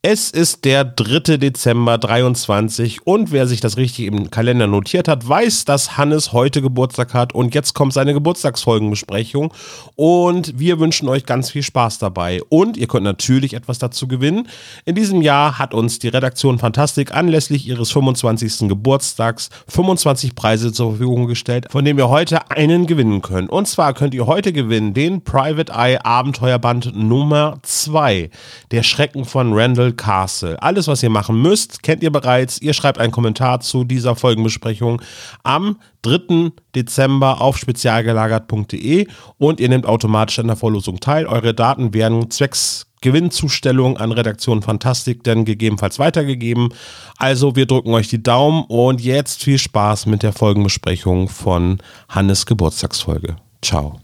Es ist der 3. Dezember 23 und wer sich das richtig im Kalender notiert hat, weiß, dass Hannes heute Geburtstag hat und jetzt kommt seine Geburtstagsfolgenbesprechung und wir wünschen euch ganz viel Spaß dabei und ihr könnt natürlich etwas dazu gewinnen. In diesem Jahr hat uns die Redaktion Fantastik anlässlich ihres 25. Geburtstags 25 Preise zur Verfügung gestellt, von denen wir heute einen gewinnen können. Und zwar könnt ihr heute gewinnen den Private Eye Abenteuerband Nummer 2, der Schrecken von Randall Crystal Castle. Alles, was ihr machen müsst, kennt ihr bereits. Ihr schreibt einen Kommentar zu dieser Folgenbesprechung am 3. Dezember auf spezialgelagert.de und ihr nehmt automatisch an der Vorlosung teil. Eure Daten werden zwecks Gewinnzustellung an Redaktion Fantastik dann gegebenenfalls weitergegeben. Also wir drücken euch die Daumen und jetzt viel Spaß mit der Folgenbesprechung von Hannes Geburtstagsfolge. Ciao.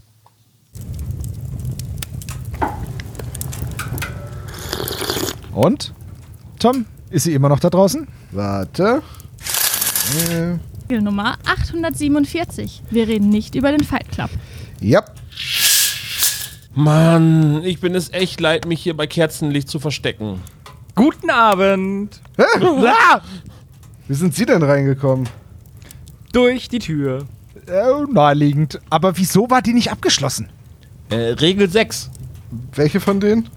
Und? Tom, ist sie immer noch da draußen? Warte. Äh. Nummer 847. Wir reden nicht über den Fight Club. Ja. Mann, ich bin es echt leid, mich hier bei Kerzenlicht zu verstecken. Guten Abend. ah! Wie sind Sie denn reingekommen? Durch die Tür. Äh, naheliegend. Aber wieso war die nicht abgeschlossen? Äh, Regel 6. Welche von denen?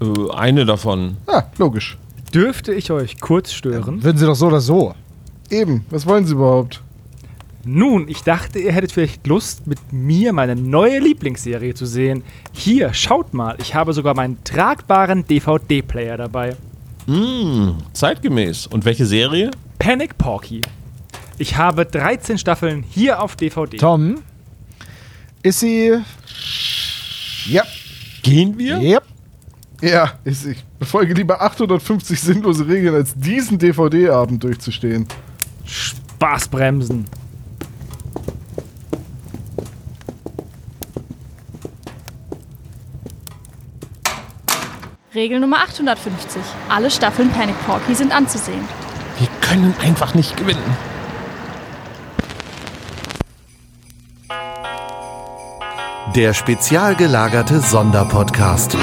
Äh, eine davon. Ah, logisch. Dürfte ich euch kurz stören? Würden Sie doch so oder so. Eben, was wollen Sie überhaupt? Nun, ich dachte, ihr hättet vielleicht Lust, mit mir meine neue Lieblingsserie zu sehen. Hier, schaut mal, ich habe sogar meinen tragbaren DVD-Player dabei. Mmh, zeitgemäß. Und welche Serie? Panic Porky. Ich habe 13 Staffeln hier auf DVD. Tom, ist sie. Ja. Gehen wir? Yep. Ja, ich, ich befolge lieber 850 sinnlose Regeln, als diesen DVD-Abend durchzustehen. Spaßbremsen. Regel Nummer 850. Alle Staffeln Panic Porky sind anzusehen. Wir können einfach nicht gewinnen. Der spezial gelagerte Sonderpodcast.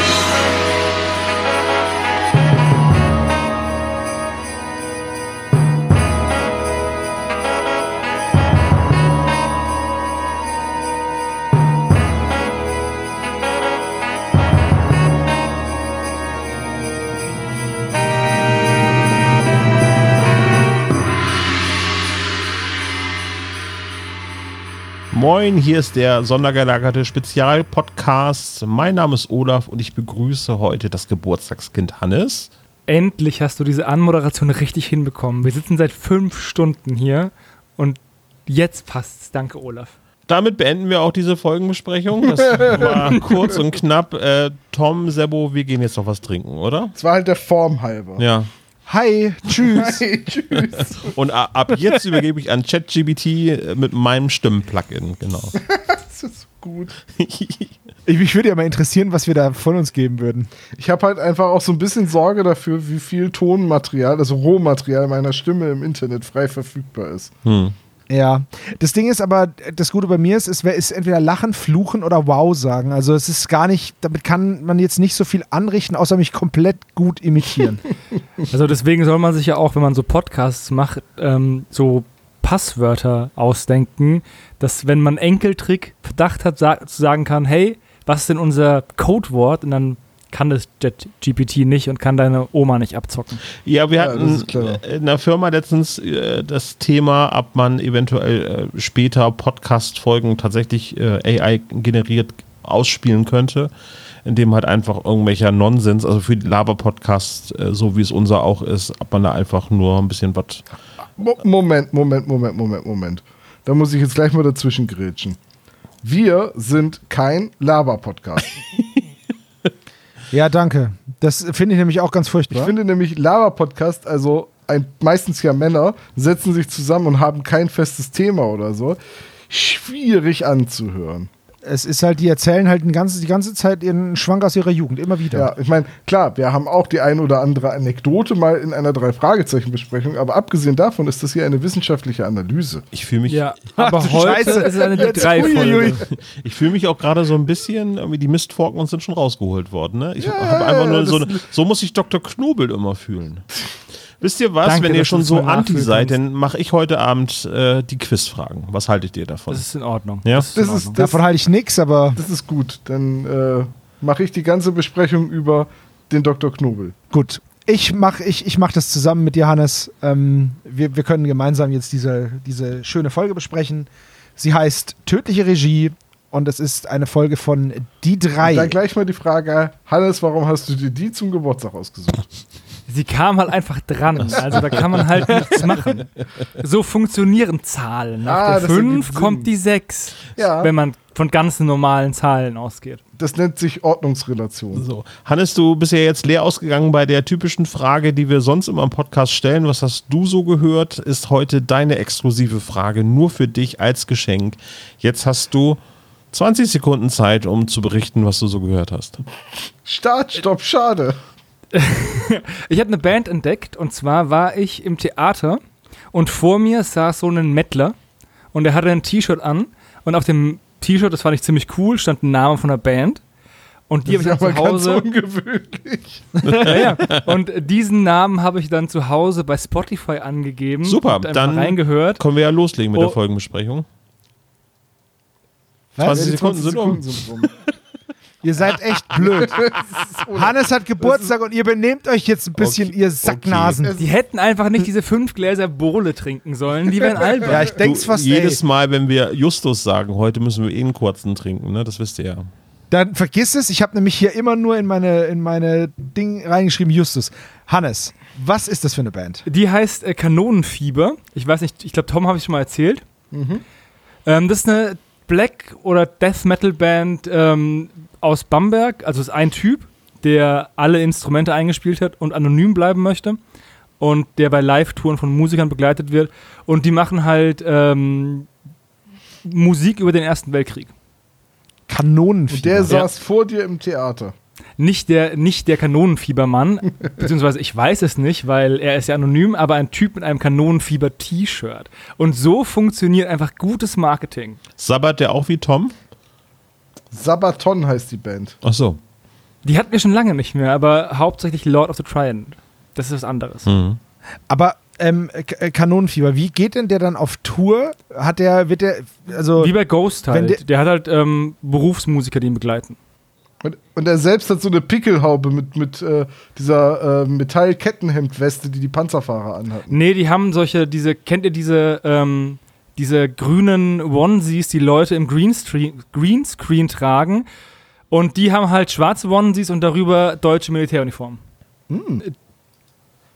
Moin, hier ist der sondergelagerte Spezialpodcast. Mein Name ist Olaf und ich begrüße heute das Geburtstagskind Hannes. Endlich hast du diese Anmoderation richtig hinbekommen. Wir sitzen seit fünf Stunden hier und jetzt passt's. Danke, Olaf. Damit beenden wir auch diese Folgenbesprechung. Das war kurz und knapp. Äh, Tom, Sebo, wir gehen jetzt noch was trinken, oder? Es war halt der Form halber. Ja. Hi, tschüss. Hi, tschüss. Und ab jetzt übergebe ich an ChatGBT mit meinem Stimmen-Plugin, genau. das ist gut. Ich, mich würde ja mal interessieren, was wir da von uns geben würden. Ich habe halt einfach auch so ein bisschen Sorge dafür, wie viel Tonmaterial, also Rohmaterial meiner Stimme im Internet frei verfügbar ist. Hm. Ja, das Ding ist aber, das Gute bei mir ist, es ist entweder lachen, fluchen oder wow sagen. Also es ist gar nicht, damit kann man jetzt nicht so viel anrichten, außer mich komplett gut imitieren. Also deswegen soll man sich ja auch, wenn man so Podcasts macht, ähm, so Passwörter ausdenken, dass wenn man Enkeltrick Verdacht hat, sa sagen kann, hey, was ist denn unser Codewort? Und dann kann das GPT nicht und kann deine Oma nicht abzocken. Ja, wir hatten in der Firma letztens äh, das Thema, ob man eventuell äh, später Podcast-Folgen tatsächlich äh, AI generiert ausspielen könnte, indem halt einfach irgendwelcher Nonsens, also für die Laber-Podcasts, äh, so wie es unser auch ist, ob man da einfach nur ein bisschen was. Moment, Moment, Moment, Moment, Moment. Da muss ich jetzt gleich mal dazwischen grätschen. Wir sind kein Laber-Podcast. Ja, danke. Das finde ich nämlich auch ganz furchtbar. Ich finde nämlich Lava-Podcast, also ein, meistens ja Männer, setzen sich zusammen und haben kein festes Thema oder so. Schwierig anzuhören. Es ist halt, die erzählen halt die ganze, die ganze Zeit ihren Schwank aus ihrer Jugend, immer wieder. Ja, ich meine, klar, wir haben auch die ein oder andere Anekdote mal in einer Drei-Fragezeichen-Besprechung, aber abgesehen davon ist das hier eine wissenschaftliche Analyse. Ich fühle mich, Ja, Ach aber du heute Scheiße. ist es eine drei. Folge. ich fühle mich auch gerade so ein bisschen, irgendwie die Mistforken uns sind schon rausgeholt worden. Ne? Ich Ja, habe einfach nur so, eine- so muss sich Dr. Knobel immer fühlen. Wisst ihr was, Danke, wenn ihr schon so anti seid, dann mache ich heute Abend äh, die Quizfragen. Was haltet ihr davon? Das ist in Ordnung. Ja. Das ist in Das ist-. Davon halte ich nichts, aber Das ist gut. Dann äh, mache ich die ganze Besprechung über den Dr. Knobel. gut. Ich mache ich, ich mach das zusammen mit dir, Hannes. Ähm, wir, wir können gemeinsam jetzt diese, diese schöne Folge besprechen. Sie heißt Tödliche Regie und es ist eine Folge von Die Und dann drei. gleich mal die Frage, Hannes, warum hast du dir die zum Geburtstag ausgesucht? Sie kam halt einfach dran. Also da kann man halt nichts machen. So funktionieren Zahlen. Nach Ah, der das ergibt 5 Sinn. kommt die 6. Ja. Wenn man von ganz normalen Zahlen ausgeht. Das nennt sich Ordnungsrelation. So. Hannes, du bist ja jetzt leer ausgegangen bei der typischen Frage, die wir sonst immer im Podcast stellen. Was hast du so gehört? Ist heute deine exklusive Frage nur für dich als Geschenk. Jetzt hast du 20 Sekunden Zeit, um zu berichten, was du so gehört hast. Start, Stopp, schade. Ich habe eine Band entdeckt und zwar war ich im Theater und vor mir saß so ein Mettler und er hatte ein T-Shirt an und auf dem T-Shirt, das fand ich ziemlich cool, stand ein Name von der Band und die Das habe ist ich dann zu ganz Hause ungewöhnlich. ja, ja. und diesen Namen habe ich dann zu Hause bei Spotify angegeben Super, dann reingehört. Können wir ja loslegen mit Oh. der Folgenbesprechung. Was? 20 Die Sekunden sind um. Ihr seid echt blöd. Hannes hat Geburtstag und ihr benehmt euch jetzt ein bisschen, Okay, ihr Sacknasen. Die hätten einfach nicht diese fünf Gläser Bohle trinken sollen, die wären albern. Ja, ich denk's Du, fast, jedes ey. Mal, wenn wir Justus sagen, heute müssen wir eh einen kurzen trinken, ne? das wisst ihr ja. Dann vergiss es, ich habe nämlich hier immer nur in meine, in meine Ding reingeschrieben, Justus. Hannes, was ist das für eine Band? Die heißt äh, Kanonenfieber. Ich weiß nicht, ich glaube, Tom habe ich schon mal erzählt. Mhm. Ähm, das ist eine Black- oder Death Metal Band ähm, aus Bamberg. Also ist ein Typ, der alle Instrumente eingespielt hat und anonym bleiben möchte. Und der bei Live-Touren von Musikern begleitet wird. Und die machen halt ähm, Musik über den Ersten Weltkrieg. Kanonenfieber. Und der saß vor dir im Theater. Nicht der, nicht der Kanonenfiebermann, beziehungsweise ich weiß es nicht, weil er ist ja anonym, aber ein Typ mit einem Kanonenfieber-T-Shirt. Und so funktioniert einfach gutes Marketing. Sabbert der auch wie Tom? Sabaton heißt die Band. Ach so. Die hatten wir schon lange nicht mehr, aber hauptsächlich Lord of the Trident. Das ist was anderes. Mhm. Aber ähm, äh, Kanonenfieber, wie geht denn der dann auf Tour? Hat der, wird der, also Wie bei Ghost halt. der- Der, hat halt ähm, Berufsmusiker, die ihn begleiten. Und, und er selbst hat so eine Pickelhaube mit, mit äh, dieser äh, Metallkettenhemdweste, die die Panzerfahrer anhatten. Nee, die haben solche, diese, kennt ihr diese, ähm, diese grünen Onesies, die Leute im Greenscreen, Greenscreen tragen? Und die haben halt schwarze Onesies und darüber deutsche Militäruniformen.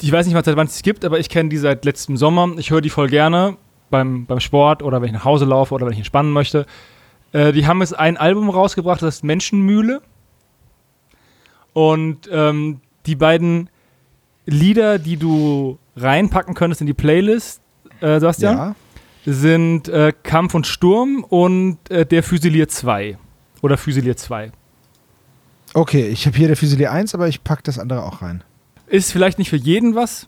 Ich weiß nicht, was seit wann es die gibt, aber ich kenne die seit letztem Sommer. Ich höre die voll gerne beim, beim Sport oder wenn ich nach Hause laufe oder wenn ich entspannen möchte. Äh, die haben jetzt ein Album rausgebracht, das heißt Menschenmühle. Und ähm, die beiden Lieder, die du reinpacken könntest in die Playlist, äh, Sebastian, ja. Sind äh, Kampf und Sturm und äh, der Füsilier 2. Oder Füsilier 2. Okay, ich habe hier der Füsilier 1, aber ich packe das andere auch rein. Ist vielleicht nicht für jeden was,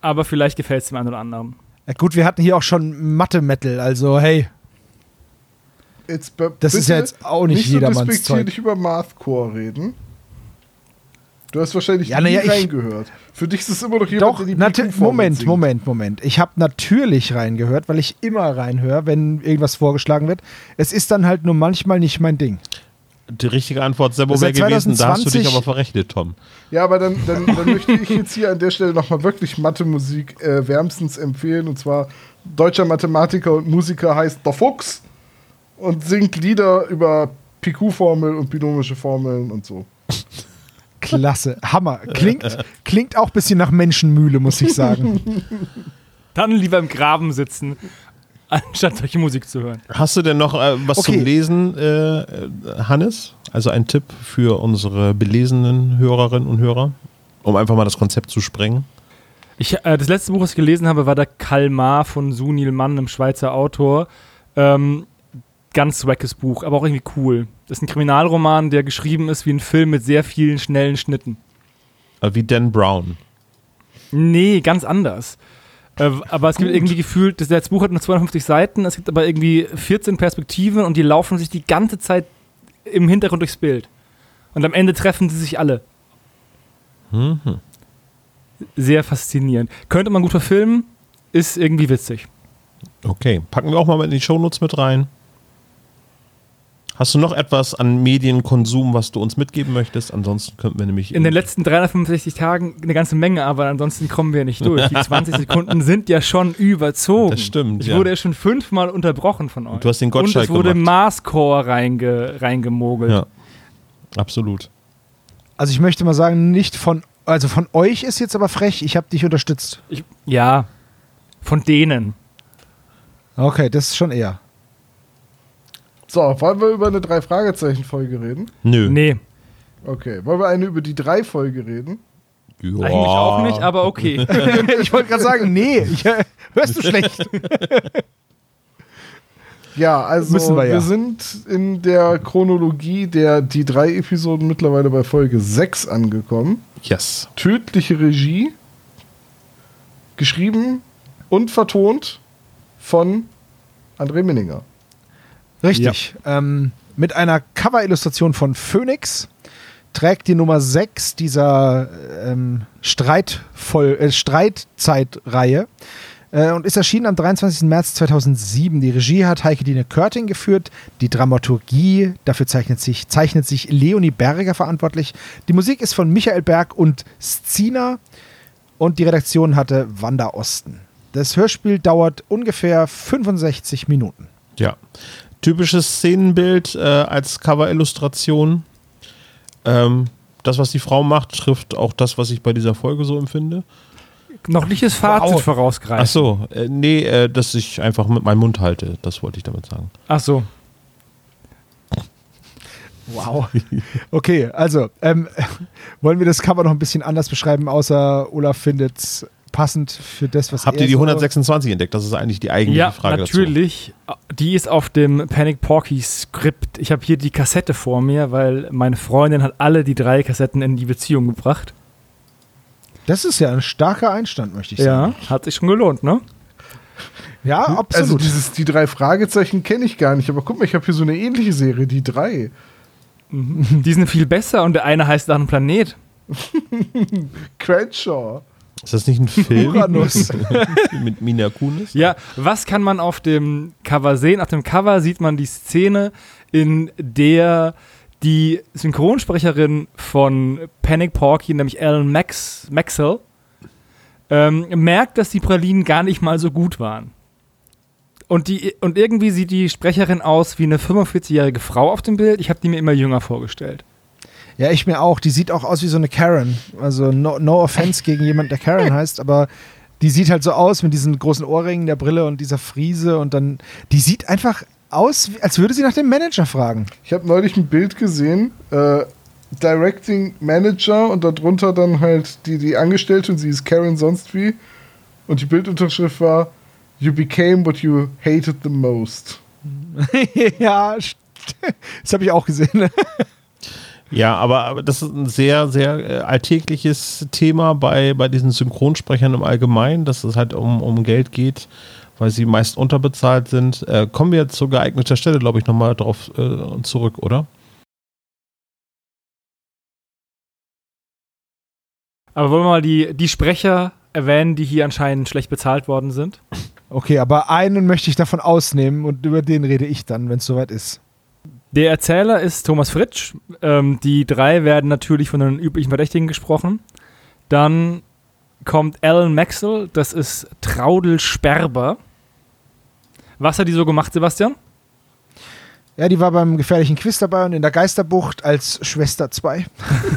aber vielleicht gefällt es dem einen oder anderen. Ja, gut, wir hatten hier auch schon Mathe-Metal, also hey, das ist ja jetzt auch nicht, nicht so jedermanns despektierlich Zeug. über Mathcore reden. Du hast wahrscheinlich Ja, nie ja, ich- reingehört. Für dich ist es immer noch jemand, Doch, der die Moment, singt. Moment, Moment. Ich habe natürlich reingehört, weil ich immer reinhöre, wenn irgendwas vorgeschlagen wird. Es ist dann halt nur manchmal nicht mein Ding. Die richtige Antwort Sebo wäre gewesen, da hast du dich 2020 aber verrechnet, Tom. Ja, aber dann, dann, dann möchte ich jetzt hier an der Stelle nochmal wirklich Mathe-Musik äh, wärmstens empfehlen. Und zwar deutscher Mathematiker und Musiker heißt Der Fuchs und singt Lieder über PQ-Formeln und binomische Formeln und so. Klasse, Hammer. Klingt, klingt auch ein bisschen nach Menschenmühle, muss ich sagen. Dann lieber im Graben sitzen, anstatt solche Musik zu hören. Hast du denn noch äh, was Okay. zum Lesen, äh, Hannes? Also ein Tipp für unsere belesenen Hörerinnen und Hörer, um einfach mal das Konzept zu sprengen? Ich, äh, das letzte Buch, was ich gelesen habe, war der Kalmar von Sunil Mann, einem Schweizer Autor. Ähm, ganz wackes Buch, aber auch irgendwie cool. Das ist ein Kriminalroman, der geschrieben ist wie ein Film mit sehr vielen schnellen Schnitten. Äh, Wie Dan Brown. Nee, ganz anders. Äh, aber es gibt irgendwie gefühlt, das, das Buch hat nur 250 Seiten, es gibt aber irgendwie 14 Perspektiven und die laufen sich die ganze Zeit im Hintergrund durchs Bild. Und am Ende treffen sie sich alle. Sehr faszinierend. Könnte man gut verfilmen, ist irgendwie witzig. Okay, packen wir auch mal in die Shownotes mit rein. Hast du noch etwas an Medienkonsum, was du uns mitgeben möchtest? Ansonsten könnten wir nämlich. In den letzten 365 Tagen eine ganze Menge, aber ansonsten kommen wir nicht durch. Die 20 Sekunden sind ja schon überzogen. Das stimmt, Ich ja. wurde ja schon fünfmal unterbrochen von euch. du hast den Und Gottschalk es wurde. Marscore reinge, reingemogelt. Ja, absolut. Also ich möchte mal sagen, nicht von, also von euch ist jetzt aber frech, ich habe dich unterstützt. Ich, ja, von denen. Okay, das ist schon eher. So, wollen wir über eine Drei-Fragezeichen-Folge reden? Nö. Nee, Okay. Wollen wir eine über die Drei-Folge reden? Ja. eigentlich auch nicht, aber okay. ich wollte gerade sagen, nee, ich, hörst du schlecht. Ja, also Müssen wir wir, ja. sind in der Chronologie der die drei Episoden mittlerweile bei Folge 6 angekommen. Yes. Tödliche Regie, geschrieben und vertont von André Minninger. Richtig. Ähm, mit einer Cover-Illustration von Phoenix trägt die Nummer 6 dieser ähm, Streitvoll äh, Streitzeitreihe äh, und ist erschienen am 23. März 2007. Die Regie hat Heike Dine Körting geführt. Die Dramaturgie, dafür zeichnet sich, zeichnet sich Leonie Berger verantwortlich. Die Musik ist von Michael Berg und Szina und die Redaktion hatte Wanda Osten. Das Hörspiel dauert ungefähr 65 Minuten. Ja. Typisches Szenenbild äh, als Cover-Illustration. Ähm, das, was die Frau macht, trifft auch das, was ich bei dieser Folge so empfinde. Noch nicht das Fazit Wow. vorausgreifen. Ach so, äh, nee, äh, dass ich einfach mit meinem Mund halte. Das wollte ich damit sagen. Ach so. Wow. Okay, also, ähm, wollen wir das Cover noch ein bisschen anders beschreiben, außer Olaf findet es passend für das, was Habt er ihr die so- 126 entdeckt? Das ist eigentlich die eigentliche Ja, Frage natürlich. Die ist auf dem Panic Porky Skript. Ich habe hier die Kassette vor mir, weil meine Freundin hat alle die drei Kassetten in die Beziehung gebracht. Das ist ja ein starker Einstand, möchte ich sagen. Ja, hat sich schon gelohnt, ne? Ja, Also absolut. dieses, die drei Fragezeichen kenne ich gar nicht, aber guck mal, ich habe hier so eine ähnliche Serie, die drei. Die sind viel besser und der eine heißt nach einem Planet. Crenshaw. Ist das nicht ein Film Uranus. mit Mina Kunis? Ja, was kann man auf dem Cover sehen? Auf dem Cover sieht man die Szene, in der die Synchronsprecherin von Panic Porky, nämlich Alan Max, Maxwell, ähm, merkt, dass die Pralinen gar nicht mal so gut waren. Und, die, und irgendwie sieht die Sprecherin aus wie eine 45-jährige Frau auf dem Bild. Ich habe die mir immer jünger vorgestellt. Ja, ich mir auch. Die sieht auch aus wie so eine Karen. Also no, no offense gegen jemand, der Karen heißt, aber die sieht halt so aus mit diesen großen Ohrringen, der Brille und dieser Friese und dann, die sieht einfach aus, als würde sie nach dem Manager fragen. Ich habe neulich ein Bild gesehen, äh, Directing Manager und darunter dann halt die, die Angestellte und sie ist Karen sonst wie. Und die Bildunterschrift war You became what you hated the most. ja, das habe ich auch gesehen. Ja, aber, das ist ein sehr, sehr äh, alltägliches Thema bei, bei diesen Synchronsprechern im Allgemeinen, dass es halt um, um Geld geht, weil sie meist unterbezahlt sind. Äh, kommen wir zu geeigneter Stelle, glaube ich, nochmal drauf äh, zurück, oder? Aber wollen wir mal die, die Sprecher erwähnen, die hier anscheinend schlecht bezahlt worden sind? Okay, aber einen möchte ich davon ausnehmen und über den rede ich dann, wenn es soweit ist. Der Erzähler ist Thomas Fritsch. Ähm, die drei werden natürlich von den üblichen Verdächtigen gesprochen. Dann kommt Alan Maxwell, das ist Traudel Sperber. Was hat die so gemacht, Sebastian? Ja, die war beim gefährlichen Quiz dabei und in der Geisterbucht als Schwester 2.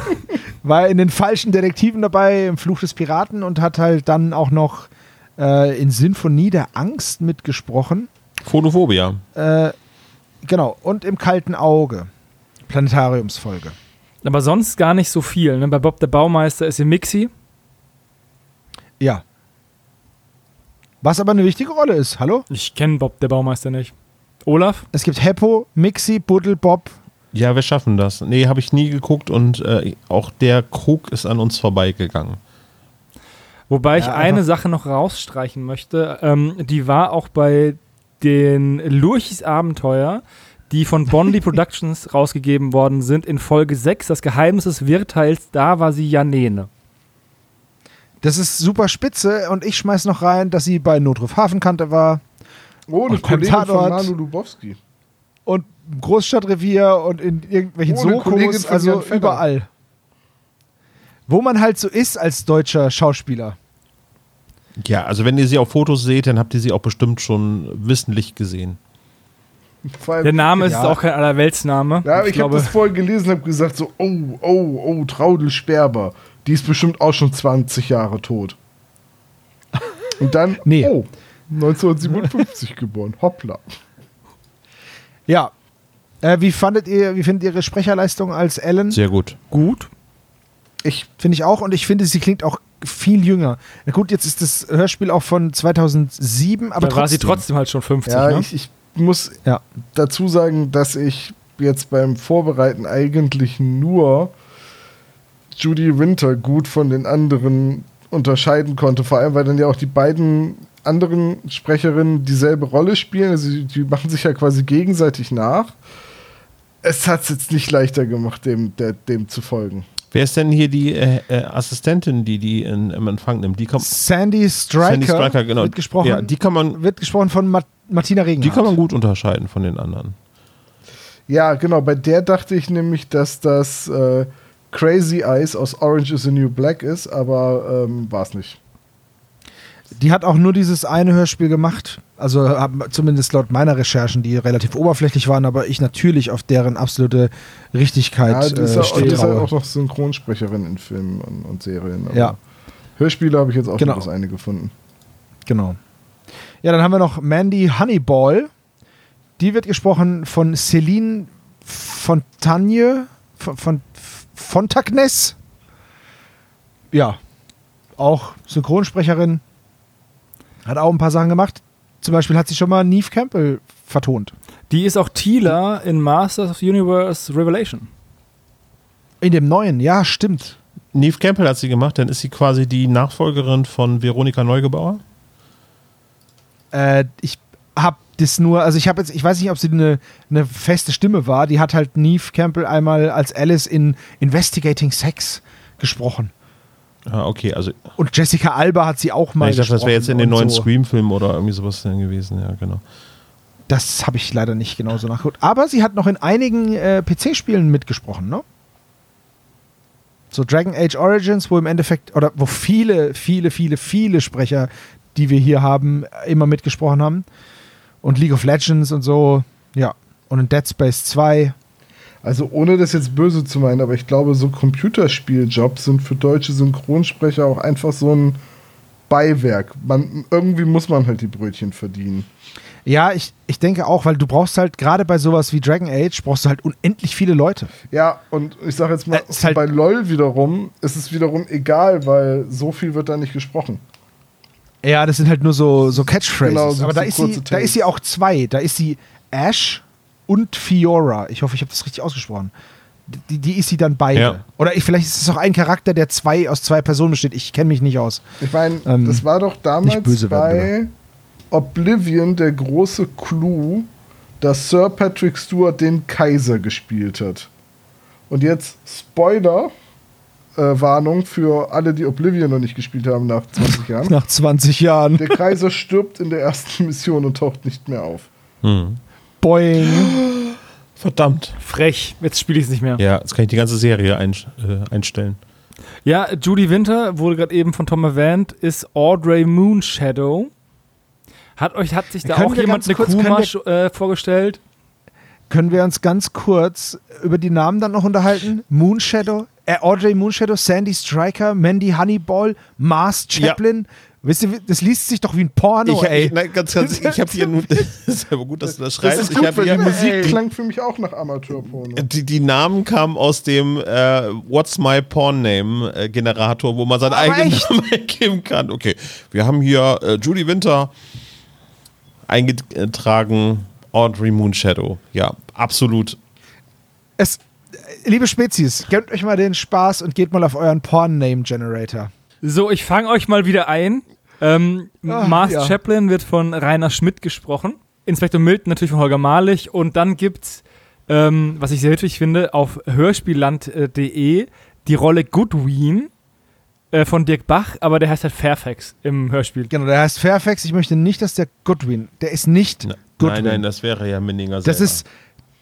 war in den falschen Detektiven dabei, im Fluch des Piraten und hat halt dann auch noch äh, in Sinfonie der Angst mitgesprochen. Phonophobia. Äh, genau, und im kalten Auge. Planetariumsfolge. Aber sonst gar nicht so viel. Ne? Bei Bob der Baumeister ist sie Mixi. Ja. Was aber eine wichtige Rolle ist, hallo? Ich kenne Bob der Baumeister nicht. Olaf? Es gibt Heppo, Mixi, Buddel, Bob. Ja, wir schaffen das. Nee, habe ich nie geguckt und äh, auch der Krug ist an uns vorbeigegangen. Wobei ich Ja, eine einfach- Sache noch rausstreichen möchte. Ähm, die war auch bei den Lurchis Abenteuer, die von Bondi Productions rausgegeben worden sind, in Folge 6, das Geheimnis des Wirteils, da war sie Janene. Das ist super spitze und ich schmeiß noch rein, dass sie bei Notruf Hafenkante war Oh, eine Kollegin von. Manu Lubowski. und im Großstadtrevier und in irgendwelchen Oh, Sokos, also überall. Wo man halt so ist als deutscher Schauspieler. Ja, also wenn ihr sie auf Fotos seht, dann habt ihr sie auch bestimmt schon wissentlich gesehen. Allem- Der Name ist Ja. auch kein Allerweltsname. Ja, aber ich, habe glaube, das vorher gelesen und habe gesagt so, oh, oh, oh, Traudel Sperber. Die ist bestimmt auch schon 20 Jahre tot. Und dann, Nee. oh, 1957 geboren. Hoppla. Ja. Äh, wie fandet ihr, wie findet ihr ihre Sprecherleistung als Ellen? Sehr gut. gut. Ich, Finde ich auch und ich finde, sie klingt auch viel jünger. Na gut, jetzt ist das Hörspiel auch von 2007, aber da war sie trotzdem. trotzdem halt schon 50, ja, ne? ich, ich muss Ja. dazu sagen, dass ich jetzt beim Vorbereiten eigentlich nur Judy Winter gut von den anderen unterscheiden konnte. Vor allem, weil dann ja auch die beiden anderen Sprecherinnen dieselbe Rolle spielen. Also die, die machen sich ja quasi gegenseitig nach. Es hat es jetzt nicht leichter gemacht, dem, der, dem zu folgen. Wer ist denn hier die äh, äh, Assistentin, die die in, im Empfang nimmt? Die kommt. Sandy Striker, Sandy Striker, genau. wird gesprochen, Ja, die kann man, wird gesprochen von Ma Martina die Regenhardt. kann man gut unterscheiden von den anderen. Ja, genau. Bei der dachte ich nämlich, dass das äh, Crazy Eyes aus Orange is the New Black ist, aber ähm, war es nicht. Die hat auch nur dieses eine Hörspiel gemacht. Also zumindest laut meiner Recherchen, die relativ oberflächlich waren, aber ich natürlich auf deren absolute Richtigkeit Ja, die ist, äh, ja, und die ist halt stehe. auch noch Synchronsprecherin in Filmen und, und Serien. Ja. Hörspiele habe ich jetzt auch Genau. nur das eine gefunden. Genau. Ja, dann haben wir noch Mandy Honeyball. Die wird gesprochen von Celine Fontagne. Von, von Fontagnes. Ja. Auch Synchronsprecherin. Hat auch ein paar Sachen gemacht. Zum Beispiel hat sie schon mal Neve Campbell vertont. Die ist auch Tila in Masters of the Universe Revelation. In dem neuen, ja, stimmt. Neve Campbell hat sie gemacht, dann ist sie quasi die Nachfolgerin von Veronika Neugebauer. Äh, ich habe das nur, also ich habe jetzt, ich weiß nicht, ob sie eine, eine feste Stimme war. Die hat halt Neve Campbell einmal als Alice in Investigating Sex gesprochen. Ah, okay, also Und Jessica Alba hat sie auch mal ich dachte, das wäre jetzt in den neuen so. Scream-Filmen oder irgendwie sowas dann gewesen, ja, genau. Das habe ich leider nicht genauso nachgeguckt. Aber sie hat noch in einigen äh, PC-Spielen mitgesprochen, ne? So Dragon Age Origins, wo im Endeffekt, oder wo viele, viele, viele, viele Sprecher, die wir hier haben, immer mitgesprochen haben. Und League of Legends und so, ja. Und in Dead Space 2. Also ohne das jetzt böse zu meinen, aber ich glaube, so Computerspieljobs sind für deutsche Synchronsprecher auch einfach so ein Beiwerk. Man, irgendwie muss man halt die Brötchen verdienen. Ja, ich, ich denke auch, weil du brauchst halt, gerade bei sowas wie Dragon Age, brauchst du halt unendlich viele Leute. Ja, und ich sage jetzt mal, Äh, halt- bei LOL wiederum ist es wiederum egal, weil so viel wird da nicht gesprochen. Ja, das sind halt nur so, so Catchphrases. Genau, so- Aber da, ist sie, da ist sie auch zwei. Da ist sie Ash und Fiora. Ich hoffe, ich habe das richtig ausgesprochen. Die, die ist sie dann beide. Ja. Oder ich, vielleicht ist es auch ein Charakter, der zwei aus zwei Personen besteht. Ich kenne mich nicht aus. Ich meine, Ähm, das war doch damals böse bei werden, Oblivion der große Clou, dass Sir Patrick Stewart den Kaiser gespielt hat. Und jetzt Spoiler, äh, Warnung für alle, die Oblivion noch nicht gespielt haben nach 20 Jahren. Nach 20 Jahren. Der Kaiser stirbt in der ersten Mission und taucht nicht mehr auf. Hm. Boing. Verdammt. Frech, jetzt spiele ich es nicht mehr. Ja, jetzt kann ich die ganze Serie ein, äh, einstellen. Ja, Judy Winter, wurde gerade eben von Tom erwähnt, ist Audrey Moonshadow. Hat euch hat sich da Können auch jemand eine sch- äh, vorgestellt? Können wir uns ganz kurz über die Namen dann noch unterhalten? Moonshadow, äh, Audrey Moonshadow, Sandy Striker, Mandy Honeyball, Mars Chaplin. Wisst ihr, das liest sich doch wie ein Porno, ich, ey. ich, nein, ganz, ganz, ich habe hier nur. Das ist aber gut, dass du das schreibst. Das ist ich gut, habe weil hier. die Musik ey. klang für mich auch nach Amateurporno. Die, die Namen kamen aus dem äh, What's My Porn Name äh, Generator, wo man seinen Aber eigenen echt? Namen eingeben kann. Okay, wir haben hier äh, Judy Winter eingetragen, Audrey Moonshadow. Ja, absolut. Es, liebe Spezies, gönnt euch mal den Spaß und geht mal auf euren Porn-Name-Generator. So, ich fange euch mal wieder ein. Ähm, Ah, Mars ja. Chaplin wird von Rainer Schmidt gesprochen. Inspektor Milton natürlich von Holger Malich. Und dann gibt's, ähm, was ich sehr wichtig finde, auf hörspielland.de die Rolle Goodwin äh, von Dirk Bach, aber der heißt halt Fairfax im Hörspiel. Genau, der heißt Fairfax. Ich möchte nicht, dass der Goodwin, der ist nicht Na, Goodwin. nein, nein, das wäre ja Minninger Das selber. ist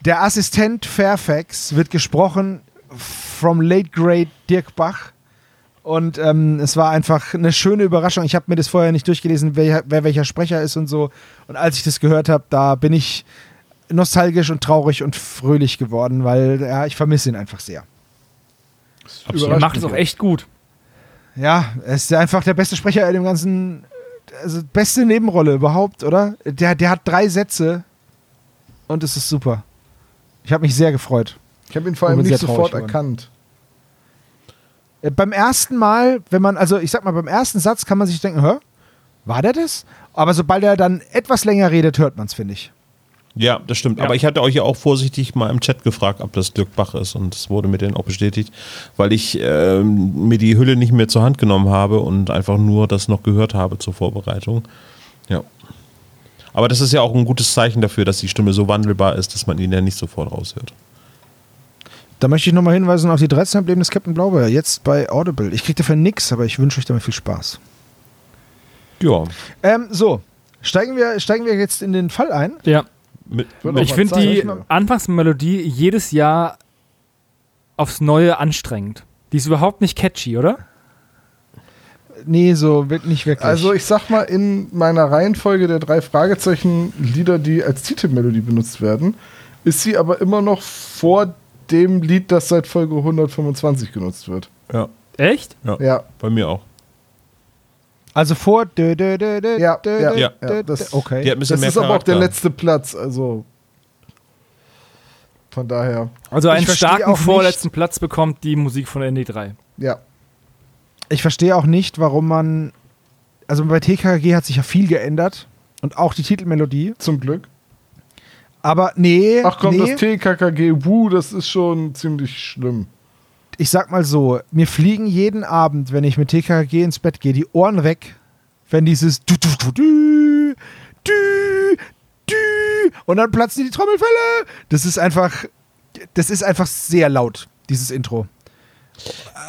der Assistent Fairfax wird gesprochen from late great Dirk Bach und ähm, es war einfach eine schöne Überraschung. Ich habe mir das vorher nicht durchgelesen, wer, wer welcher Sprecher ist und so. Und als ich das gehört habe, da bin ich nostalgisch und traurig und fröhlich geworden, weil ja, ich vermisse ihn einfach sehr. Er macht es auch echt gut. Ja, er ist einfach der beste Sprecher in dem ganzen, also beste Nebenrolle überhaupt, oder? Der, der hat drei Sätze und es ist super. Ich habe mich sehr gefreut. Ich habe ihn vor allem nicht sofort geworden. erkannt. Äh, Beim ersten Mal, wenn man, also ich sag mal, beim ersten Satz kann man sich denken, hä? War der das? Aber sobald er dann etwas länger redet, hört man es, finde ich. Ja, das stimmt. Ja. Aber ich hatte euch ja auch vorsichtig mal im Chat gefragt, ob das Dirk Bach ist. Und es wurde mir dann auch bestätigt, weil ich ähm, mir die Hülle nicht mehr zur Hand genommen habe und einfach nur das noch gehört habe zur Vorbereitung. Ja. Aber das ist ja auch ein gutes Zeichen dafür, dass die Stimme so wandelbar ist, dass man ihn ja nicht sofort raushört. Da möchte ich nochmal hinweisen auf die 13 Leben des Captain Blaubeer, jetzt bei Audible. Ich kriege dafür nix, aber ich wünsche euch damit viel Spaß. Ja. Ähm, so, steigen wir, steigen wir jetzt in den Fall ein. Ja. Ich finde die Anfangsmelodie jedes Jahr aufs Neue anstrengend. Die ist überhaupt nicht catchy, oder? Nee, so wird nicht wirklich. Also ich sag mal, in meiner Reihenfolge der drei Fragezeichen-Lieder, die als Titelmelodie benutzt werden, ist sie aber immer noch vor dem Lied, das seit Folge 125 genutzt wird. ja, Echt? ja, Ja, bei mir auch. Also vor. Dö, dö, dö, dö, Ja, dö, ja, ja, dö, das- okay. Das ist aber auch der Charakter. letzte Platz, also von daher, Also einen starken auch nicht- vorletzten Platz bekommt die Musik von ND3. ja. Ich verstehe auch nicht, warum man. Also bei TKG hat sich ja viel geändert. Und auch die Titelmelodie. Zum Glück. Aber nee, Ach komm, nee das TKKG, wuh, das ist schon ziemlich schlimm. ich sag mal so, mir fliegen jeden Abend, wenn ich mit TKG ins Bett gehe, die Ohren weg, wenn dieses du, du, du, du, du, du, und dann platzen die Trommelfälle. Das ist einfach, das ist einfach sehr laut, dieses Intro.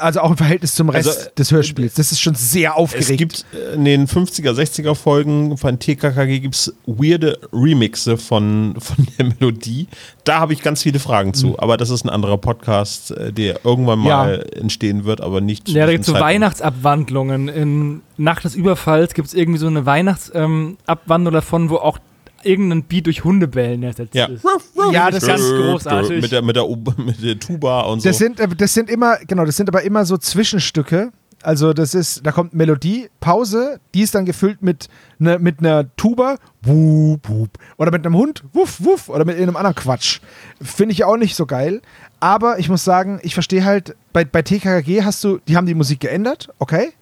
Also auch im Verhältnis zum Rest Also, des Hörspiels. Das ist schon sehr aufgeregt. Es gibt äh, in den 50er, 60er Folgen von TKKG gibt es weirde Remixe von, von der Melodie. Da habe ich ganz viele Fragen zu. Aber das ist ein anderer Podcast, äh, der irgendwann Mhm. Ja. mal entstehen wird, aber nicht zu Ja, da gibt es so Zeitpunkt. Weihnachtsabwandlungen. In Nacht des Überfalls gibt es irgendwie so eine Weihnachtsabwandlung ähm, davon, wo auch irgendein Beat durch Hundebellen ersetzt Ja. ist. Ja, das ganz Äh, großartig. Mit der, mit, der, mit der Tuba und so. Das sind, äh, das sind immer, genau, das sind aber immer so Zwischenstücke. Also das ist, da kommt Melodie, Pause, die ist dann gefüllt mit, ne, mit einer Tuba, wup, wup, oder mit einem Hund, wuff, wuff, oder mit irgendeinem anderen Quatsch. Finde ich auch nicht so geil. Aber ich muss sagen, ich verstehe halt, bei, bei TKKG hast du, die haben die Musik geändert, okay,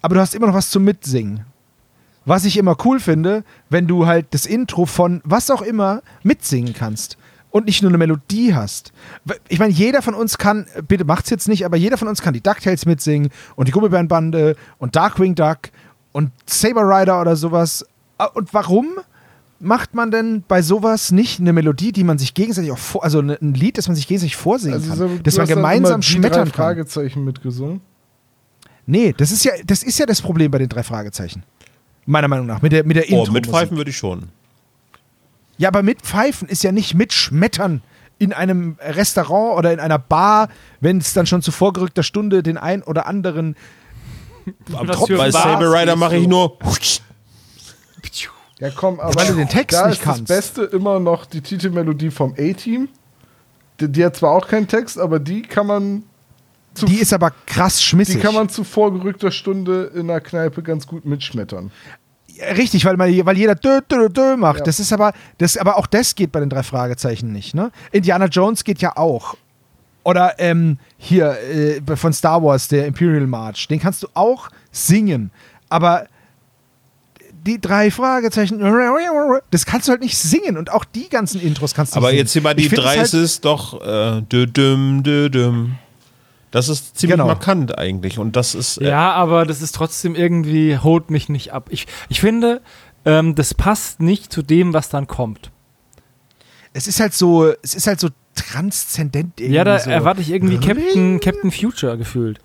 aber du hast immer noch was zum Mitsingen. Was ich immer cool finde, wenn du halt das Intro von was auch immer mitsingen kannst und nicht nur eine Melodie hast. Ich meine, jeder von uns kann, bitte macht's jetzt nicht, aber jeder von uns kann die DuckTales mitsingen und die Gummibärenbande und Darkwing Duck und Saber Rider oder sowas. Ah, Und warum macht man denn bei sowas nicht eine Melodie, die man sich gegenseitig auch vor, also ne- ein Lied, das man sich gegenseitig vorsingen Also, kann, so- dass du man gemeinsam die schmettern drei kann? Fragezeichen mitgesungen. Nee, das ist ja, das ist ja das Problem bei den drei Fragezeichen. Meiner Meinung nach, mit der, mit der oh, Intro. mit Pfeifen würde ich schon. Ja, aber mit Pfeifen ist ja nicht mit Schmettern in einem Restaurant oder in einer Bar, wenn es dann schon zu vorgerückter Stunde den ein oder anderen Am Tropfen bei Saber Rider mache ich nur. Ja, komm, aber weil du den Text da nicht ist kannst. das Beste immer noch die Titelmelodie vom A-Team. Die, die hat zwar auch keinen Text, aber die kann man zu, Die ist aber krass schmissig. die kann man zu vorgerückter Stunde in der Kneipe ganz gut mitschmettern. Ja, Richtig, weil, man, weil jeder dö, dö, dö macht. Ja. Das ist aber, das, aber auch das geht bei den drei Fragezeichen nicht. Ne? Indiana Jones geht ja auch. Oder ähm, hier äh, von Star Wars, der Imperial March. Den kannst du auch singen. Aber die drei Fragezeichen. Das kannst du halt nicht singen und auch die ganzen Intros kannst du Aber nicht jetzt hier singen. mal die drei ist halt, es doch äh, dü-düm, dü-düm. Das ist ziemlich Genau. markant eigentlich. Und das ist. Äh, Ja, aber das ist trotzdem irgendwie, holt mich nicht ab. Ich, ich finde, ähm, das passt nicht zu dem, was dann kommt. es ist halt so, es ist halt so transzendent irgendwie. ja, da so. erwarte ich irgendwie Captain, Captain Future gefühlt.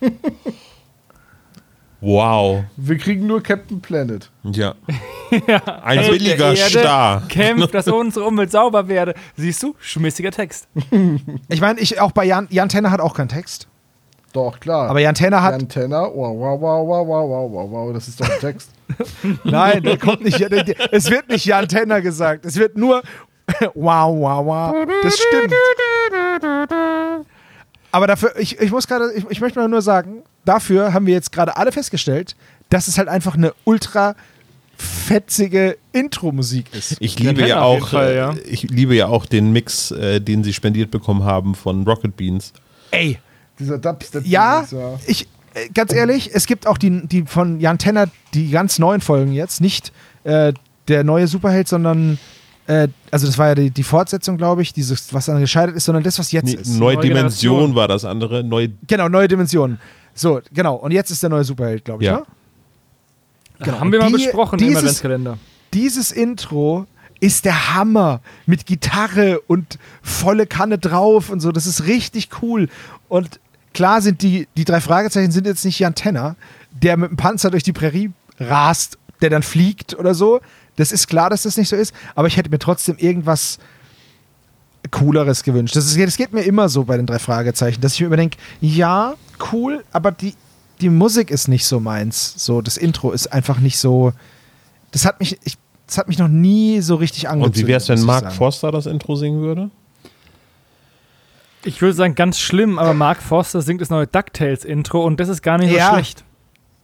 Wow. Wir kriegen nur Captain Planet. Ja. ja. Ein Held billiger Star. Kämpft, dass unsere Umwelt sauber werde. Siehst du? Schmissiger Text. ich meine, ich auch bei Jan, Jan Tenner hat auch keinen Text. Doch, klar. Aber Jan Tenner hat. Jan Tenner, wow, wow, wow, wow, wow, wow, wow, wow, das ist doch ein Text. Nein, der kommt nicht. Es wird nicht Jan Tenner gesagt. Es wird nur wow, wow, wow. Das stimmt. Aber dafür, ich, ich muss gerade, ich, ich möchte mal nur sagen, dafür haben wir jetzt gerade alle festgestellt, dass es halt einfach eine ultra fetzige Intro-Musik ist. Ich liebe ja auch, Fall, äh, ja. ich liebe ja auch den Mix, äh, den sie spendiert bekommen haben von Rocket Beans. Ey, Dieser Dubstep. ja, ja. ich, äh, ganz ehrlich, es gibt auch die, die von Jan Tenner, die ganz neuen Folgen jetzt, nicht äh, der neue Superheld, sondern, äh, also das war ja die, die Fortsetzung, glaube ich, dieses, was dann gescheitert ist, sondern das, was jetzt Nee, ist. Neue Neue Dimension Generation. war das andere. Neue, Genau, neue Dimensionen. So, genau. Und jetzt ist der neue Superheld, glaube ich, Ja. ne? Genau. Haben wir mal Die- besprochen im dieses- Adventskalender. Dieses Intro ist der Hammer mit Gitarre und volle Kanne drauf und so. Das ist richtig cool. Und klar sind die, die drei Fragezeichen sind jetzt nicht Jan Tenner, der mit dem Panzer durch die Prärie rast, der dann fliegt oder so. Das ist klar, dass das nicht so ist. Aber ich hätte mir trotzdem irgendwas Cooleres gewünscht. Das, ist, das geht mir immer so bei den drei Fragezeichen, dass ich mir überdenke, ja, cool, aber die, die Musik ist nicht so meins. So, das Intro ist einfach nicht so. Das hat mich, ich, das hat mich noch nie so richtig angezündet. und wie wäre es, wenn Mark sagen. Forster das Intro singen würde? Ich würde sagen, ganz schlimm, aber Mark Forster singt das neue DuckTales-Intro und das ist gar nicht Ja. so schlecht.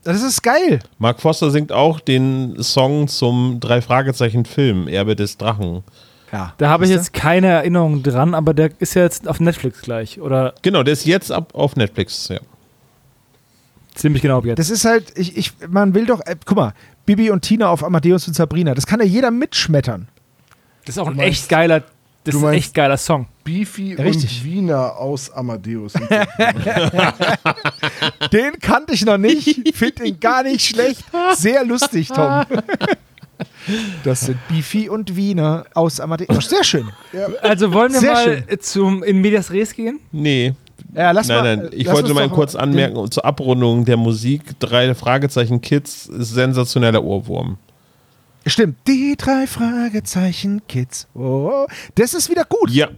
Das ist geil. Mark Forster singt auch den Song zum drei Fragezeichen Film Erbe des Drachen. Ja. Da habe ich jetzt keine Erinnerung dran, aber der ist ja jetzt auf Netflix gleich. Oder Genau, der ist jetzt ab auf Netflix. Ja. ziemlich genau ab jetzt. Das ist halt, ich, ich, man will doch, äh, guck mal, Bibi und Tina auf Amadeus und Sabrina, das kann ja jeder mitschmettern. Das ist auch ein meinst- echt geiler, das ist ein echt geiler Song. Beefy Richtig. und Wiener aus Amadeus. Und. Den kannte ich noch nicht, finde den gar nicht schlecht. Sehr lustig, Tom. Das sind Bifi und Wiener aus Amadeus. Sehr schön. Also wollen wir Sehr mal schön. zum in Medias Res gehen? Nee, Ja, lass nein, mal, nein. Ich lass wollte mal kurz den- anmerken, zur Abrundung der Musik, drei Fragezeichen Kids sensationeller Ohrwurm. Stimmt, die drei Fragezeichen Kids. Oh, das ist wieder gut. Ja.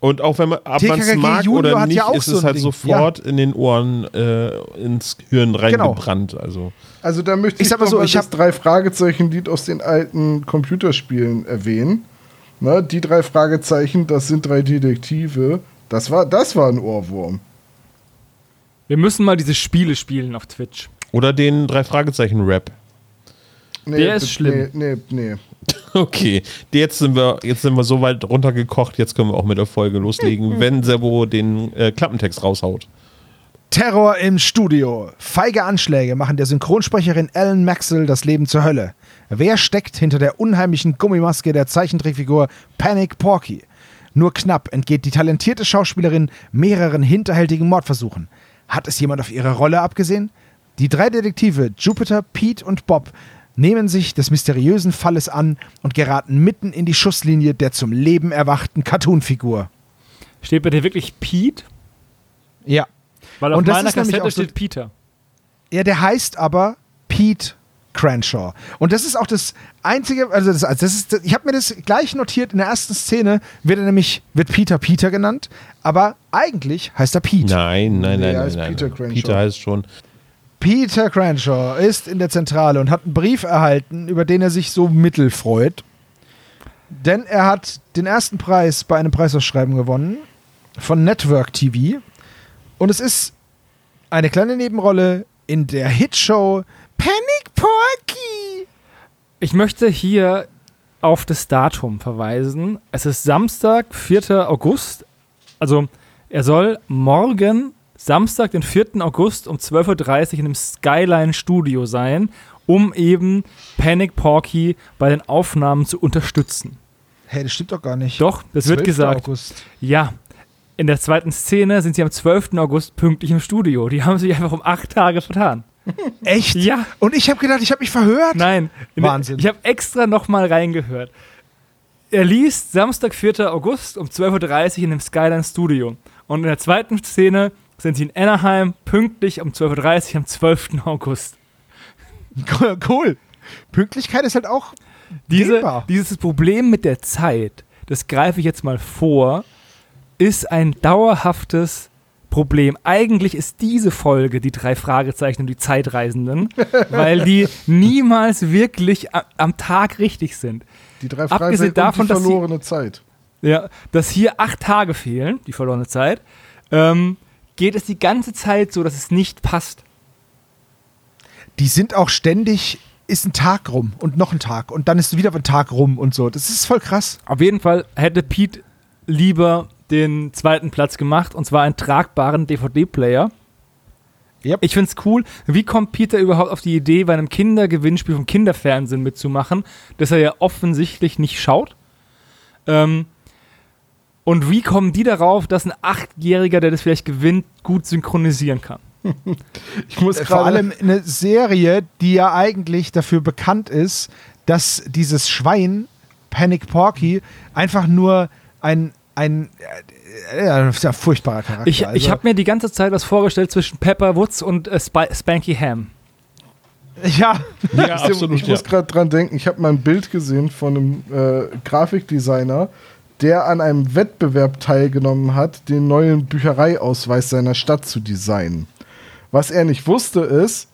Und auch wenn man, es TKKG mag Junior oder hat nicht, ja auch ist so es halt Ding. sofort in den Ohren, äh, ins Hirn Genau. reingebrannt. Also. Also da möchte Ich ich, sag mal so, ich das hab- drei Fragezeichen-Lied aus den alten Computerspielen erwähnen. Ne, die drei Fragezeichen, das sind drei Detektive. Das war, das war ein Ohrwurm. Wir müssen mal diese Spiele spielen auf Twitch. Oder den drei Fragezeichen Rap. Nee, Der ist schlimm. Nee, nee, nee. Okay, jetzt sind wir, jetzt sind wir so weit runtergekocht, jetzt können wir auch mit der Folge loslegen, wenn Sebo den äh, Klappentext raushaut. Terror im Studio. Feige Anschläge machen der Synchronsprecherin Ellen Maxwell das Leben zur Hölle. Wer steckt hinter der unheimlichen Gummimaske der Zeichentrickfigur Panic Porky? Nur knapp entgeht die talentierte Schauspielerin mehreren hinterhältigen Mordversuchen. Hat es jemand auf ihre Rolle abgesehen? Die drei Detektive Jupiter, Pete und Bob nehmen sich des mysteriösen Falles an und geraten mitten in die Schusslinie der zum Leben erwachten Cartoonfigur. Steht bei dir wirklich Pete? Ja. Weil auf Und das meiner ist nämlich Kassette auch so- steht Peter. Ja, der heißt aber Pete Cranshaw. Und das ist auch das einzige, also das, also das ist, ich habe mir das gleich notiert, in der ersten Szene wird er nämlich, wird Peter Peter genannt, aber eigentlich heißt er Pete. Nein, nein, Nee, nein, nein. Peter nein. Peter heißt schon. Peter Cranshaw ist in der Zentrale und hat einen Brief erhalten, über den er sich so mittel freut. Denn er hat den ersten Preis bei einem Preisausschreiben gewonnen von Network TV. Und es ist eine kleine Nebenrolle in der Hitshow Panic Porky. Ich möchte hier auf das Datum verweisen. Es ist Samstag, 4. August. Also er soll morgen, Samstag, den 4. August um 12.30 Uhr in einem Skyline Studio sein. um eben Panic Porky bei den Aufnahmen zu unterstützen. Hey, das stimmt doch gar nicht. Doch, das wird 12. gesagt. August. Ja. In der zweiten Szene sind sie am 12. August pünktlich im Studio. Die haben sich einfach um acht Tage vertan. Echt? Ja. Und ich habe gedacht, ich habe mich verhört. Nein. Wahnsinn. Ich habe extra nochmal reingehört. Er liest Samstag, 4. August um 12.30 Uhr in dem Skyline Studio. Und in der zweiten Szene sind sie in Anaheim pünktlich um 12.30 Uhr am 12. August. Cool. Pünktlichkeit ist halt auch Diese, Dehnbar. dieses Problem mit der Zeit, das greife ich jetzt mal vor, ist ein dauerhaftes Problem. Eigentlich ist diese Folge die drei Fragezeichen und die Zeitreisenden, weil die niemals wirklich am Tag richtig sind. Die drei Abgesehen Fragezeichen davon, die dass sie- verlorene Zeit. Ja, dass hier acht Tage fehlen, die verlorene Zeit, ähm, geht es die ganze Zeit so, dass es nicht passt. die sind auch ständig, ist ein Tag rum und noch ein Tag und dann ist wieder ein Tag rum und so. Das ist voll krass. Auf jeden Fall hätte Pete lieber den zweiten Platz gemacht und zwar einen tragbaren DVD-Player. Yep. Ich finde es cool. Wie kommt Peter überhaupt auf die Idee, bei einem Kindergewinnspiel vom Kinderfernsehen mitzumachen, das er ja offensichtlich nicht schaut? Ähm, und wie kommen die darauf, dass ein Achtjähriger, der das vielleicht gewinnt, gut synchronisieren kann? Ich muss Äh, Vor gerade allem eine Serie, die ja eigentlich dafür bekannt ist, dass dieses Schwein, Panic Porky, einfach nur ein, ein äh, äh, das ist ja ein furchtbarer Charakter. Ich, ich also, habe mir die ganze Zeit was vorgestellt zwischen Pepper Woods und äh, Spi Spanky Ham. ja, Ja, ich muss gerade dran denken, ich habe mal ein Bild gesehen von einem äh, Grafikdesigner, der an einem Wettbewerb teilgenommen hat, den neuen Büchereiausweis seiner Stadt zu designen. Was er nicht wusste, ist,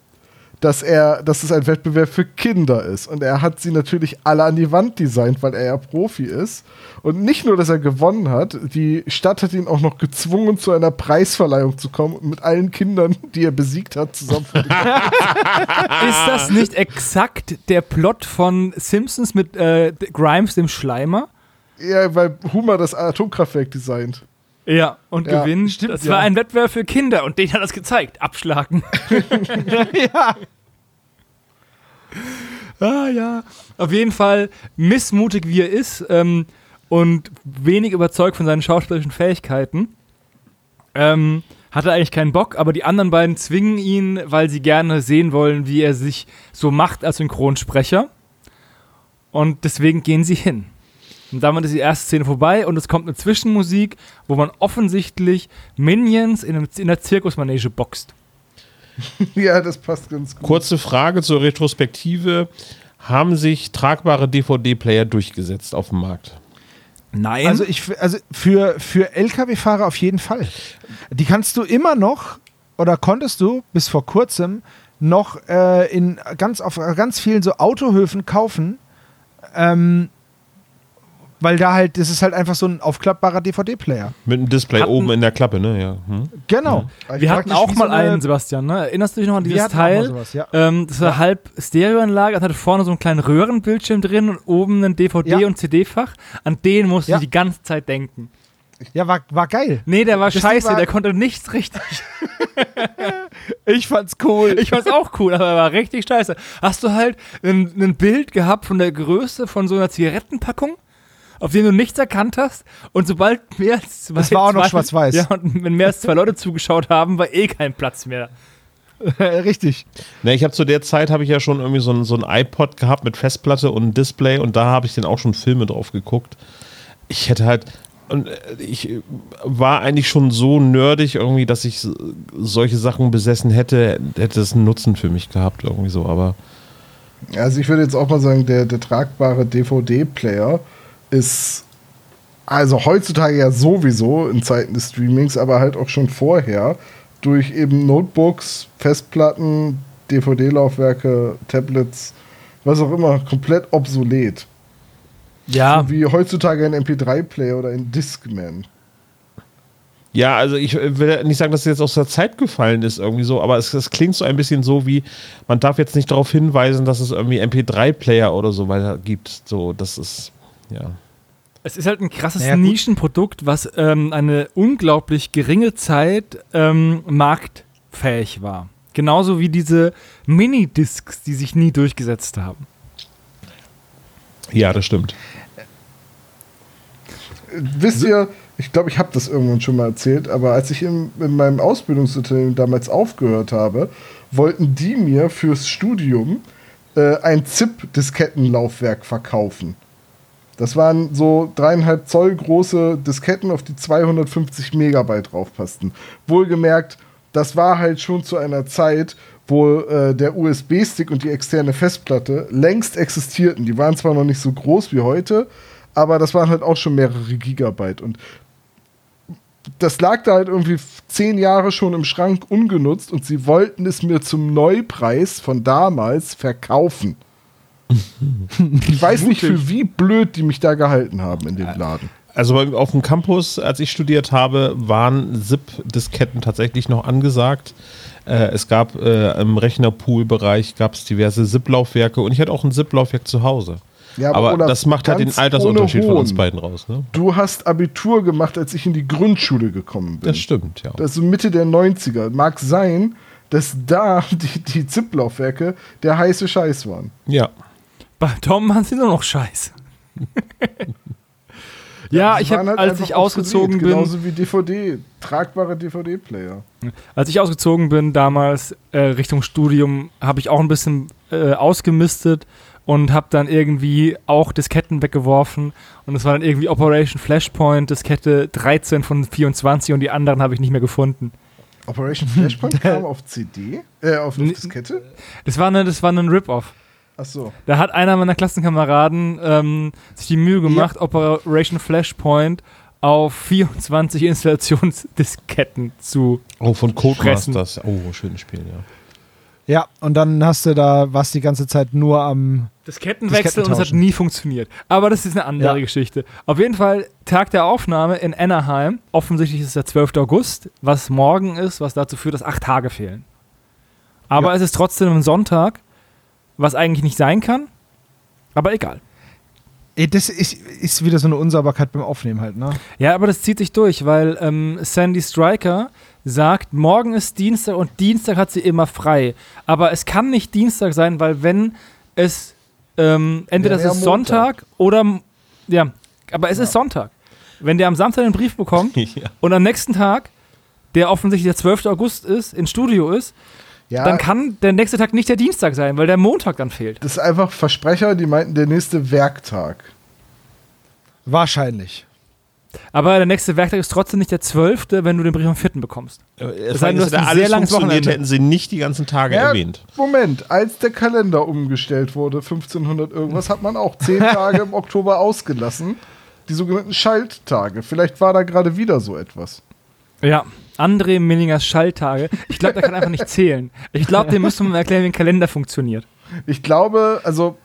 dass er, dass es ein Wettbewerb für Kinder ist. Und er hat sie natürlich alle an die Wand designt, weil er ja Profi ist. Und nicht nur, dass er gewonnen hat, die Stadt hat ihn auch noch gezwungen, zu einer Preisverleihung zu kommen und mit allen Kindern, die er besiegt hat, zusammen. Ist das nicht exakt der Plot von Simpsons mit äh, Grimes, dem Schleimer? Ja, weil Hummer das Atomkraftwerk designt. Ja, und Ja, gewinnt. stimmt, das ja. war ein Wettbewerb für Kinder und den hat er es gezeigt. Abschlagen. ja. ah ja. Auf jeden Fall missmutig wie er ist ähm, und wenig überzeugt von seinen schauspielerischen Fähigkeiten, ähm, hat er eigentlich keinen Bock, aber die anderen beiden zwingen ihn, weil sie gerne sehen wollen, wie er sich so macht als Synchronsprecher. Und deswegen gehen sie hin. Und damit ist die erste Szene vorbei und es kommt eine Zwischenmusik, wo man offensichtlich Minions in, einem, in der Zirkusmanege boxt. Ja, das passt ganz gut. Kurze Frage zur Retrospektive. Haben sich tragbare DVD-Player durchgesetzt auf dem Markt? Nein. Also, ich, also für, für Lkw-Fahrer auf jeden Fall. Die kannst du immer noch, oder konntest du bis vor kurzem noch äh, in ganz, auf ganz vielen so Autohöfen kaufen. Ähm, weil da halt, das ist halt einfach so ein aufklappbarer DVD-Player. Mit einem Display Hatten- oben in der Klappe, ne? Ja. Hm. Genau. wir hatten auch mal so einen, Sebastian, ne? Erinnerst du dich noch an Wir dieses hatten auch mal Teil? sowas, ja. Ähm, das war halb Stereoanlage, das hatte vorne so einen kleinen Röhrenbildschirm drin und oben ein DVD- Ja. und CD-Fach. An den musste Ja. ich die ganze Zeit denken. Ja, war, war geil. Nee, der war Das scheiße, war- der konnte nichts richtig. Ich fand's cool. Ich fand's auch cool, aber er war richtig scheiße. Hast du halt ein, ein Bild gehabt von der Größe von so einer Zigarettenpackung, auf dem du nichts erkannt hast und sobald mehr als zwei... Das war auch noch zwei- schwarz-weiß. Ja, und wenn mehr als zwei Leute zugeschaut haben, war eh kein Platz mehr. Richtig. Ne, ich habe zu der Zeit habe ich ja schon irgendwie so ein, so ein iPod gehabt mit Festplatte und Display und da habe ich dann auch schon Filme drauf geguckt. Ich hätte halt und äh, ich äh, war eigentlich schon so nerdig irgendwie, dass ich so- solche Sachen besessen hätte, hätte es einen Nutzen für mich gehabt irgendwie so, aber Also ich würde jetzt auch mal sagen, der, der tragbare DVD-Player ist also heutzutage ja sowieso in Zeiten des Streamings, aber halt auch schon vorher durch eben Notebooks, Festplatten, DVD-Laufwerke, Tablets, was auch immer, komplett obsolet. Ja, Wie heutzutage ein MP3-Player oder ein Discman. Ja, also ich will nicht sagen, dass es jetzt aus der Zeit gefallen ist, irgendwie so, aber es, es klingt so ein bisschen so wie, man darf jetzt nicht darauf hinweisen, dass es irgendwie MP3-Player oder so weiter gibt. So, das ist, ja. Es ist halt ein krasses Naja. Nischenprodukt, was ähm, eine unglaublich geringe Zeit ähm, marktfähig war. Genauso wie diese Minidiscs, die sich nie durchgesetzt haben. Ja, das stimmt. Wisst ihr, ich glaube, ich habe das irgendwann schon mal erzählt, aber als ich in, in meinem Ausbildungsunternehmen damals aufgehört habe, wollten die mir fürs Studium äh, ein ZIP-Diskettenlaufwerk verkaufen. Das waren so dreieinhalb Zoll große Disketten, auf die 250 Megabyte draufpassten. Wohlgemerkt, das war halt schon zu einer Zeit, wo äh, der USB-Stick und die externe Festplatte längst existierten. Die waren zwar noch nicht so groß wie heute, aber das waren halt auch schon mehrere Gigabyte. Und das lag da halt irgendwie zehn Jahre schon im Schrank ungenutzt und sie wollten es mir zum Neupreis von damals verkaufen. Ich weiß nicht, für wie blöd die mich da gehalten haben in dem Laden. Also auf dem Campus, als ich studiert habe, waren ZIP-Disketten tatsächlich noch angesagt. Äh, es gab äh, im Rechnerpool-Bereich gab es diverse ZIP-Laufwerke und ich hatte auch ein ZIP-Laufwerk zu Hause. Ja, aber Olaf, das macht halt den Altersunterschied von uns beiden raus. Ne? Du hast Abitur gemacht, als ich in die Grundschule gekommen bin. Das stimmt, ja. Das ist Mitte der 90er. Mag sein, dass da die, die ZIP-Laufwerke der heiße Scheiß waren. ja. Bei Tom waren sie nur noch scheiß. ja, ich habe, halt als ich ausgezogen bin, Genauso wie DVD, tragbare DVD-Player. als ich ausgezogen bin damals äh, Richtung Studium, habe ich auch ein bisschen äh, ausgemistet und habe dann irgendwie auch Disketten weggeworfen und es war dann irgendwie Operation Flashpoint Diskette 13 von 24 und die anderen habe ich nicht mehr gefunden. Operation Flashpoint kam auf CD? Äh, auf. Diskette? Das war eine, das war ein Rip-Off. Achso. Da hat einer meiner Klassenkameraden ähm, sich die Mühe gemacht, Operation Flashpoint auf 24 Installationsdisketten zu. Oh, von. Codemasters. Oh, schönes Spiel, ja. Ja, und dann hast du da, was die ganze Zeit nur am. Disketten Disketten wechseln und es hat nie funktioniert. Aber das ist eine andere Ja. Geschichte. Auf jeden Fall Tag der Aufnahme in Anaheim. Offensichtlich ist es der 12. August, was morgen ist, was dazu führt, dass acht Tage fehlen. Aber Ja. es ist trotzdem ein Sonntag, was eigentlich nicht sein kann. Aber egal. Das ist, ist wieder so eine Unsauberkeit beim Aufnehmen halt, ne? Ja, aber das zieht sich durch, weil ähm, Sandy Stryker sagt, morgen ist Dienstag und Dienstag hat sie immer frei. Aber es kann nicht Dienstag sein, weil wenn es ähm, entweder es ist ja Montag. Sonntag oder ja, aber es ist Sonntag. Wenn der am Samstag den Brief bekommt ja. und am nächsten Tag, der offensichtlich der 12. August ist, ins Studio ist, Ja, dann kann der nächste Tag nicht der Dienstag sein, weil der Montag dann fehlt. das ist einfach Versprecher, die meinten der nächste Werktag. Wahrscheinlich. Aber der nächste Werktag ist trotzdem nicht der 12., wenn du den Brief am 4. bekommst. Es sei denn, du hast ein alles sehr langes funktioniert, Wochenende. hätten sie nicht die ganzen Tage Ja, erwähnt. Moment, als der Kalender umgestellt wurde, 1500 irgendwas, hat man auch zehn Tage im Oktober ausgelassen. Die sogenannten Schalttage. Vielleicht war da gerade wieder so etwas. Ja, André Millingers Schalltage. Ich glaube, der kann einfach nicht zählen. Ich glaube, dem müsste man mal erklären, wie ein Kalender funktioniert. Ich glaube, also,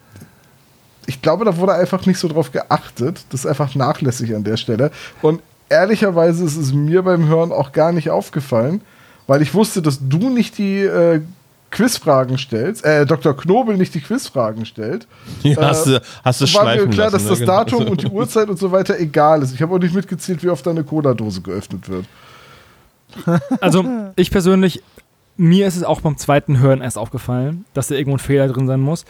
ich glaube, da wurde einfach nicht so drauf geachtet. Das ist einfach nachlässig an der Stelle. Und ehrlicherweise ist es mir beim Hören auch gar nicht aufgefallen, weil ich wusste, dass du nicht die äh, Quizfragen stellst, äh, Dr. Knobel nicht die Quizfragen stellt. Ja, Äh, hast du, hast du war mir klar, lassen. dass das ne? Genau. Datum und die Uhrzeit und so weiter egal ist. Ich habe auch nicht mitgezählt, wie oft da eine Cola-Dose geöffnet wird. Also, ich persönlich, mir ist es auch beim zweiten Hören erst aufgefallen, dass da irgendwo ein Fehler drin sein muss.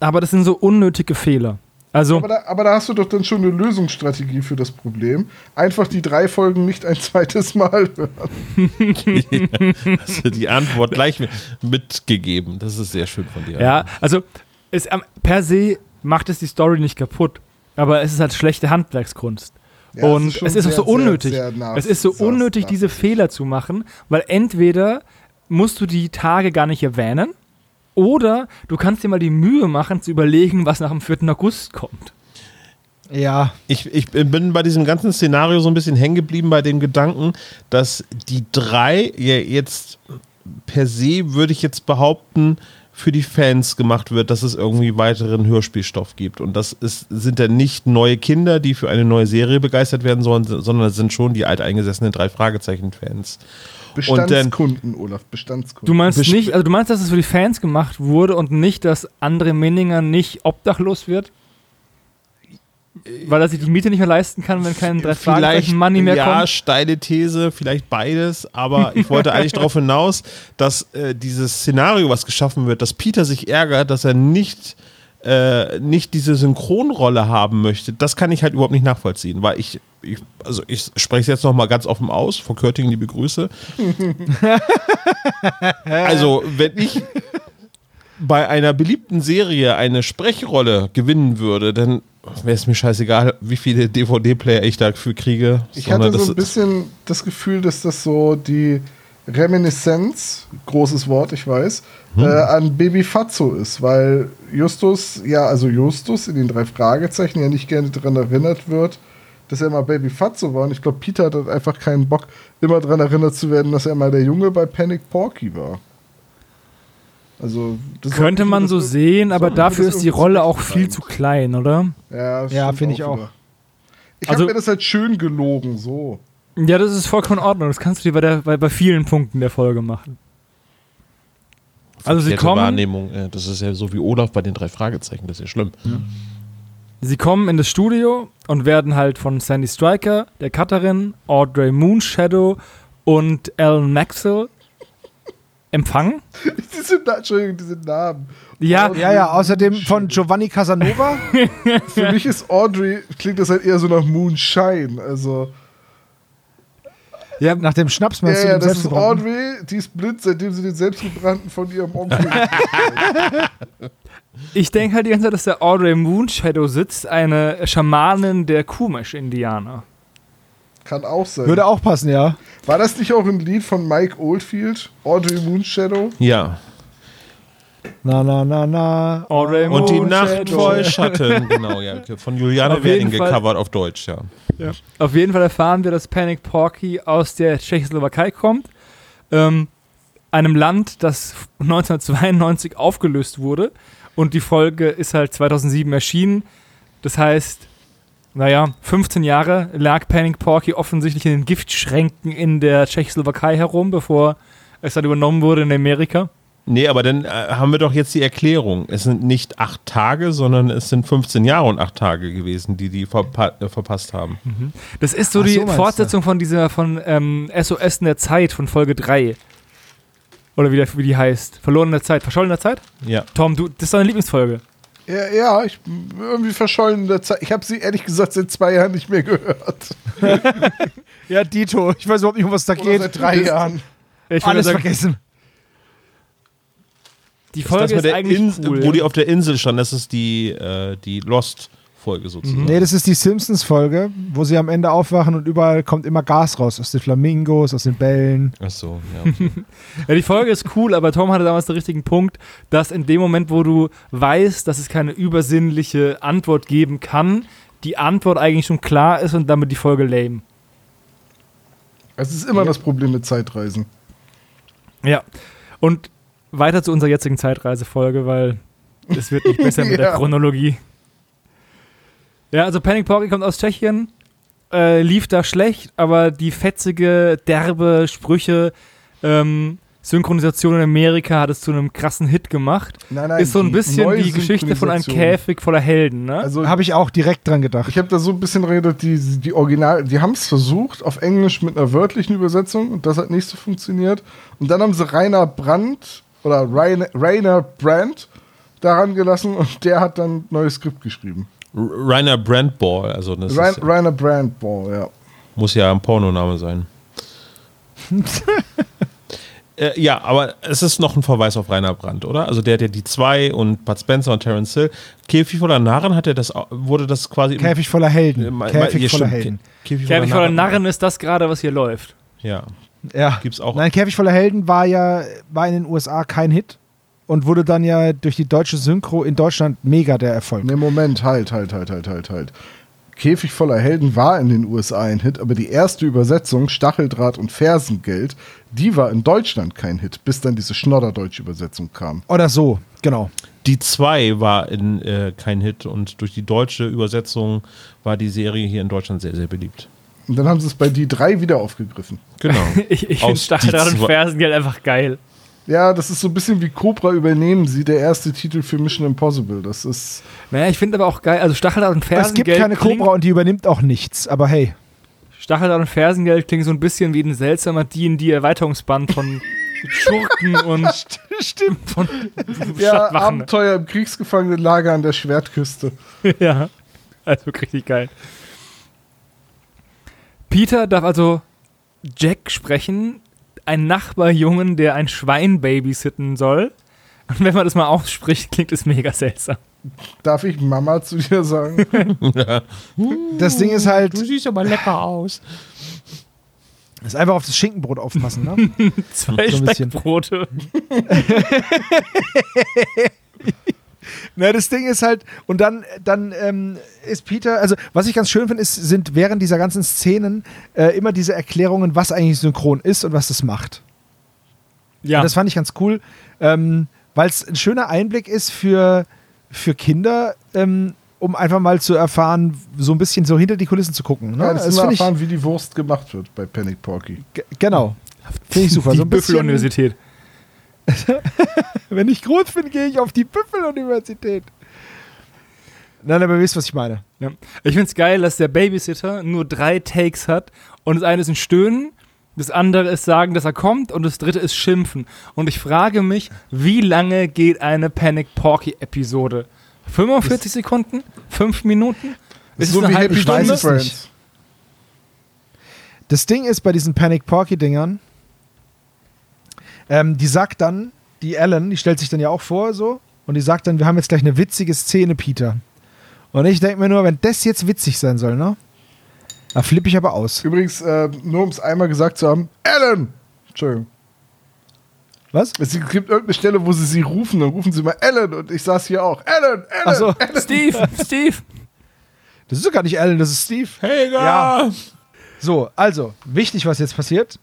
Aber das sind so unnötige Fehler. Also, Aber da, aber da hast du doch dann schon eine Lösungsstrategie für das Problem. Einfach die drei Folgen nicht ein zweites Mal hören. Hast du die Antwort gleich mit- mitgegeben. Das ist sehr schön von dir. ja, also, es, per se macht es die Story nicht kaputt. Aber es ist halt schlechte Handwerkskunst. Ja, und ist es ist auch sehr, so sehr, unnötig. sehr nach- es ist so sehr unnötig, diese. Fehler zu machen, weil entweder musst du die Tage gar nicht erwähnen oder du kannst dir mal die Mühe machen, zu überlegen, was nach dem 4. August kommt. Ja. Ich, ich bin bei diesem ganzen Szenario so ein bisschen hängen geblieben bei dem Gedanken, dass die drei ja jetzt per se, würde ich jetzt behaupten, für die Fans gemacht wird, dass es irgendwie weiteren Hörspielstoff gibt. Und das ist, sind dann nicht neue Kinder, die für eine neue Serie begeistert werden sollen, sondern es sind schon die alteingesessenen drei Fragezeichen-Fans. Und dann- Bestandskunden, Olaf, Bestandskunden. Du meinst nicht, also du meinst, dass es für die Fans gemacht wurde und nicht, dass André Minninger nicht obdachlos wird? Weil er sich die Miete nicht mehr leisten kann, wenn kein drei Fragezeichen Money mehr ja, kommt. steile These, vielleicht beides, aber ich wollte eigentlich darauf hinaus, dass äh, dieses Szenario, was geschaffen wird, dass Peter sich ärgert, dass er nicht, äh, nicht diese Synchronrolle haben möchte, das kann ich halt überhaupt nicht nachvollziehen, weil ich, ich also ich spreche es jetzt nochmal ganz offen aus, vor Körting liebe Grüße. also, wenn ich bei einer beliebten Serie eine Sprechrolle gewinnen würde, dann wäre es mir scheißegal, wie viele DVD-Player ich dafür kriege. Ich hatte so ein bisschen das Gefühl, dass das so die Reminiszenz, großes Wort, ich weiß, Hm. äh, an Baby Fatso ist, weil Justus, ja, also Justus in den drei Fragezeichen ja nicht gerne daran erinnert wird, dass er mal Baby Fatso war. Und ich glaube, Peter hat halt einfach keinen Bock, immer daran erinnert zu werden, dass er mal der Junge bei Panic Porky war. Also, das Könnte man so sehen, aber dafür ist die Rolle auch viel zu klein, oder? Ja, Ja, finde ich auch. wieder. Ich Also- habe mir das halt schön gelogen, so. Ja, das ist vollkommen in Ordnung. Das kannst du dir bei, der, bei, bei vielen Punkten der Folge machen. Also sie kommen, Wahrnehmung, äh, das ist ja so wie Olaf bei den drei Fragezeichen, das ist ja schlimm. sie kommen in das Studio und werden halt von Sandy Stryker, der Cutterin, Audrey Moonshadow und Alan Maxwell empfangen. Diese, Entschuldigung, diese Namen. Ja, Ja, ja, außerdem von Giovanni Casanova. Für mich ist Audrey, klingt das halt eher so nach Moonshine. Also, ja, Nach dem Schnaps ja, du ja, das ist? Audrey, die ist blind, seitdem sie den selbstgebrannten von ihrem Onkel. ich denke halt die ganze Zeit, dass der Audrey Moonshadow sitzt, eine Schamanin der Kumisch-Indianer. Kann auch sein. Würde auch passen, ja. War das nicht auch ein Lied von Mike Oldfield? Audrey Moonshadow? Ja. Na, na, na, na. Audrey Und die. Nacht voll Schatten, genau, ja. Von Juliane Werding gecovert auf Deutsch, ja. Auf jeden Fall erfahren wir, dass Panic Porky aus der Tschechoslowakei kommt. Ähm, einem Land, das 1992 aufgelöst wurde. Und die Folge ist halt 2007 erschienen. Das heißt, naja, 15 Jahre lag Panic Porky offensichtlich in den Giftschränken in der Tschechoslowakei herum, bevor es dann übernommen wurde in Amerika. Nee, aber dann äh, haben wir doch jetzt die Erklärung. Es sind nicht acht Tage, sondern es sind 15 Jahre und acht Tage gewesen, die die verpa äh, verpasst haben. Das ist so Ach die so? Fortsetzung von dieser, von ähm, SOS in der Zeit, von Folge 3. Oder wie, der, wie die heißt. Verlorene Zeit. Verschollene Zeit? Ja. Tom, du, das ist deine Lieblingsfolge. Ja, ja, ich bin irgendwie verschollen in der Zeit. Ich habe sie ehrlich gesagt seit zwei Jahren nicht mehr gehört. Ja, Dito. Ich weiß überhaupt nicht, um was da Oder geht. seit drei Jahren. Ich Alles sagen, vergessen. die Folge ist der eigentlich Ins- cool. Wo die auf der Insel stand, das ist die, äh, die Lost-Folge sozusagen. Nee, das ist die Simpsons-Folge, wo sie am Ende aufwachen und überall kommt immer Gas raus. Aus den Flamingos, aus den Bällen. Ach so, ja. Okay. ja, die Folge ist cool, aber Tom hatte damals den richtigen Punkt, dass in dem Moment, wo du weißt, dass es keine übersinnliche Antwort geben kann, die Antwort eigentlich schon klar ist und damit die Folge lame. Es ist immer das Problem mit Zeitreisen. Ja. Und weiter zu unserer jetzigen Zeitreisefolge, weil es wird nicht besser mit der Ja. Chronologie. Ja, also Panic Porky kommt aus Tschechien, äh, lief da schlecht, aber die fetzige, derbe Sprüche, ähm, Synchronisation in Amerika hat es zu einem krassen Hit gemacht. Nein, nein, Ist so ein bisschen die Geschichte von einem. Käfig voller Helden, ne? Also, Habe ich auch direkt dran gedacht. ich habe da so ein bisschen redet, die, die Original, die haben es versucht auf Englisch mit einer wörtlichen Übersetzung und das hat nicht so funktioniert. Und dann haben sie Rainer Brandt oder Rainer, Rainer Brandt daran gelassen und der hat dann ein neues Skript geschrieben. Rainer Brandball, also das Rein, ist, Rainer Brandt, boah, ja. muss ja ein Pornoname sein. äh, ja, aber es ist noch ein Verweis auf Rainer Brandt, oder? Also der hat ja die zwei und Bud Spencer und Terence Hill. Käfig voller Narren hat er das, wurde das quasi. im- Käfig voller äh, Helden. ma- Käfig voller stimmt, Helden. Kä- Käfig, Käfig voller Narren ist das gerade, was hier läuft. Ja, Ja. gibt's auch. Nein, Käfig voller Helden war ja war in den USA kein Hit und wurde dann ja durch die deutsche Synchro in Deutschland mega der Erfolg. Ne, Moment, halt, halt, halt, halt, halt, halt. Käfig voller Helden war in den USA ein Hit, aber die erste Übersetzung, Stacheldraht und Fersengeld, die war in Deutschland kein Hit, bis dann diese schnodderdeutsche Übersetzung kam. Oder so, genau. Die zwei war in, äh, kein Hit und durch die deutsche Übersetzung war die Serie hier in Deutschland sehr, sehr beliebt. Und dann haben sie es bei die drei wieder aufgegriffen. Genau. Ich, ich finde Aus Stacheldraht und Fersengeld einfach geil. Ja, das ist so ein bisschen wie Cobra übernehmen sie, der erste Titel für Mission Impossible. Das ist. Naja, ich finde aber auch geil, also Stacheldraht und Es Fersengeld. gibt keine klingt- Cobra und die übernimmt auch nichts, aber hey. Stacheldraht und Fersengeld klingt so ein bisschen wie ein seltsamer D&D-Erweiterungsband von Schurken und Stimmt. von Ja. Abenteuer im Kriegsgefangenenlager an der Schwertküste. ja, also richtig geil. Peter darf also Jack sprechen, ein Nachbarjungen, der ein Schwein babysitten soll. Und wenn man das mal ausspricht, klingt es mega seltsam. Darf ich Mama zu dir sagen? Das Ding ist halt, Du siehst aber lecker aus. ist einfach auf das Schinkenbrot aufpassen, ne? Zwei So ein bisschen. Speckbrote. Na, das Ding ist halt, und dann, dann ähm, ist Peter, also was ich ganz schön finde, ist, sind während dieser ganzen Szenen äh, immer diese Erklärungen, was eigentlich synchron ist und was das macht. Ja, Und das fand ich ganz cool, ähm, weil es ein schöner Einblick ist für, für Kinder, ähm, um einfach mal zu erfahren, so ein bisschen so hinter die Kulissen zu gucken. Ne? Ja, das das ist finde ich, erfahren, wie die Wurst gemacht wird bei Panic Porky. genau. Finde ich super. die so Büffeluniversität. wenn ich groß bin, gehe ich auf die Büffeluniversität. Nein, aber ihr wisst, was ich meine. Ja. Ich finde es geil, dass der Babysitter nur drei Takes hat und das eine ist ein Stöhnen, das andere ist sagen, dass er kommt und das dritte ist schimpfen. Und ich frage mich, wie lange geht eine Panic Porky Episode? 45 Sekunden? 5 Minuten? Das Ist es eine halbe Stunde? Das Ding ist bei diesen Panic Porky-Dingern, ähm, die sagt dann, die Ellen, die stellt sich dann ja auch vor so, und die sagt dann, wir haben jetzt gleich eine witzige Szene, Peter. Und ich denke mir nur, wenn das jetzt witzig sein soll, ne? Da flippe ich aber aus. Übrigens, äh, nur um es einmal gesagt zu haben, Ellen! Entschuldigung. Was? Es gibt irgendeine Stelle, wo sie sie rufen, dann rufen sie mal Ellen und ich saß hier auch. Ellen! Ellen! Achso, Steve, Steve. das ist doch gar nicht Ellen, das ist Steve. Helga! Ja. So, also, wichtig, was jetzt passiert.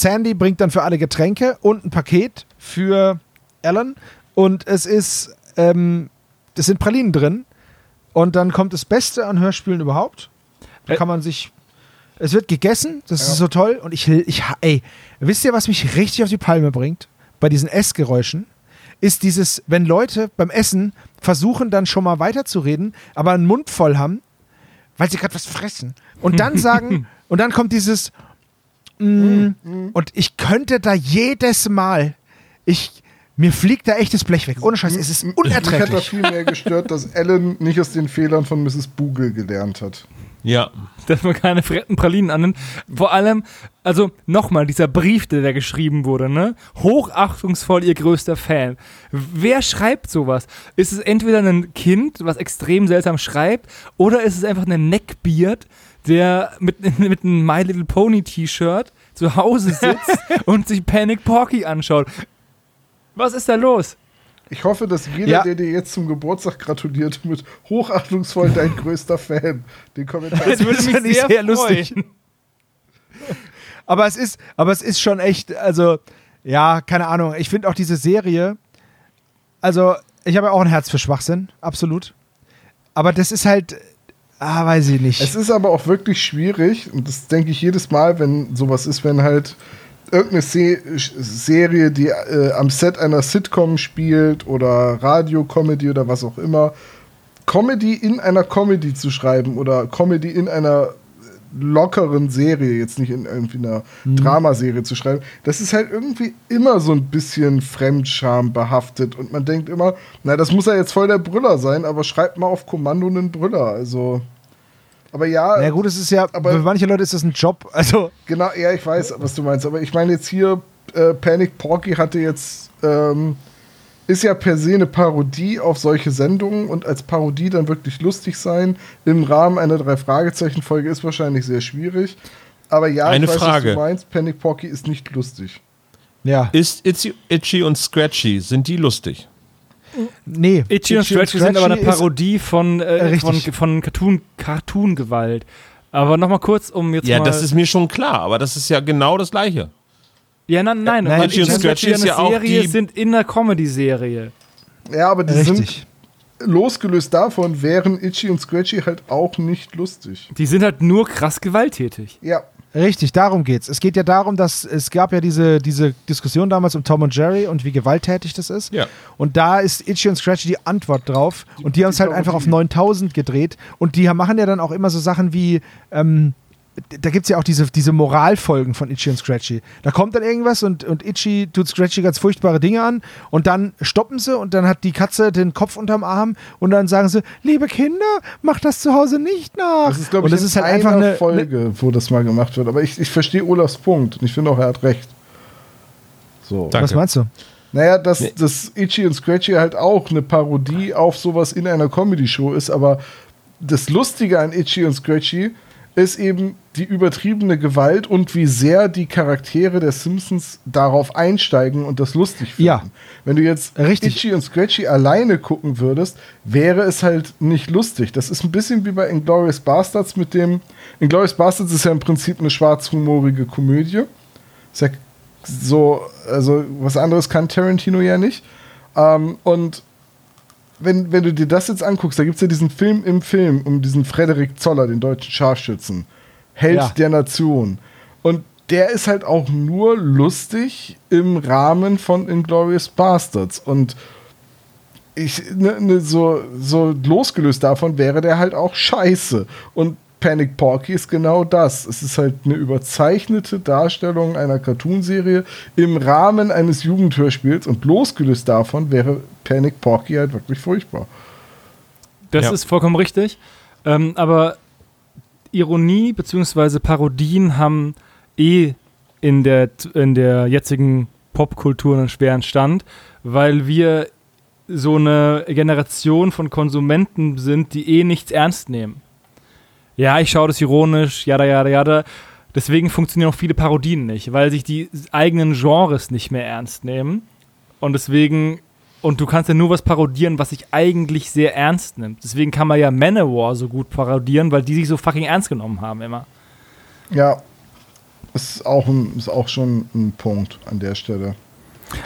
Sandy bringt dann für alle Getränke und ein Paket für Alan. Und es ist, ähm, es sind Pralinen drin. Und dann kommt das Beste an Hörspielen überhaupt. Da Ä- kann man sich. Es wird gegessen, das Ja. ist so toll. Und ich, ich, ey, wisst ihr, was mich richtig auf die Palme bringt? Bei diesen Essgeräuschen? Ist dieses, wenn Leute beim Essen versuchen, dann schon mal weiterzureden, aber einen Mund voll haben, weil sie gerade was fressen. Und dann sagen, und dann kommt dieses, mm, und ich könnte da jedes Mal, ich, mir fliegt da echtes Blech weg. Ohne Scheiß, es ist Mich hat da unerträglich. viel mehr gestört, dass Ellen nicht aus den Fehlern von Mrs. Bogle gelernt hat. Ja. dass man keine fretten Pralinen annimmt. Vor allem, also nochmal, dieser Brief, der da geschrieben wurde, ne? Hochachtungsvoll ihr größter Fan. Wer schreibt sowas? Ist es entweder ein Kind, was extrem seltsam schreibt, oder ist es einfach ein Neckbeard, der mit, mit einem My Little Pony T-Shirt zu Hause sitzt und sich Panic Porky anschaut? Was ist da los? Ich hoffe, dass jeder, Ja. der dir jetzt zum Geburtstag gratuliert, mit hochachtungsvoll dein größter Fan den Kommentar. Das würde mich sehr sehr lustig. Aber es ist, aber es ist schon echt, also, ja, keine Ahnung. Ich finde auch diese Serie, also, ich habe ja auch ein Herz für Schwachsinn, absolut. Aber das ist halt, ah, weiß ich nicht. Es ist aber auch wirklich schwierig, und das denke ich jedes Mal, wenn sowas ist, wenn halt irgendeine Se Serie, die äh, am Set einer Sitcom spielt oder Radio-Comedy oder was auch immer, Comedy in einer Comedy zu schreiben oder Comedy in einer lockeren Serie, jetzt nicht in irgendwie einer Dramaserie zu schreiben, das ist halt irgendwie immer so ein bisschen Fremdscham behaftet und man denkt immer, na, das muss ja jetzt voll der Brüller sein, aber schreibt mal auf Kommando einen Brüller, also. Aber ja, ja gut, es ist ja, aber- für manche Leute ist das ein Job, also, Genau, ja, ich weiß, was du meinst. Aber ich meine jetzt hier, äh, Panic Porky hatte jetzt, ähm, ist ja per se eine Parodie auf solche Sendungen und als Parodie dann wirklich lustig sein im Rahmen einer Drei-Fragezeichen-Folge ist wahrscheinlich sehr schwierig. Aber ja, Eine ich weiß, Frage. was du meinst. Panic Porky ist nicht lustig. ja. Ist Itchy, Itchy und Scratchy, sind die lustig? Nee. Itchy und Stretchy sind aber eine Parodie von, äh, von, von Cartoon, Cartoon-Gewalt. Aber nochmal kurz, um jetzt Ja, mal... das ist mir schon klar, aber das ist ja genau das Gleiche. Ja, nein, nein. Nein, weil Itchy und Scratchy ist ja auch Serie die- sind in der Comedy-Serie. Ja, aber die sind Richtig. losgelöst davon, wären Itchy und Scratchy halt auch nicht lustig. Die sind halt nur krass gewalttätig. Ja. Richtig, darum geht's. Es geht ja darum, dass es gab ja diese, diese Diskussion damals um Tom und Jerry und wie gewalttätig das ist. Ja. Und da ist Itchy und Scratchy die Antwort drauf. Und die haben es halt einfach auf Parodie. 9000 gedreht. Und die machen ja dann auch immer so Sachen wie, ähm, da gibt es ja auch diese, diese Moralfolgen von Itchy und Scratchy. Da kommt dann irgendwas und, und Itchy tut Scratchy ganz furchtbare Dinge an und dann stoppen sie und dann hat die Katze den Kopf unterm Arm und dann sagen sie, liebe Kinder, macht das zu Hause nicht nach. Das ist, glaube ich, das in ist halt einfach eine, Folge, wo das mal gemacht wird. Aber ich, ich verstehe Olafs Punkt und ich finde auch, er hat recht. So. Danke. Was meinst du? Naja, dass Nee. das Itchy und Scratchy halt auch eine Parodie auf sowas in einer Comedy-Show ist, aber das Lustige an Itchy und Scratchy ist eben die übertriebene Gewalt und wie sehr die Charaktere der Simpsons darauf einsteigen und das lustig finden. Ja. Wenn du jetzt Richtig. Itchy und Scratchy alleine gucken würdest, wäre es halt nicht lustig. Das ist ein bisschen wie bei Inglourious Bastards mit dem. Inglourious Bastards ist ja im Prinzip eine schwarzhumorige Komödie. Ist ja so, also was anderes kann Tarantino ja nicht. Ähm, und wenn, wenn du dir das jetzt anguckst, da gibt es ja diesen Film im Film um diesen Frederik Zoller, den deutschen Scharfschützen. Held Ja. der Nation. Und der ist halt auch nur lustig im Rahmen von Inglourious Bastards. Und ich, ne, ne, so, so losgelöst davon wäre der halt auch scheiße. Und Panic Porky ist genau das. Es ist halt eine überzeichnete Darstellung einer Cartoonserie im Rahmen eines Jugendhörspiels und losgelöst davon wäre Panic Porky halt wirklich furchtbar. Das Ja. ist vollkommen richtig. Ähm, aber Ironie bzw. Parodien haben eh in der, in der jetzigen Popkultur einen schweren Stand, weil wir so eine Generation von Konsumenten sind, die eh nichts ernst nehmen. Ja, ich schaue das ironisch, jada, jada, jada. Deswegen funktionieren auch viele Parodien nicht, weil sich die eigenen Genres nicht mehr ernst nehmen. Und deswegen, und du kannst ja nur was parodieren, was sich eigentlich sehr ernst nimmt. Deswegen kann man ja Manowar so gut parodieren, weil die sich so fucking ernst genommen haben immer. Ja, ist auch, ein, ist auch schon ein Punkt an der Stelle.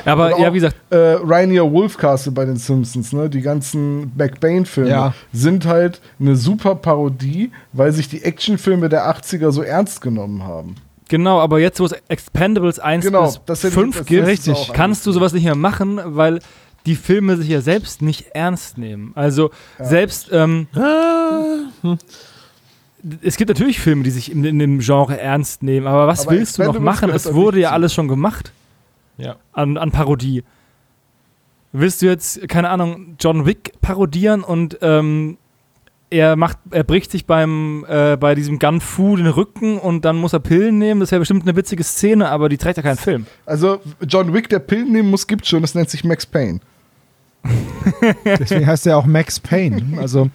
Aber Oder ja, wie gesagt, äh, Rainier Wolfcastle bei den Simpsons, ne? Die ganzen McBain-Filme Ja. sind halt eine super Parodie, weil sich die Actionfilme der 80er so ernst genommen haben. genau, aber jetzt, wo es Expendables 1 Genau, bis das hätte ich- 5 das gibt, ist Richtig. auch kannst du sowas nicht mehr machen, weil die Filme sich ja selbst nicht ernst nehmen. Also selbst ähm, es gibt natürlich Filme, die sich in, in dem Genre ernst nehmen, aber was Aber willst du noch machen? Es wurde ja alles schon gemacht Ja. an, an Parodie. Willst du jetzt, keine Ahnung, John Wick parodieren und ähm, er macht, er bricht sich beim äh, bei diesem Gun Fu den Rücken und dann muss er Pillen nehmen. Das wäre bestimmt eine witzige Szene, aber die trägt ja keinen Film. Also, John Wick, der Pillen nehmen muss, gibt schon. Das nennt sich Max Payne. Deswegen heißt er auch Max Payne. Also,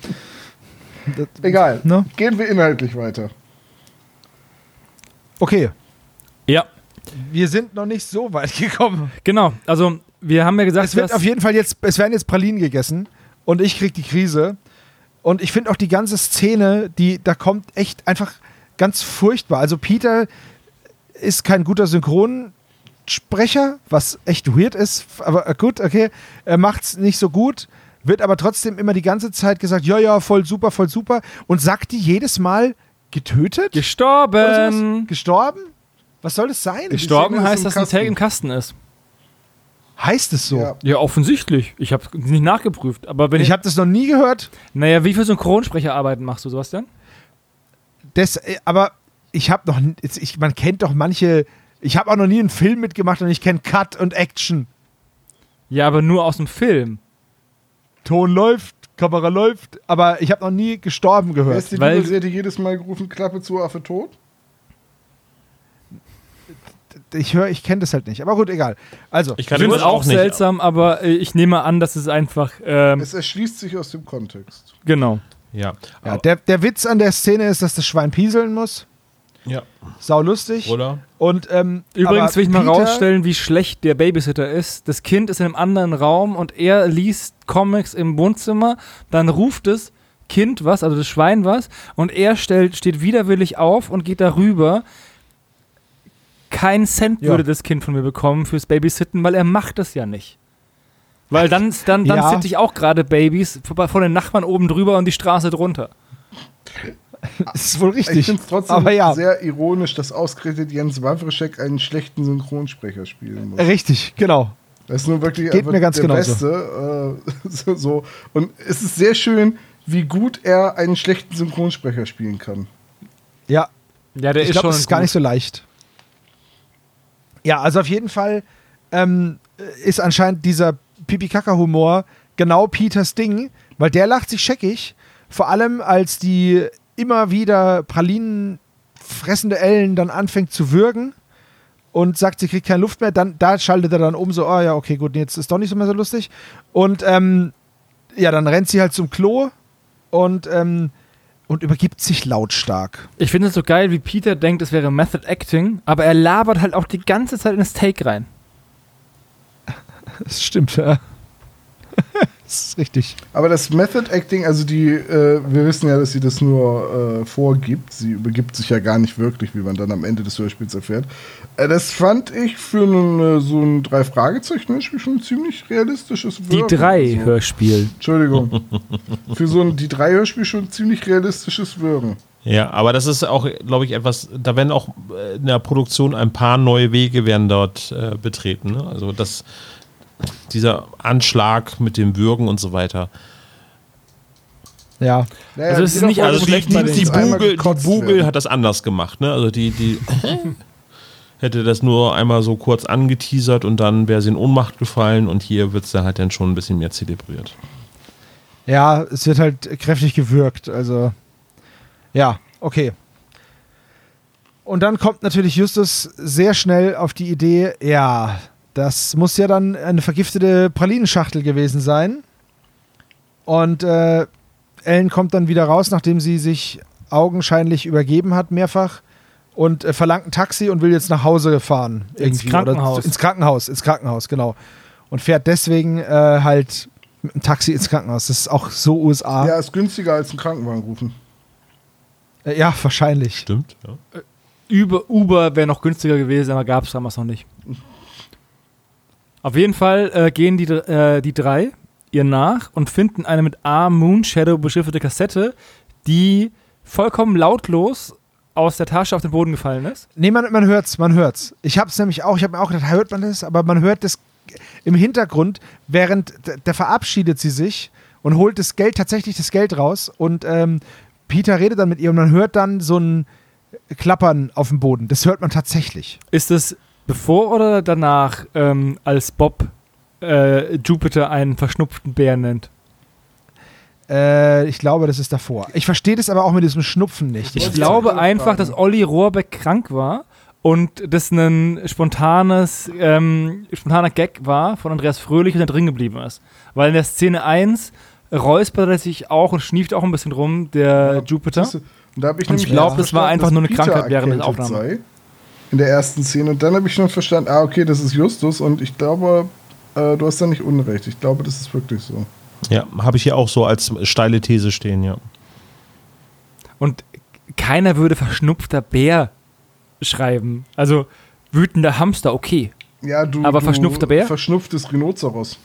Egal. ne? Gehen wir inhaltlich weiter. Okay, Ja, wir sind noch nicht so weit gekommen. genau. Also wir haben ja gesagt, Es wird auf jeden Fall jetzt, es werden jetzt Pralinen gegessen und ich krieg die Krise. Und ich finde auch die ganze Szene, die, da kommt echt einfach ganz furchtbar. Also Peter ist kein guter Synchronsprecher, was echt weird ist, aber gut, okay. Er macht's nicht so gut, wird aber trotzdem immer die ganze Zeit gesagt, ja, ja, voll super, voll super. Und sagt die jedes Mal getötet? Gestorben. Gestorben? Was soll das sein? Gestorben ist heißt, dass ein. Tag im Kasten ist. Heißt es so? Ja. Ja, offensichtlich. Ich habe nicht nachgeprüft. Aber wenn Ich habe das noch nie gehört. naja, wie viele Synchronsprecherarbeiten machst du sowas denn? Das, äh, aber ich habe noch, ich, man kennt doch manche, ich habe auch noch nie einen Film mitgemacht und ich kenne Cut und Action. Ja, aber nur aus dem Film. Ton läuft, Kamera läuft, aber ich habe noch nie gestorben gehört. ist die Weil- jedes Mal gerufen, Klappe zu, Affe tot? Ich höre, ich kenne das halt nicht. Aber gut, egal. Also, Ich finde es auch nicht. seltsam, aber äh, ich nehme an, dass es einfach, ähm, Es erschließt sich aus dem Kontext. genau. Ja. ja, der, der Witz an der Szene ist, dass das Schwein pieseln muss. ja. Sau lustig. Oder? Und, ähm, Übrigens will ich mal Peter- rausstellen, wie schlecht der Babysitter ist. Das Kind ist in einem anderen Raum und er liest Comics im Wohnzimmer. Dann ruft das Kind was, also das Schwein was, und er stellt, steht widerwillig auf und geht darüber. Kein Cent Ja. würde das Kind von mir bekommen fürs Babysitten, weil er macht das ja nicht. Weil dann, dann, dann Ja. sitte ich auch gerade Babys vor, vor den Nachbarn oben drüber und die Straße drunter. Das ist wohl Ich richtig. finde es trotzdem aber ja, sehr ironisch, dass ausgerechnet Jens Wawrczyk einen schlechten Synchronsprecher spielen muss. richtig, genau. Das ist nur wirklich Geht mir ganz der genauso. Beste. Äh, so, so. Und es ist sehr schön, wie gut er einen schlechten Synchronsprecher spielen kann. Ja, Ja, der ich ist glaube, schon das ist gar gut. nicht so leicht. Ja, also auf jeden Fall ähm, ist anscheinend dieser Pipi-Kaka-Humor genau Peters Ding, weil der lacht sich scheckig, vor allem als die immer wieder Pralinen fressende Ellen dann anfängt zu würgen und sagt, sie kriegt keine Luft mehr, dann da schaltet er dann um, so, oh ja, okay, gut, jetzt ist doch nicht so mehr so lustig. Und ähm, ja, dann rennt sie halt zum Klo und, ähm, und übergibt sich lautstark. Ich finde es so geil, wie Peter denkt, es wäre Method Acting, aber er labert halt auch die ganze Zeit in das Take rein. Das stimmt, ja. Das ist richtig. Aber das Method Acting, also die, äh, wir wissen ja, dass sie das nur äh, vorgibt. Sie übergibt sich ja gar nicht wirklich, wie man dann am Ende des Hörspiels erfährt. Äh, das fand ich für einen, äh, so ein drei Fragezeichen Hörspiel schon ziemlich realistisches Die Wirken. drei Also, Hörspiel. Entschuldigung. für so ein die drei Hörspiel schon ziemlich realistisches Wirken. Ja, aber das ist auch, glaube ich, etwas, da werden auch äh, in der Produktion ein paar neue Wege werden dort äh, betreten. Ne? Also das, dieser Anschlag mit dem Würgen und so weiter. Ja. Naja, Also es ist nicht Also die, die, die, Bugel, die Bugel hat das anders gemacht. Ne? Also die, die hätte das nur einmal so kurz angeteasert und dann wäre sie in Ohnmacht gefallen und hier wird es dann halt dann schon ein bisschen mehr zelebriert. Ja, es wird halt kräftig gewürgt. Also, ja, okay. Und dann kommt natürlich Justus sehr schnell auf die Idee, ja, das muss ja dann eine vergiftete Pralinenschachtel gewesen sein. Und äh, Ellen kommt dann wieder raus, nachdem sie sich augenscheinlich übergeben hat, mehrfach. Und äh, verlangt ein Taxi und will jetzt nach Hause fahren. irgendwie. Krankenhaus. Oder ins Krankenhaus, ins Krankenhaus, genau. Und fährt deswegen äh, halt mit dem Taxi ins Krankenhaus. Das ist auch so USA. Ja, ist günstiger als einen Krankenwagen rufen. Äh, ja wahrscheinlich. Stimmt, ja. Uber, Uber wäre noch günstiger gewesen, aber gab es damals noch nicht. Auf jeden Fall äh, gehen die, äh, die drei ihr nach und finden eine mit A Moonshadow beschriftete Kassette, die vollkommen lautlos aus der Tasche auf den Boden gefallen ist. Nee, man, man hört's, man hört's. Ich hab's nämlich auch, ich habe mir auch gedacht, hört man das? Aber man hört das im Hintergrund, während der verabschiedet sie sich und holt das Geld, tatsächlich das Geld raus und ähm, Peter redet dann mit ihr und man hört dann so ein Klappern auf dem Boden. Das hört man tatsächlich. Ist es bevor oder danach, ähm, als Bob äh, Jupiter einen verschnupften Bär nennt? Äh, ich glaube, das ist davor. Ich verstehe das aber auch mit diesem Schnupfen nicht. Ich wollte glaube einfach, dass Olli Rohrbeck krank war und das ein spontanes, ähm, spontaner Gag war von Andreas Fröhlich und der drin geblieben ist. Weil in der Szene 1 räuspert er sich auch und schnieft auch ein bisschen rum, der Jupiter. Siehste, Und da ich Und ich nämlich glaub, erst das war einfach nur eine Krankheit während der Aufnahme. Sei, in der ersten Szene. Und dann habe ich schon verstanden, ah, okay, das ist Justus. Und ich glaube, äh, du hast da nicht Unrecht. Ich glaube, das ist wirklich so. Ja, habe ich hier auch so als steile These stehen, ja. Und keiner würde verschnupfter Bär schreiben. Also wütender Hamster, okay. Ja, du. Aber du verschnupfter Bär? Verschnupftes Rhinoceros.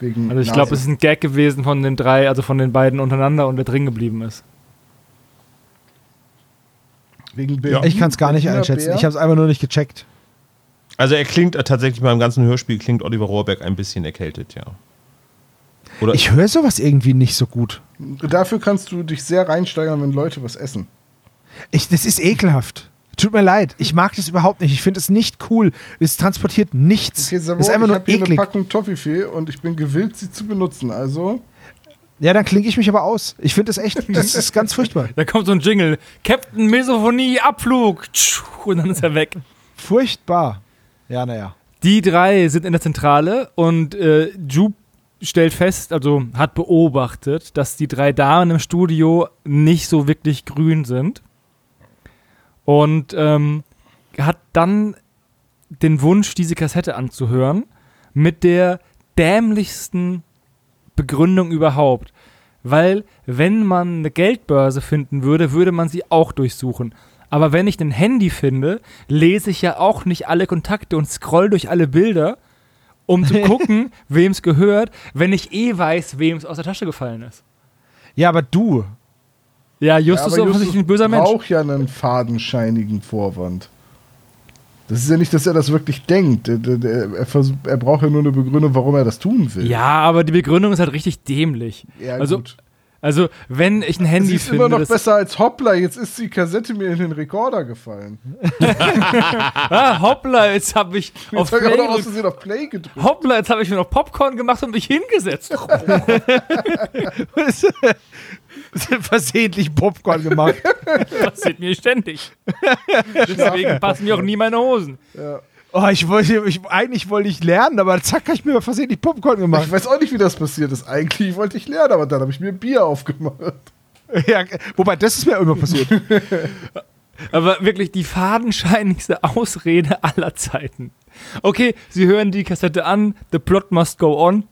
Wegen Also ich glaube, es ist ein Gag gewesen von den drei, also von den beiden untereinander und der drin geblieben ist. Wegen Berlin, Ich kann es gar nicht einschätzen. Bär. Ich habe es einfach nur nicht gecheckt. Also er klingt äh, tatsächlich beim ganzen Hörspiel klingt Oliver Rohrbeck ein bisschen erkältet, ja. Oder Ich höre sowas irgendwie nicht so gut. Dafür kannst du dich sehr reinsteigern, wenn Leute was essen. Ich, das ist ekelhaft. Tut mir leid. Ich mag das überhaupt nicht. Ich finde es nicht cool. Es transportiert nichts. Okay, es Savo, ist einfach ich nur habe hier eine eklig. Packung Toffifee und ich bin gewillt, sie zu benutzen. Also, Ja, dann klinge ich mich aber aus. Ich finde das echt, das ist ganz furchtbar. Da kommt so ein Jingle. Captain Misophonie, Abflug. Und dann ist er weg. Furchtbar. Ja, naja. Die drei sind in der Zentrale und äh, Jupe stellt fest, also hat beobachtet, dass die drei Damen im Studio nicht so wirklich grün sind. Und ähm, hat dann den Wunsch, diese Kassette anzuhören, mit der dämlichsten Begründung überhaupt. Weil, wenn man eine Geldbörse finden würde, würde man sie auch durchsuchen. Aber wenn ich ein Handy finde, lese ich ja auch nicht alle Kontakte und scroll durch alle Bilder, um zu gucken, wem es gehört, wenn ich eh weiß, wem es aus der Tasche gefallen ist. Ja, aber du, Ja, Justus ist aber offensichtlich ein böser Mensch. braucht ja einen fadenscheinigen Vorwand. Das ist ja nicht, dass er das wirklich denkt. Er, versuch, er braucht ja nur eine Begründung, warum er das tun will. Ja, aber die Begründung ist halt richtig dämlich. Ja, also, gut. also, wenn ich ein Das Handy ist finde, immer noch das, besser als Hoppla. Jetzt ist die Kassette mir in den Rekorder gefallen. ah, hoppla, jetzt habe ich auf Jetzt habe Play ich auch noch auf Play gedrückt. Hoppla, jetzt habe ich mir noch Popcorn gemacht und mich hingesetzt. Versehentlich Popcorn gemacht. passiert mir ständig. Deswegen passen mir auch nie meine Hosen. Oh, ich wollte, ich, eigentlich wollte ich lernen, aber zack, habe ich mir versehentlich Popcorn gemacht. Ich weiß auch nicht, wie das passiert ist. Eigentlich wollte ich lernen, aber dann habe ich mir Bier aufgemacht. Ja, wobei, das ist mir immer passiert. Aber wirklich die fadenscheinigste Ausrede aller Zeiten. Okay, Sie hören die Kassette an, The Plot Must Go On.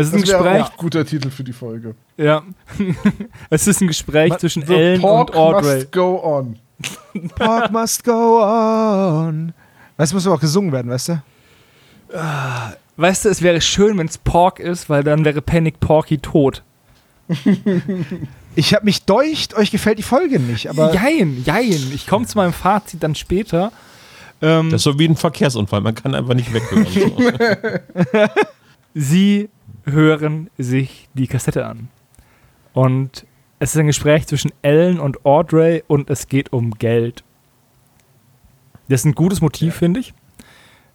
Es ist ein Das wäre Gespräch, auch ein guter Titel für die Folge. ja. es ist ein Gespräch zwischen The Ellen Pork und Audrey. must go on. Pork must go on. Das muss aber auch gesungen werden, weißt du? Weißt du, es wäre schön, wenn es Pork ist, weil dann wäre Panic Porky tot. Ich habe mich deucht, euch gefällt die Folge nicht, aber jein, jein. Ich komme zu meinem Fazit dann später. Ähm, Das ist so wie ein Verkehrsunfall, man kann einfach nicht weghören. So. Sie hören sich die Kassette an. Und es ist ein Gespräch zwischen Ellen und Audrey und es geht um Geld. Das ist ein gutes Motiv, finde ich.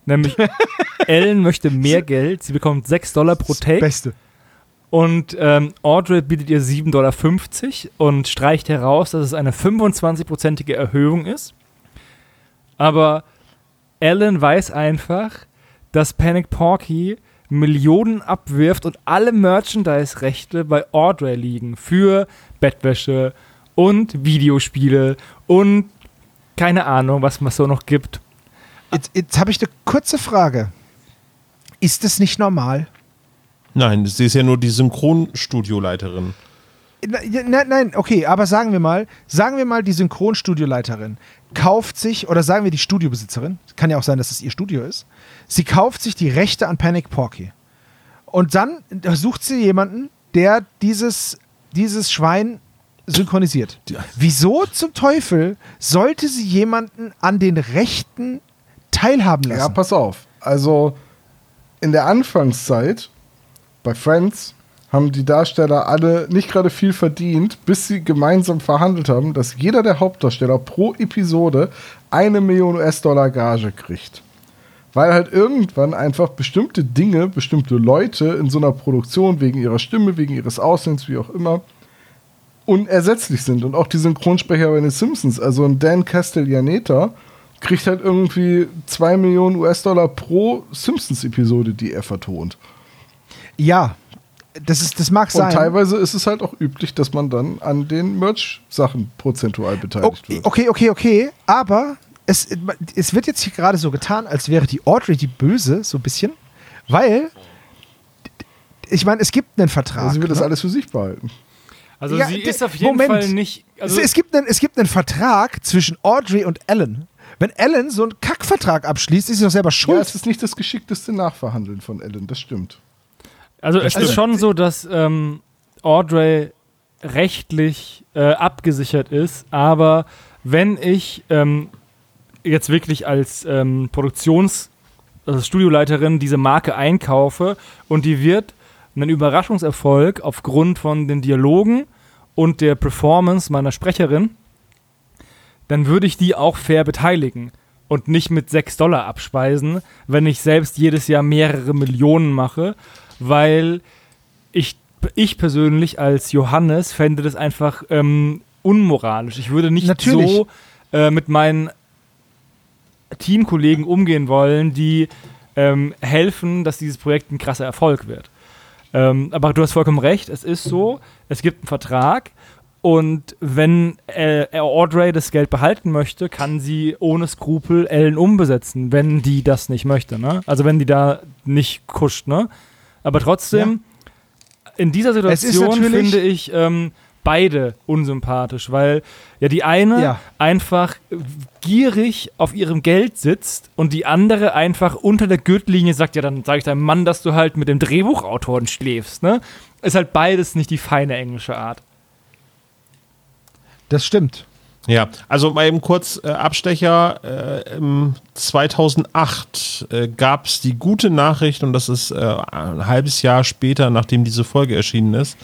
Nämlich, Ellen möchte mehr Geld. Sie bekommt 6 Dollar pro das Take. Beste. Und ähm, Audrey bietet ihr 7,50 Dollar und streicht heraus, dass es eine 25-prozentige Erhöhung ist. Aber Ellen weiß einfach, dass Panic Porky Millionen abwirft und alle Merchandise-Rechte bei Audrey liegen für Bettwäsche und Videospiele und keine Ahnung, was es so noch gibt. Jetzt, jetzt habe ich eine kurze Frage. Ist das nicht normal? Nein, sie ist ja nur die Synchronstudioleiterin. Nein, nein, okay, aber sagen wir mal, sagen wir mal, die Synchronstudioleiterin kauft sich, oder sagen wir die Studiobesitzerin, kann ja auch sein, dass es ihr Studio ist, sie kauft sich die Rechte an Panic Porky. Und dann sucht sie jemanden, der dieses, dieses Schwein synchronisiert. Wieso zum Teufel sollte sie jemanden an den Rechten teilhaben lassen? Ja, pass auf. Also in der Anfangszeit bei Friends haben die Darsteller alle nicht gerade viel verdient, bis sie gemeinsam verhandelt haben, dass jeder der Hauptdarsteller pro Episode eine Million US-Dollar Gage kriegt. Weil halt irgendwann einfach bestimmte Dinge, bestimmte Leute in so einer Produktion wegen ihrer Stimme, wegen ihres Aussehens, wie auch immer, unersetzlich sind. Und auch die Synchronsprecher bei den Simpsons, also ein Dan Castellaneta, kriegt halt irgendwie 2 Millionen US-Dollar pro Simpsons-Episode, die er vertont. ja, das, ist, das mag Und sein. teilweise ist es halt auch üblich, dass man dann an den Merch-Sachen prozentual beteiligt Okay, wird. okay, okay, okay. Aber es, es wird jetzt hier gerade so getan, als wäre die Audrey die Böse, so ein bisschen. Weil, ich meine, es gibt einen Vertrag. Also sie wird das ne? alles für sich behalten. Also Ja, sie ist auf jeden Moment. Fall nicht. Also es, es, gibt einen, es gibt einen Vertrag zwischen Audrey und Ellen. Wenn Ellen so einen Kackvertrag abschließt, ist sie doch selber Ja, schuld. es ist nicht das geschickteste Nachverhandeln von Ellen, das stimmt. Also es Also- ist schon so, dass ähm, Audrey rechtlich äh, abgesichert ist, aber wenn ich ähm, jetzt wirklich als ähm, Produktions- also Studioleiterin diese Marke einkaufe und die wird einen Überraschungserfolg aufgrund von den Dialogen und der Performance meiner Sprecherin, dann würde ich die auch fair beteiligen und nicht mit 6 Dollar abspeisen, wenn ich selbst jedes Jahr mehrere Millionen mache, weil ich, ich persönlich als Johannes fände das einfach ähm, unmoralisch. Ich würde nicht Natürlich. so äh, mit meinen Teamkollegen umgehen wollen, die ähm, helfen, dass dieses Projekt ein krasser Erfolg wird. Ähm, aber du hast vollkommen recht, es ist so, es gibt einen Vertrag und wenn äh, Audrey das Geld behalten möchte, kann sie ohne Skrupel Ellen umbesetzen, wenn die das nicht möchte. Ne? Also wenn die da nicht kuscht. Ne? Aber trotzdem, in dieser Situation finde ich ähm, beide unsympathisch, weil ja die eine Ja. einfach gierig auf ihrem Geld sitzt und die andere einfach unter der Gürtellinie sagt, ja, dann sage ich deinem Mann, dass du halt mit dem Drehbuchautoren schläfst, ne? Ist halt beides nicht die feine englische Art. Das stimmt. Ja, also mal eben kurz äh, Abstecher. Äh, im 2008 äh, gab es die gute Nachricht, und das ist äh, ein halbes Jahr später, nachdem diese Folge erschienen ist,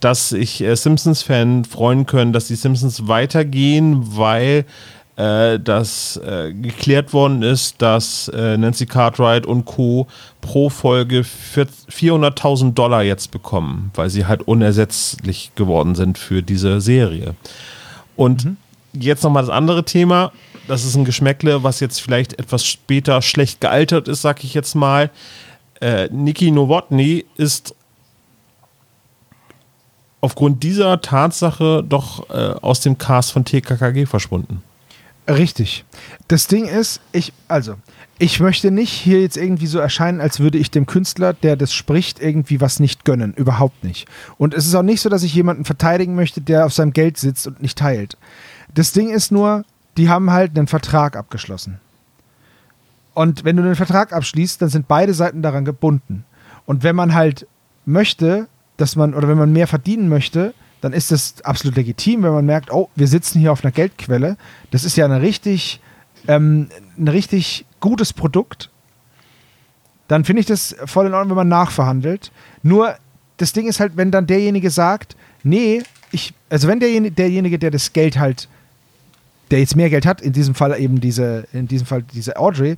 dass sich äh, Simpsons-Fan freuen können, dass die Simpsons weitergehen, weil äh, das äh, geklärt worden ist, dass äh, Nancy Cartwright und Co. pro Folge 400.000 Dollar jetzt bekommen, weil sie halt unersetzlich geworden sind für diese Serie. Und mhm jetzt nochmal das andere Thema. Das ist ein Geschmäckle, was jetzt vielleicht etwas später schlecht gealtert ist, sag ich jetzt mal. Äh, Niki Nowotny ist aufgrund dieser Tatsache doch äh, aus dem Cast von TKKG verschwunden. Richtig. Das Ding ist, ich, also, ich möchte nicht hier jetzt irgendwie so erscheinen, als würde ich dem Künstler, der das spricht, irgendwie was nicht gönnen. Überhaupt nicht. Und es ist auch nicht so, dass ich jemanden verteidigen möchte, der auf seinem Geld sitzt und nicht teilt. Das Ding ist nur, die haben halt einen Vertrag abgeschlossen. Und wenn du einen Vertrag abschließt, dann sind beide Seiten daran gebunden. Und wenn man halt möchte, dass man, oder wenn man mehr verdienen möchte, dann ist das absolut legitim, wenn man merkt, oh, wir sitzen hier auf einer Geldquelle. Das ist ja eine richtig, ähm, ein richtig gutes Produkt. Dann finde ich das voll in Ordnung, wenn man nachverhandelt. Nur das Ding ist halt, wenn dann derjenige sagt, nee, ich, also wenn derjenige, derjenige, der das Geld halt der jetzt mehr Geld hat, in diesem Fall eben diese, in diesem Fall diese Audrey,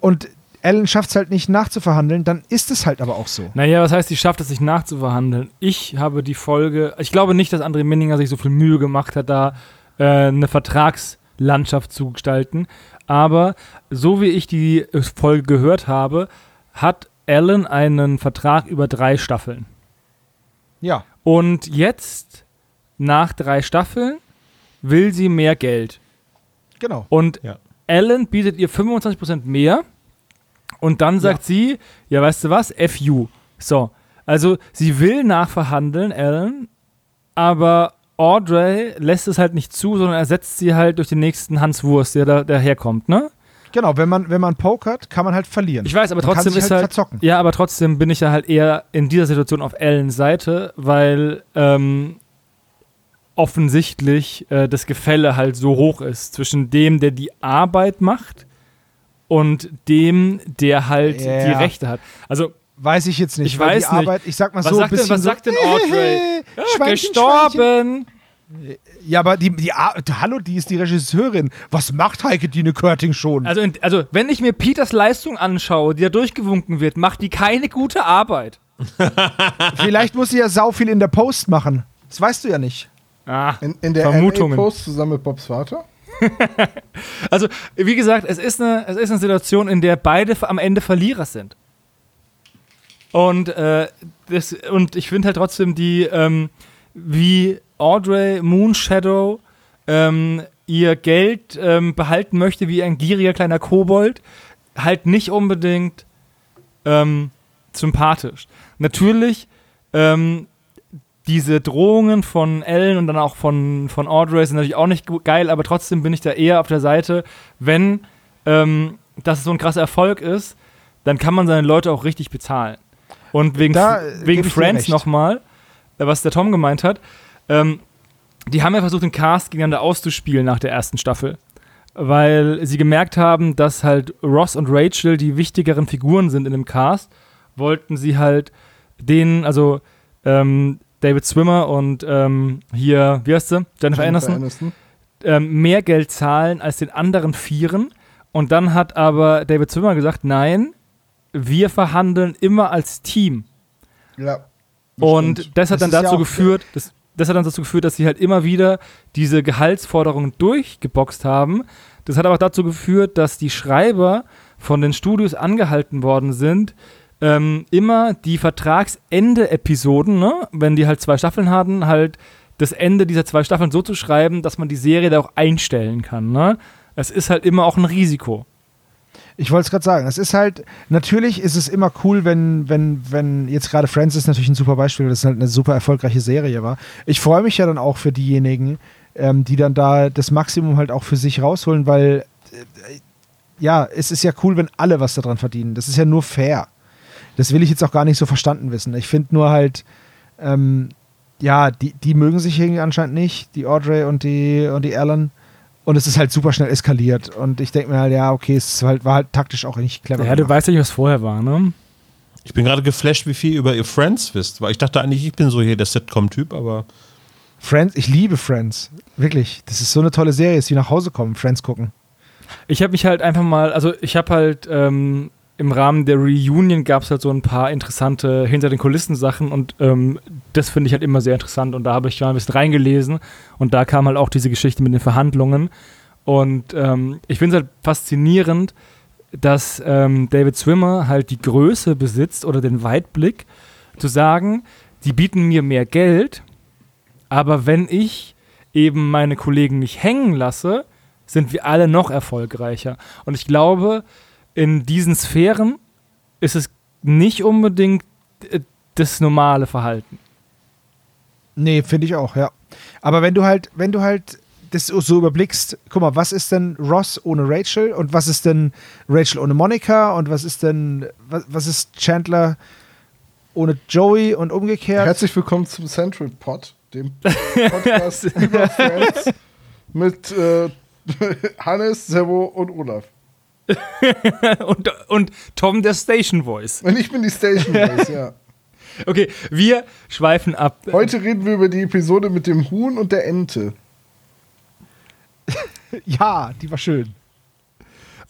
und Alan schafft es halt nicht nachzuverhandeln, dann ist es halt aber auch so. Naja, was heißt, sie schafft es nicht nachzuverhandeln? Ich habe die Folge, ich glaube nicht, dass André Minninger sich so viel Mühe gemacht hat, da äh, eine Vertragslandschaft zu gestalten. Aber so wie ich die Folge gehört habe, hat Alan einen Vertrag über drei Staffeln. Ja. Und jetzt, nach drei Staffeln, will sie mehr Geld. Genau. Und ja. Ellen bietet ihr 25% mehr. Und dann sagt ja. sie, ja, weißt du was, FU. So. Also, sie will nachverhandeln, Ellen, aber Audrey lässt es halt nicht zu, sondern ersetzt sie halt durch den nächsten Hans Wurst, der da daherkommt, ne? Genau, wenn man, wenn man pokert, kann man halt verlieren. Ich weiß, aber man trotzdem ist halt, halt verzocken. Ja, aber trotzdem bin ich ja halt eher in dieser Situation auf Ellens Seite, weil ähm, offensichtlich äh, das Gefälle halt so hoch ist zwischen dem, der die Arbeit macht und dem, der halt yeah. die Rechte hat. Also weiß ich jetzt nicht. Ich weiß die nicht. Arbeit, ich sag mal was so, sagt denn, was sagt denn Audrey? ja, Schweinchen, gestorben. Schweinchen. Ja, aber die, die, hallo, die ist die Regisseurin. Was macht Heike Dine Körting schon? Also, also, wenn ich mir Peters Leistung anschaue, die da durchgewunken wird, macht die keine gute Arbeit. Vielleicht muss sie ja sau viel in der Post machen. Das weißt du ja nicht. Ah, in, in der Vermutungen. Post zusammen mit Bobs Vater? also, wie gesagt, es ist, eine, es ist eine Situation, in der beide am Ende Verlierer sind. Und, äh, das, und ich finde halt trotzdem die, ähm, wie Audrey Moonshadow ähm, ihr Geld ähm, behalten möchte, wie ein gieriger kleiner Kobold, halt nicht unbedingt ähm, sympathisch. Natürlich ähm, diese Drohungen von Ellen und dann auch von, von Audrey sind natürlich auch nicht geil, aber trotzdem bin ich da eher auf der Seite, wenn ähm, das so ein krasser Erfolg ist, dann kann man seine Leute auch richtig bezahlen. Und wegen, da, wegen Friends nochmal, äh, was der Tom gemeint hat, ähm, die haben ja versucht, den Cast gegeneinander auszuspielen nach der ersten Staffel. Weil sie gemerkt haben, dass halt Ross und Rachel die wichtigeren Figuren sind in dem Cast, wollten sie halt denen, also ähm, David Swimmer und ähm, hier, wie heißt sie? Jennifer, Jennifer Aniston, Aniston. Ähm, mehr Geld zahlen als den anderen Vieren. Und dann hat aber David Swimmer gesagt, nein, wir verhandeln immer als Team. Ja. Und das hat das dann dazu ja geführt, das, das hat dann dazu geführt, dass sie halt immer wieder diese Gehaltsforderungen durchgeboxt haben. Das hat aber dazu geführt, dass die Schreiber von den Studios angehalten worden sind, ähm, immer die Vertragsende-Episoden, ne, wenn die halt zwei Staffeln hatten, halt das Ende dieser zwei Staffeln so zu schreiben, dass man die Serie da auch einstellen kann. Ne? Es ist halt immer auch ein Risiko. Ich wollte es gerade sagen, es ist halt, natürlich ist es immer cool, wenn, wenn, wenn jetzt gerade Friends ist natürlich ein super Beispiel, weil das halt eine super erfolgreiche Serie war. Ich freue mich ja dann auch für diejenigen, ähm, die dann da das Maximum halt auch für sich rausholen, weil äh, ja, es ist ja cool, wenn alle was daran verdienen. Das ist ja nur fair. Das will ich jetzt auch gar nicht so verstanden wissen. Ich finde nur halt, ähm, ja, die, die mögen sich irgendwie anscheinend nicht, die Audrey und die, und die Alan. Und es ist halt super schnell eskaliert. Und ich denke mir halt, ja, okay, es ist halt, war halt taktisch auch nicht clever. Ja, du gemacht. weißt ja nicht, was vorher war, ne? Ich bin gerade geflasht, wie viel über ihr Friends wisst, weil ich dachte eigentlich, ich bin so hier der Sitcom-Typ, aber Friends, ich liebe Friends. Wirklich. Das ist so eine tolle Serie, ist wie nach Hause kommen, Friends gucken. Ich habe mich halt einfach mal, also ich habe halt ähm, im Rahmen der Reunion gab es halt so ein paar interessante hinter den Kulissen Sachen und ähm, das finde ich halt immer sehr interessant und da habe ich mal ein bisschen reingelesen und da kam halt auch diese Geschichte mit den Verhandlungen und ähm, ich finde es halt faszinierend, dass ähm, David Swimmer halt die Größe besitzt oder den Weitblick zu sagen, die bieten mir mehr Geld, aber wenn ich eben meine Kollegen nicht hängen lasse, sind wir alle noch erfolgreicher. Und ich glaube, in diesen Sphären ist es nicht unbedingt äh, das normale Verhalten. Nee, finde ich auch, ja. Aber wenn du halt, wenn du halt das so überblickst, guck mal, was ist denn Ross ohne Rachel und was ist denn Rachel ohne Monica und was ist denn, was, was ist Chandler ohne Joey und umgekehrt? Herzlich willkommen zum Central Pod, dem Podcast über Friends mit äh, Hannes, Servo und Olaf. und, und Tom, der Station Voice. Und ich bin die Station Voice, ja. Okay, wir schweifen ab. Heute reden wir über die Episode mit dem Huhn und der Ente. Ja, die war schön.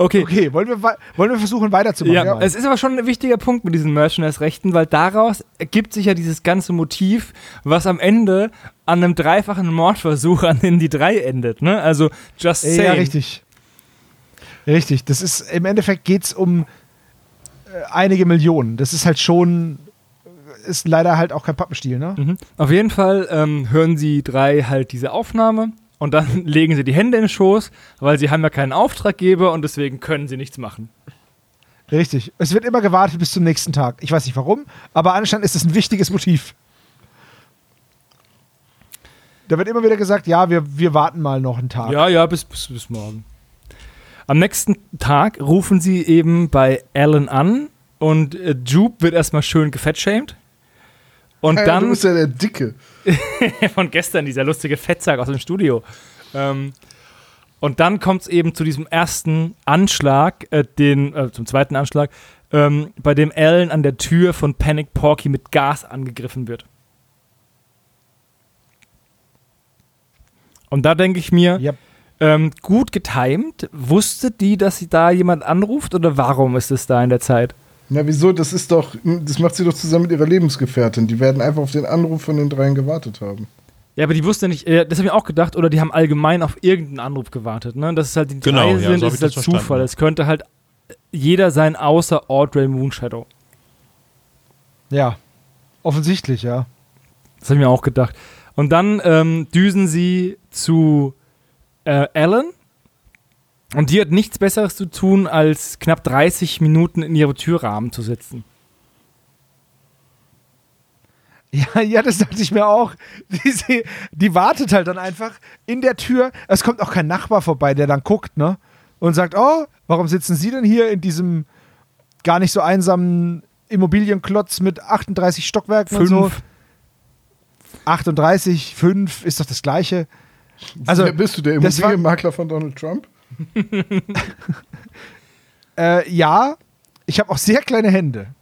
Okay, Okay, wollen wir, wollen wir versuchen weiterzumachen? Ja, es ist aber schon ein wichtiger Punkt mit diesen Merchandise-Rechten, weil daraus ergibt sich ja dieses ganze Motiv, was am Ende an einem dreifachen Mordversuch an den die drei endet. Ne? Also, just saying. Ja, richtig. Richtig. Das ist, im Endeffekt geht es um äh, einige Millionen. Das ist halt schon, ist leider halt auch kein Pappenstiel, ne? Mhm. Auf jeden Fall ähm, hören sie drei halt diese Aufnahme und dann legen sie die Hände in den Schoß, weil sie haben ja keinen Auftraggeber und deswegen können sie nichts machen. Richtig. Es wird immer gewartet bis zum nächsten Tag. Ich weiß nicht warum, aber anscheinend ist es ein wichtiges Motiv. Da wird immer wieder gesagt, ja, wir, wir warten mal noch einen Tag. Ja, ja, bis, bis, bis morgen. Am nächsten Tag rufen sie eben bei Alan an und äh, Jupe wird erstmal schön gefettshamed. Und Ja, dann du bist ja der Dicke. von gestern, dieser lustige Fettsack aus dem Studio. Ähm, und dann kommt es eben zu diesem ersten Anschlag, äh, den, äh, zum zweiten Anschlag, ähm, bei dem Alan an der Tür von Panic Porky mit Gas angegriffen wird. Und da denke ich mir, Ja. Ähm, gut getimt, wusste die, dass sie da jemand anruft oder warum ist es da in der Zeit? Na, wieso? Das ist doch, das macht sie doch zusammen mit ihrer Lebensgefährtin. Die werden einfach auf den Anruf von den dreien gewartet haben. Ja, aber die wussten ja nicht, äh, das habe ich auch gedacht, oder die haben allgemein auf irgendeinen Anruf gewartet, ne? Dass es halt die Genau, drei ja, sind, so das ist das halt verstanden. Zufall. Es könnte halt jeder sein, außer Audrey Moonshadow. Ja. Offensichtlich, ja. Das habe ich mir auch gedacht. Und dann ähm, düsen sie zu äh, Alan. Und die hat nichts Besseres zu tun, als knapp 30 Minuten in ihrem Türrahmen zu sitzen. Ja, ja, das dachte ich mir auch. Die, die wartet halt dann einfach in der Tür. Es kommt auch kein Nachbar vorbei, der dann guckt, ne? Und sagt, oh, warum sitzen Sie denn hier in diesem gar nicht so einsamen Immobilienklotz mit 38 Stockwerken und so? Fünf. 38, 5 ist doch das gleiche. Also, Wer bist du, der Immobilienmakler von Donald Trump? Äh, ja, ich habe auch sehr kleine Hände.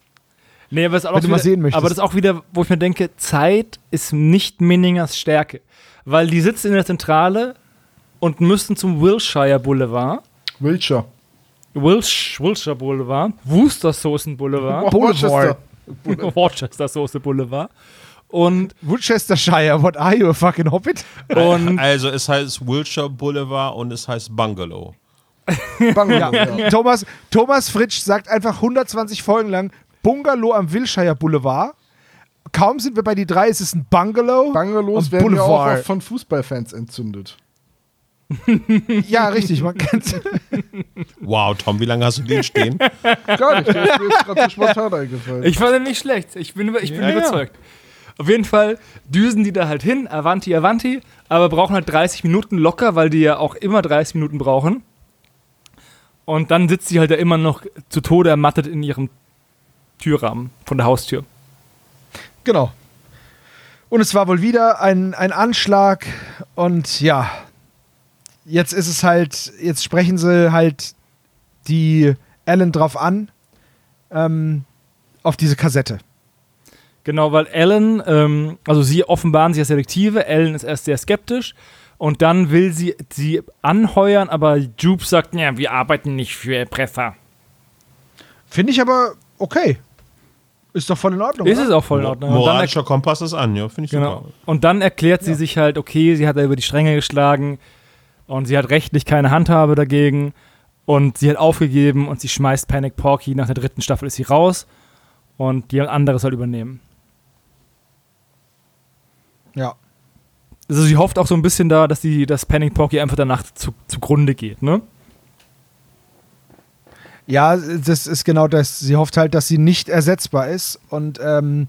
Nee, aber das ist auch Wenn du wieder, mal sehen möchtest. Aber das ist auch wieder, wo ich mir denke, Zeit ist nicht Minningers Stärke. Weil die sitzen in der Zentrale und müssen zum Wilshire Boulevard. Wiltshire. Wilsh, Wilshire Boulevard. Worcestersoßen Boulevard. Boulevard. Worcester Soße Boulevard. Und, Worcestershire, what are you, a fucking Hobbit? und Also es heißt Wilshire Boulevard und es heißt Bungalow. Bungalow, Ja. Thomas, Thomas Fritsch sagt einfach 120 Folgen lang Bungalow am Wilshire Boulevard. Kaum sind wir bei die drei, ist es ein Bungalow. Bungalows und werden ja auch Boulevard. oft von Fußballfans entzündet. Ja, richtig, man kennt's. Wow, Tom, wie lange hast du den stehen? Gar nicht, der ist mir jetzt gerade so spontan eingefallen. ich fand den nicht schlecht. Ich bin, über- ich bin Ja, ja. Auf jeden Fall düsen die da halt hin, Avanti, Avanti, aber brauchen halt 30 Minuten locker, weil die ja auch immer 30 Minuten brauchen. Und dann sitzt sie halt da immer noch zu Tode ermattet in ihrem Türrahmen von der Haustür. Genau. Und es war wohl wieder ein, ein Anschlag und ja, jetzt ist es halt, jetzt sprechen sie halt die Ellen drauf an, ähm, auf diese Kassette. Genau, weil Ellen, ähm, also sie offenbaren sich als Detektive, Ellen ist erst sehr skeptisch und dann will sie sie anheuern, aber Jupe sagt, ja, wir arbeiten nicht für Erpresser. Finde ich aber okay. Ist doch voll in Ordnung. Ist oder? es auch voll in Ordnung. Und dann, Moralischer Kompass ist an, ja, finde ich genau. super. und dann erklärt sie sich halt, okay, sie hat da über die Stränge geschlagen und sie hat rechtlich keine Handhabe dagegen und sie hat aufgegeben und sie schmeißt Panic Porky. Nach der dritten Staffel ist sie raus und die andere soll übernehmen. Ja. Also sie hofft auch so ein bisschen da, dass die, dass Panic Porky einfach danach zu, zugrunde geht, ne? Ja, das ist genau das. Sie hofft halt, dass sie nicht ersetzbar ist. Und ähm,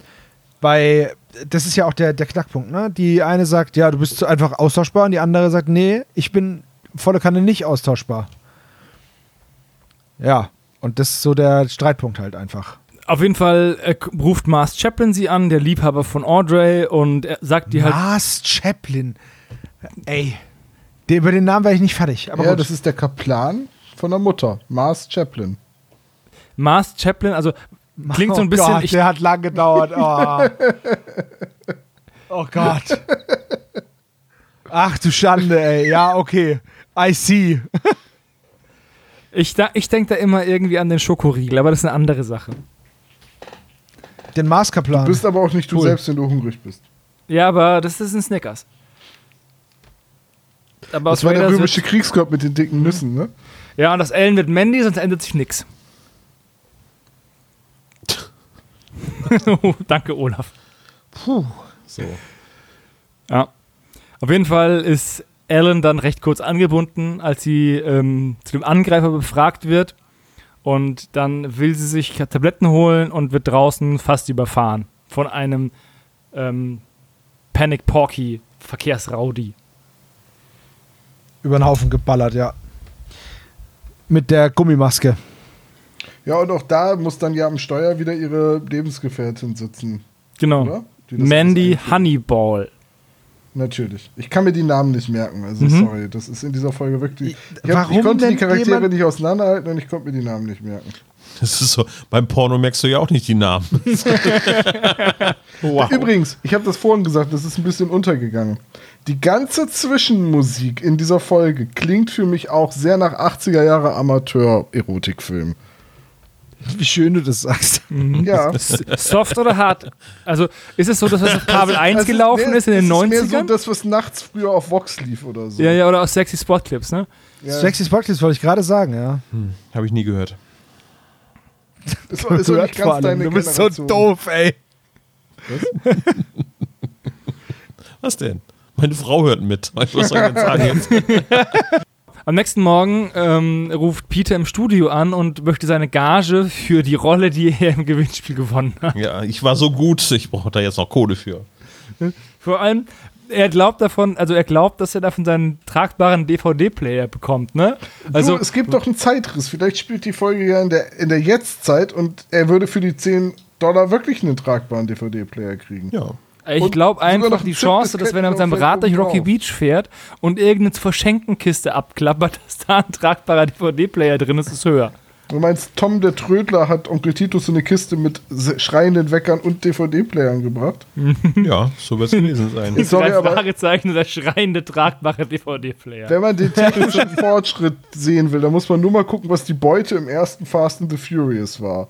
bei, das ist ja auch der, der Knackpunkt, ne? Die eine sagt, ja, du bist einfach austauschbar und die andere sagt, nee, ich bin volle Kanne nicht austauschbar. Ja, und das ist so der Streitpunkt halt einfach. Auf jeden Fall äh, ruft Mars Chaplin sie an, der Liebhaber von Audrey, und er sagt die halt. Mars Chaplin. Ey. Der, über den Namen wäre ich nicht fertig. Aber ja, gut. das ist der Kaplan von der Mutter, Mars Chaplin. Mars Chaplin, also klingt so ein oh bisschen. Gott, ich, der hat lang gedauert. Oh, oh Gott. Ach du Schande, ey. Ja, okay. I see. ich, da, ich denke da immer irgendwie an den Schokoriegel, aber das ist eine andere Sache. Den Masterplan. Du bist aber auch nicht du Cool. selbst, wenn du hungrig bist. Ja, aber das ist ein Snickers. Aber Das war der römische Kriegsgott mit den dicken Nüssen, ne? Ja, und das Ellen wird Mandy, sonst ändert sich nix. Danke, Olaf. So. Ja. Auf jeden Fall ist Ellen dann recht kurz angebunden, als sie ähm, zu dem Angreifer befragt wird. Und dann will sie sich Tabletten holen und wird draußen fast überfahren von einem ähm, Panic Porky Verkehrsraudi. Über den Haufen geballert, ja. Mit der Gummimaske. Ja, und auch da muss dann ja am Steuer wieder ihre Lebensgefährtin sitzen, Genau. Mandy. Honeyball. Natürlich. Ich kann mir die Namen nicht merken, also Mhm. sorry, das ist in dieser Folge wirklich. Ich, hab, ich konnte die Charaktere nicht auseinanderhalten und ich konnte mir die Namen nicht merken. Das ist so, beim Porno merkst du ja auch nicht die Namen. wow. Übrigens, ich habe das vorhin gesagt, das ist ein bisschen untergegangen. Die ganze Zwischenmusik in dieser Folge klingt für mich auch sehr nach 80er Jahre Amateur-Erotikfilm. Wie schön du das sagst. Ja. Soft oder hart? Also ist es so, dass das auf Kabel 1 Also, gelaufen nee, ist in den es ist Mehr 90ern? so das, was nachts früher auf Vox lief oder so. ja, ja, oder aus Sexy Spot Clips, ne? Ja. Sexy Spotlights wollte ich gerade sagen, ja. Habe ich nie gehört. Ist, ist auch nicht ganz deine Du bist Generation. so doof, ey. Was denn? Meine Frau hört mit. Was soll ich denn sagen jetzt? Am nächsten Morgen ähm, ruft Peter im Studio an und möchte seine Gage für die Rolle, die er im Gewinnspiel gewonnen hat. Ja, ich war so gut, ich brauche da jetzt noch Kohle für. Vor allem, er glaubt davon, also er glaubt, dass er davon seinen tragbaren DVD-Player bekommt, ne? Also, du, es gibt doch einen Zeitriss. Vielleicht spielt die Folge ja in der, in der Jetztzeit und er würde für die 10 Dollar wirklich einen tragbaren DVD-Player kriegen. Ja. Ich und glaube einfach die Chance, dass wenn er mit seinem Rad durch Rocky. Beach fährt und irgendeine Verschenkenkiste abklappert, dass da ein tragbarer DVD-Player drin ist, ist höher. Du meinst, Tom der Trödler hat Onkel Titus so eine Kiste mit schreienden Weckern und DVD-Playern gebracht? Ja, so wird es gewesen sein. Sorry, Drei aber Fragezeichen, der schreiende, tragbare DVD-Player. wenn man den technischen Fortschritt sehen will, dann muss man nur mal gucken, was die Beute im ersten Fast and the Furious war.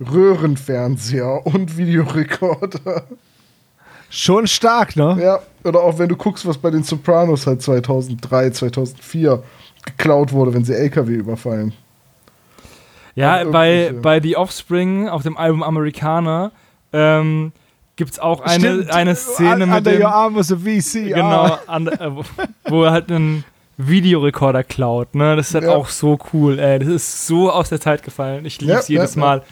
Röhrenfernseher und Videorekorder. Schon stark, ne? Ja, oder auch wenn du guckst, was bei den Sopranos halt 2003, 2004 geklaut wurde, wenn sie LKW überfallen. Ja, bei, bei The Offspring auf dem Album Amerikaner ähm, gibt es auch eine, Stimmt. eine Szene Un- mit Under dem, your arm was a VC. genau, Ah. an, äh, wo- er halt einen Videorekorder klaut. Ne? Das ist halt Ja. auch so cool. Ey. Das ist so aus der Zeit gefallen. Ich liebe es Ja, ja, jedes ja. Mal.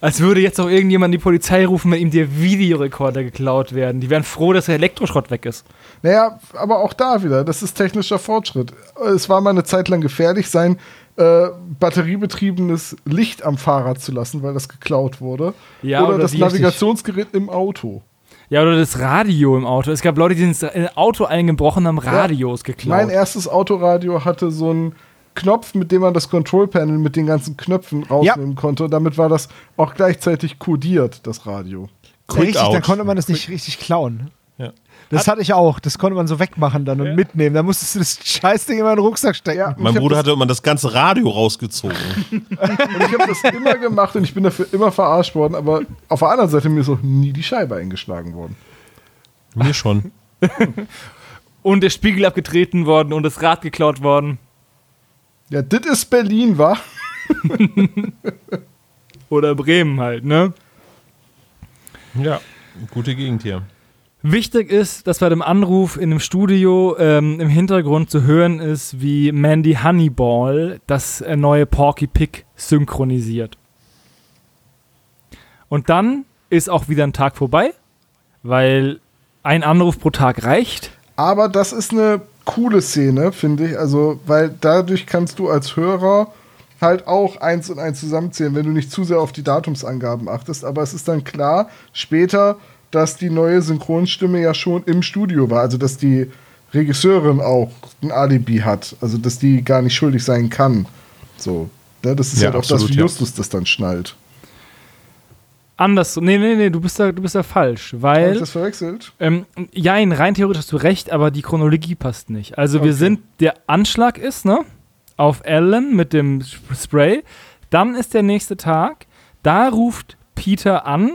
Als würde jetzt auch irgendjemand die Polizei rufen, wenn ihm der Videorekorder geklaut werden. Die wären froh, dass der Elektroschrott weg ist. Naja, aber auch da wieder, das ist technischer Fortschritt. Es war mal eine Zeit lang gefährlich, sein äh, batteriebetriebenes Licht am Fahrrad zu lassen, weil das geklaut wurde. Ja, oder, oder das Navigationsgerät im Auto. Ja, oder das Radio im Auto. Es gab Leute, die ins Auto eingebrochen haben Radios geklaut. Mein erstes Autoradio hatte so einen Knopf, mit dem man das Control Panel mit den ganzen Knöpfen rausnehmen konnte. Und damit war das auch gleichzeitig kodiert, das Radio. Ja, richtig, out. dann konnte man das nicht richtig klauen. Ja. Das hatte ich auch. Das konnte man so wegmachen dann und Ja. mitnehmen. Da musstest du das Scheißding immer in den Rucksack stecken. Ja. Mein Bruder hatte immer das ganze Radio rausgezogen. Und ich habe das immer gemacht und ich bin dafür immer verarscht worden. Aber auf der anderen Seite mir ist auch nie die Scheibe eingeschlagen worden. Mir schon. Und der Spiegel abgetreten worden und das Rad geklaut worden. Ja, das ist Berlin, wa? Oder Bremen halt, ne? Ja, gute Gegend hier. Wichtig ist, dass bei dem Anruf in dem Studio ähm, im Hintergrund zu hören ist, wie Mandy Honeyball das äh, neue Porky Pig synchronisiert. Und dann ist auch wieder ein Tag vorbei, weil ein Anruf pro Tag reicht. Aber das ist eine coole Szene, finde ich. Also, weil dadurch kannst du als Hörer halt auch eins und eins zusammenzählen, wenn du nicht zu sehr auf die Datumsangaben achtest. Aber es ist dann klar, später, dass die neue Synchronstimme ja schon im Studio war. Also, dass die Regisseurin auch ein Alibi hat. Also, dass die gar nicht schuldig sein kann. So. Ne, das ist Ja, halt auch das, absolut, wie ja. Justus das dann schnallt. Anders. Nee, nee, nee, du bist da, du bist da falsch, Habe weil. ich das verwechselt? Ähm, rein theoretisch hast du recht, aber die Chronologie passt nicht. Also wir Okay. sind, der Anschlag ist, ne? Auf Ellen mit dem Sp- Spray. Dann ist der nächste Tag. Da ruft Peter an.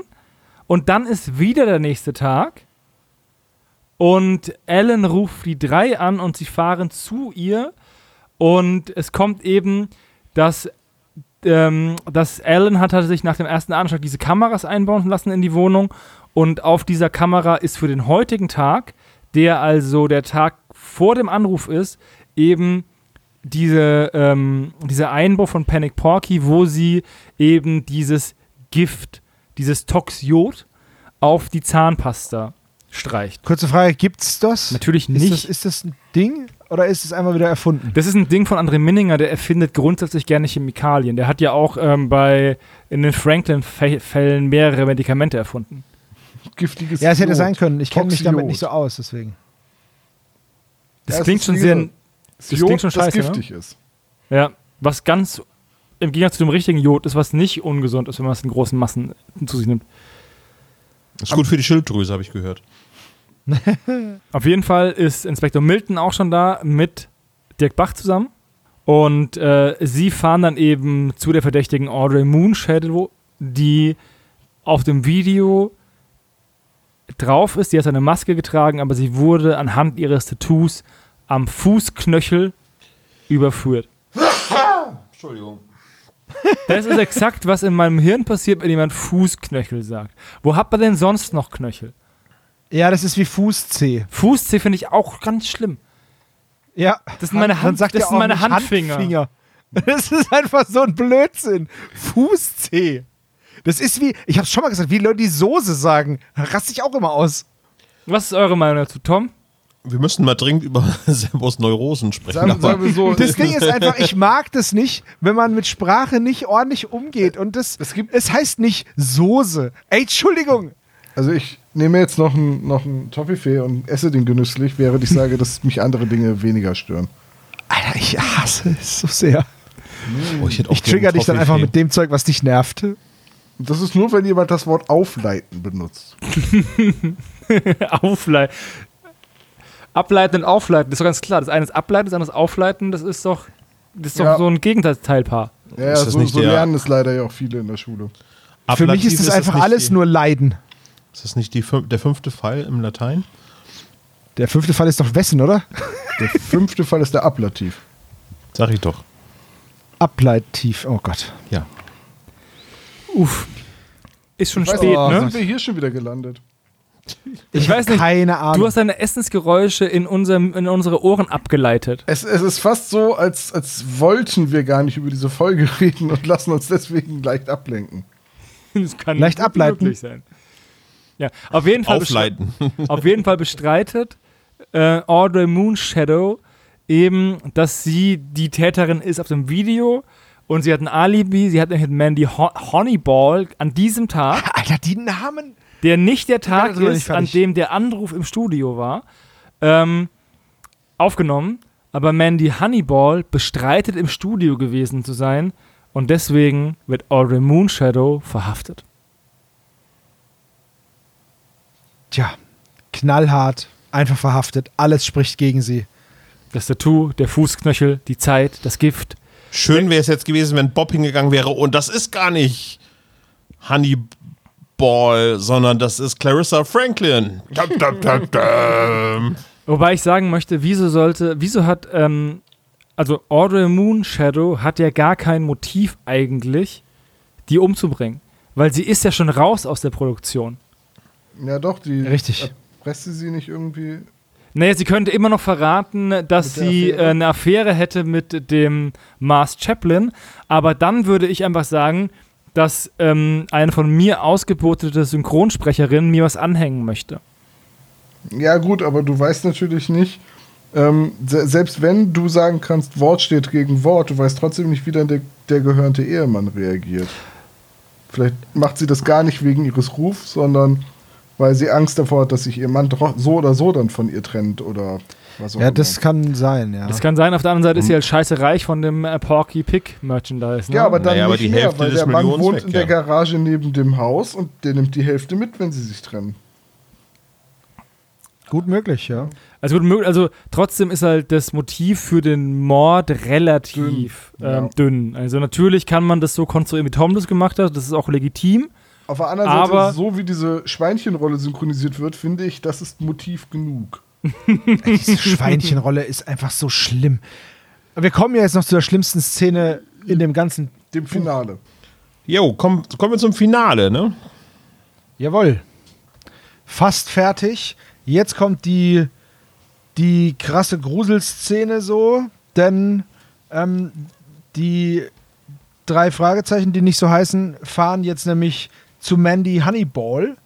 Und dann ist wieder der nächste Tag. Und Ellen ruft die drei an und sie fahren zu ihr. Und es kommt eben, dass, ähm, dass Ellen hat, hatte sich nach dem ersten Anschlag diese Kameras einbauen lassen in die Wohnung. Und auf dieser Kamera ist für den heutigen Tag, der also der Tag vor dem Anruf ist, eben diese, ähm, dieser Einbau von Panic Porky, wo sie eben dieses Gift, dieses Toxiot auf die Zahnpasta streicht. Kurze Frage, gibt's das? Natürlich Ist nicht. das, ist das ein Ding oder ist es einmal wieder erfunden? Das ist ein Ding von André Minninger, der erfindet grundsätzlich gerne Chemikalien. Der hat ja auch ähm, bei in den Franklin-Fällen mehrere Medikamente erfunden. Giftiges Ja, es hätte Iod. sein können. Ich kenne mich damit nicht so aus, deswegen. Das Ja, klingt schon sehr. Das Jod, klingt schon scheiße. das giftig ist. Ne? Ja, was ganz im Gegensatz zu dem richtigen Jod ist, was nicht ungesund ist, wenn man es in großen Massen zu sich nimmt. Das ist gut für die Schilddrüse, habe ich gehört. Auf jeden Fall ist Inspektor Milton auch schon da mit Dirk Bach zusammen. Und äh, sie fahren dann eben zu der verdächtigen Audrey Moonshadow, die auf dem Video drauf ist. Sie hat eine Maske getragen, aber sie wurde anhand ihres Tattoos am Fußknöchel überführt. Entschuldigung. Das ist exakt, was in meinem Hirn passiert, wenn jemand Fußknöchel sagt. Wo hat man denn sonst noch Knöchel? Ja, das ist wie Fußzeh. Fußzeh finde ich auch ganz schlimm. Ja. Das sind meine Dann Hand- sagt das sind meine nicht Handfinger. Das ist einfach so ein Blödsinn. Fußzeh. Das ist wie, ich hab's schon mal gesagt, wie Leute die Soße sagen. Da raste ich auch immer aus. Was ist eure Meinung dazu, Tom? Wir müssen mal dringend über Servos Neurosen sprechen. Sagen, sagen wir so, Das Ding ist einfach, ich mag das nicht, wenn man mit Sprache nicht ordentlich umgeht. Und das, Es gibt- es heißt nicht Soße. Ey, Entschuldigung. Also ich nehme jetzt noch einen noch einen Toffifee und esse den genüsslich, während ich sage, dass mich andere Dinge weniger stören. Alter, ich hasse es so sehr. Oh, ich Ich trigger dich dann einfach mit dem Zeug, was dich nervt. Und das ist nur, wenn jemand das Wort aufleiten benutzt. Aufleiten. Ableiten und aufleiten, das ist doch ganz klar. Das eine ist ableiten, das andere ist aufleiten, das ist doch, das ist doch Ja. so ein Gegenteilpaar. Ja, Ist so, nicht so lernen es leider ja auch viele in der Schule. Für mich Ablativ ist es das einfach nicht alles nur Leiden. Ist das nicht die, der fünfte Fall im Latein? Der fünfte Fall ist doch Wessen, oder? Der fünfte Fall ist der Ablativ. Sag ich doch. Ableitiv. Oh Gott. Ja. Uff. Ist schon Ich weiß spät, nicht, ne? sind wir hier schon wieder gelandet? Ich weiß nicht, Keine Ahnung. du hast deine Essensgeräusche in, unserem, in unsere Ohren abgeleitet. Es, es ist fast so, als, als wollten wir gar nicht über diese Folge reden und lassen uns deswegen leicht ablenken. Das kann Leicht ableiten. möglich sein. Ja, auf jeden Fall, Aufleiten. auf jeden Fall bestreitet äh, Audrey Moonshadow eben, dass sie die Täterin ist auf dem Video und sie hat ein Alibi, sie hat nämlich mit Mandy Ho Honeyball an diesem Tag Alter, die Namen. der nicht der Tag ist, an dem der Anruf im Studio war, ähm, aufgenommen. Aber Mandy Honeyball bestreitet, im Studio gewesen zu sein. Und deswegen wird Audrey Moonshadow verhaftet. Tja, knallhart, einfach verhaftet. Alles spricht gegen sie. Das Tattoo, der Fußknöchel, die Zeit, das Gift. Schön wäre es jetzt gewesen, wenn Bob hingegangen wäre und das ist gar nicht Honeyball, sondern das ist Clarissa Franklin. Wobei ich sagen möchte, wieso sollte, wieso hat, ähm, also Audrey Moonshadow hat ja gar kein Motiv eigentlich, die umzubringen. Weil sie ist ja schon raus aus der Produktion. Ja, doch, die. Richtig. Erpresste sie nicht irgendwie. Naja, sie könnte immer noch verraten, dass sie Affäre? äh, eine Affäre hätte mit dem Mars Chaplin, aber dann würde ich einfach sagen, dass ähm, eine von mir ausgebotete Synchronsprecherin mir was anhängen möchte. Ja, gut, aber du weißt natürlich nicht, ähm, se selbst wenn du sagen kannst, Wort steht gegen Wort, du weißt trotzdem nicht, wie dann der, der gehörnte Ehemann reagiert. Vielleicht macht sie das gar nicht wegen ihres Rufs, sondern weil sie Angst davor hat, dass sich ihr Mann so oder so dann von ihr trennt oder was auch Ja, immer. das kann sein, ja. Das kann sein, auf der anderen Seite ist sie halt scheiße reich von dem äh, Porky Pig Merchandise. Ne? ja, aber dann Naja, aber nicht die mehr, Hälfte weil des der Mann Millions wohnt weg, in der ja. Garage neben dem Haus und der nimmt die Hälfte mit, wenn sie sich trennen. Gut möglich, ja. Also, gut möglich- also trotzdem ist halt das Motiv für den Mord relativ Dünn, ja. ähm, dünn. Also natürlich kann man das so konstruieren, wie Tom das gemacht hat. Das ist auch legitim. Auf der anderen Seite, Aber- so wie diese Schweinchenrolle synchronisiert wird, finde ich, das ist Motiv genug. Diese Schweinchenrolle ist einfach so schlimm. Wir kommen ja jetzt noch zur schlimmsten Szene in dem ganzen. Dem Finale. Jo, komm, kommen wir zum Finale, ne? Jawohl. Fast fertig. Jetzt kommt die, die krasse Gruselszene so, denn ähm, die drei Fragezeichen, die nicht so heißen, fahren jetzt nämlich zu Mandy Honeyball,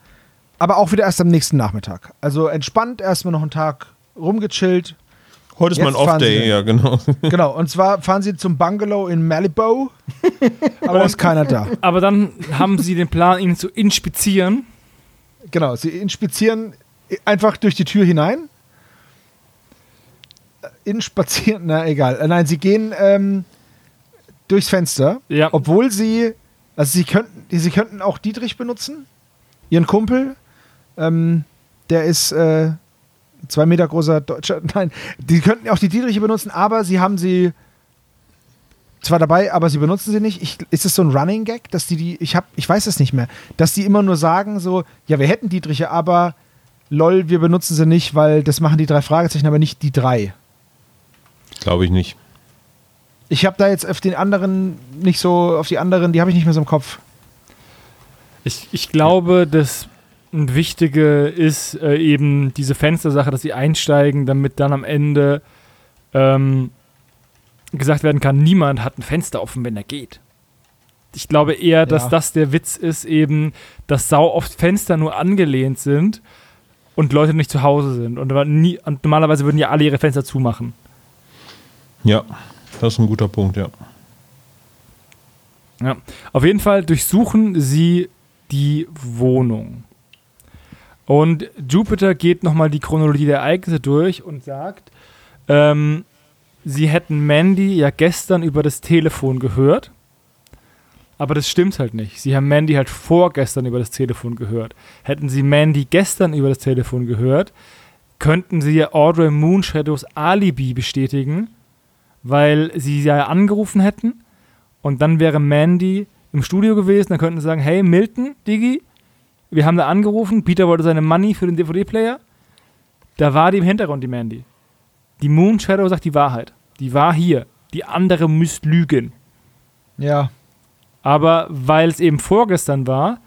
aber auch wieder erst am nächsten Nachmittag. Also entspannt, erstmal noch einen Tag rumgechillt. Heute ist Jetzt mein Off-Day, ja, genau. Genau, und zwar fahren sie zum Bungalow in Malibu, aber da ist keiner da. Aber dann haben sie den Plan, ihn zu inspizieren. Genau, sie inspizieren einfach durch die Tür hinein. Inspazieren, na egal. Nein, sie gehen ähm, durchs Fenster, Ja. obwohl sie, also sie könnten, sie könnten auch Dietrich benutzen, ihren Kumpel. Ähm, der ist äh, zwei Meter großer Deutscher. Nein, die könnten auch die Dietriche benutzen, aber sie haben sie zwar dabei, aber sie benutzen sie nicht. Ich, ist es so ein Running Gag, dass die die, ich hab, ich weiß es nicht mehr, dass die immer nur sagen so, ja, wir hätten Dietriche, aber lol, wir benutzen sie nicht, weil das machen die drei Fragezeichen, aber nicht die drei. Glaube ich nicht. Ich habe da jetzt auf den anderen nicht so, auf die anderen, die habe ich nicht mehr so im Kopf. Ich, ich glaube, das ein Wichtige ist äh, eben diese Fenstersache, dass sie einsteigen, damit dann am Ende ähm, gesagt werden kann, niemand hat ein Fenster offen, wenn er geht. Ich glaube eher, dass Ja. das der Witz ist, eben, dass sau oft Fenster nur angelehnt sind und Leute nicht zu Hause sind. Und, nie, und normalerweise würden ja alle ihre Fenster zumachen. Ja, das ist ein guter Punkt, ja. Ja. Auf jeden Fall durchsuchen sie die Wohnung. Und Jupiter geht nochmal die Chronologie der Ereignisse durch und sagt, ähm, sie hätten Mandy ja gestern über das Telefon gehört. Aber das stimmt halt nicht. Sie haben Mandy halt vorgestern über das Telefon gehört. Hätten sie Mandy gestern über das Telefon gehört, könnten sie ja Audrey Moonshadows Alibi bestätigen, weil sie ja angerufen hätten und dann wäre Mandy im Studio gewesen, dann könnten sie sagen, hey Milton, Digi, wir haben da angerufen, Peter wollte seine Money für den DVD-Player. Da war die im Hintergrund, die Mandy. Die Moon Shadow sagt die Wahrheit. Die war hier. Die andere müsst lügen. Ja. Aber weil es eben vorgestern war,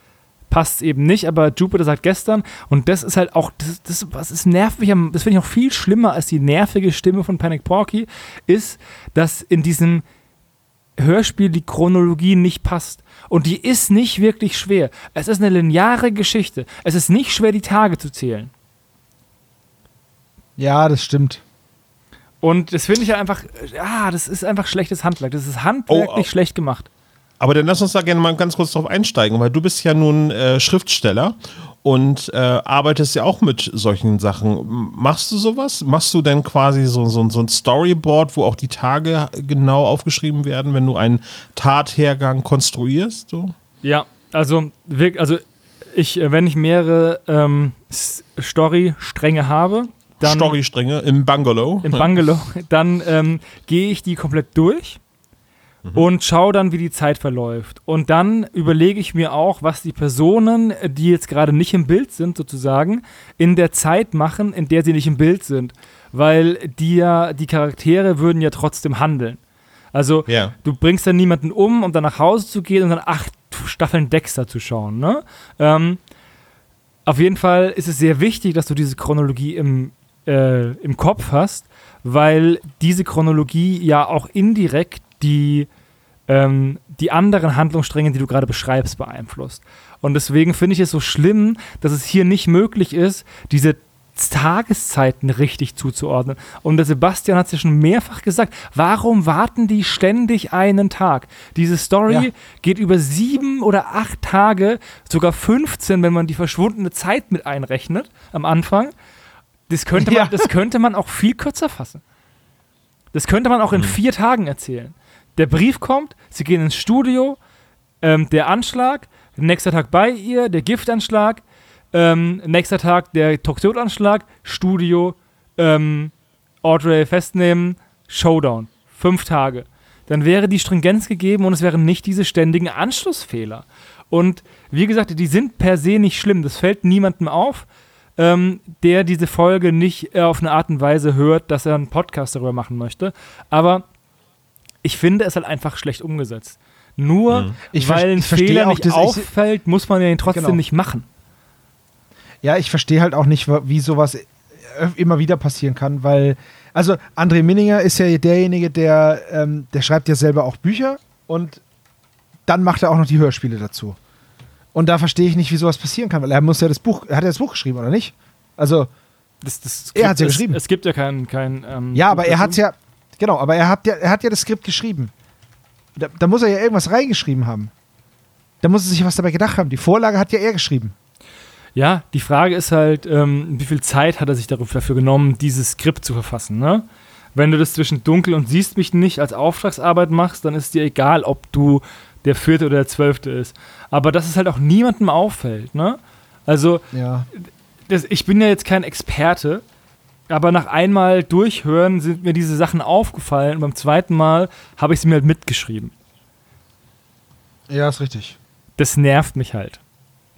passt es eben nicht. Aber Jupiter sagt gestern. Und das ist halt auch, das, das was ist am- das finde ich noch viel schlimmer als die nervige Stimme von Panic Porky, ist, dass in diesem Hörspiel die Chronologie nicht passt. Und die ist nicht wirklich schwer. Es ist eine lineare Geschichte. Es ist nicht schwer, die Tage zu zählen. Ja, das stimmt. Und das finde ich ja einfach, ja, das ist einfach schlechtes Handwerk. Das ist handwerklich Oh, oh. schlecht gemacht. Aber dann lass uns da gerne mal ganz kurz drauf einsteigen, weil du bist ja nun äh, Schriftsteller und äh, arbeitest ja auch mit solchen Sachen. Machst du sowas? Machst du denn quasi so, so, so ein Storyboard, wo auch die Tage genau aufgeschrieben werden, wenn du einen Tathergang konstruierst? So? Ja, also, also ich, äh, wenn ich mehrere ähm, Story-Stränge habe, dann. Story-Stränge im Bungalow. Im Bungalow, dann ähm, gehe ich die komplett durch mhm. und schaue dann, wie die Zeit verläuft. Und dann überlege ich mir auch, was die Personen, die jetzt gerade nicht im Bild sind, sozusagen, in der Zeit machen, in der sie nicht im Bild sind. Weil die ja, die Charaktere würden ja trotzdem handeln. Also ja. du bringst dann niemanden um, um dann nach Hause zu gehen und dann acht Staffeln Dexter zu schauen. Ne? Ähm, auf jeden Fall ist es sehr wichtig, dass du diese Chronologie im, äh, im Kopf hast, weil diese Chronologie ja auch indirekt die, ähm, die anderen Handlungsstränge, die du gerade beschreibst, beeinflusst. Und deswegen finde ich es so schlimm, dass es hier nicht möglich ist, diese Tageszeiten richtig zuzuordnen. Und der Sebastian hat es ja schon mehrfach gesagt, warum warten die ständig einen Tag? Diese Story ja. geht über sieben oder acht Tage, sogar 15, wenn man die verschwundene Zeit mit einrechnet am Anfang. Das könnte man, ja. das könnte man auch viel kürzer fassen. Das könnte man auch in mhm. vier Tagen erzählen. Der Brief kommt, sie gehen ins Studio, ähm, der Anschlag, nächster Tag bei ihr, der Giftanschlag, ähm, nächster Tag der Toxiot-Anschlag, Studio, ähm, Audrey festnehmen, Showdown. Fünf Tage. Dann wäre die Stringenz gegeben und es wären nicht diese ständigen Anschlussfehler. Und wie gesagt, die sind per se nicht schlimm. Das fällt niemandem auf, ähm, der diese Folge nicht äh, auf eine Art und Weise hört, dass er einen Podcast darüber machen möchte. Aber ich finde es halt einfach schlecht umgesetzt. Nur mhm. weil ein Fehler nicht auffällt, muss man ja ihn trotzdem genau. nicht machen. Ja, ich verstehe halt auch nicht, wie sowas immer wieder passieren kann, weil, also André Minninger ist ja derjenige, der, ähm, der schreibt ja selber auch Bücher und dann macht er auch noch die Hörspiele dazu. Und da verstehe ich nicht, wie sowas passieren kann, weil er muss ja das Buch, er hat ja das Buch geschrieben, oder nicht? Also, das, das er hat es ja geschrieben. Es gibt ja kein, kein ähm, Ja, aber er hat ja, genau, aber er hat ja, er hat ja das Skript geschrieben. Da, da muss er ja irgendwas reingeschrieben haben. Da muss er sich was dabei gedacht haben. Die Vorlage hat ja er geschrieben. Ja, die Frage ist halt, ähm, wie viel Zeit hat er sich dafür genommen, dieses Skript zu verfassen, ne? Wenn du das zwischen dunkel und siehst mich nicht als Auftragsarbeit machst, dann ist dir egal, ob du der vierte oder der zwölfte ist. Aber dass es halt auch niemandem auffällt, ne? Also, ja. das, ich bin ja jetzt kein Experte, aber nach einmal durchhören sind mir diese Sachen aufgefallen und beim zweiten Mal habe ich sie mir halt mitgeschrieben. Ja, ist richtig. Das nervt mich halt.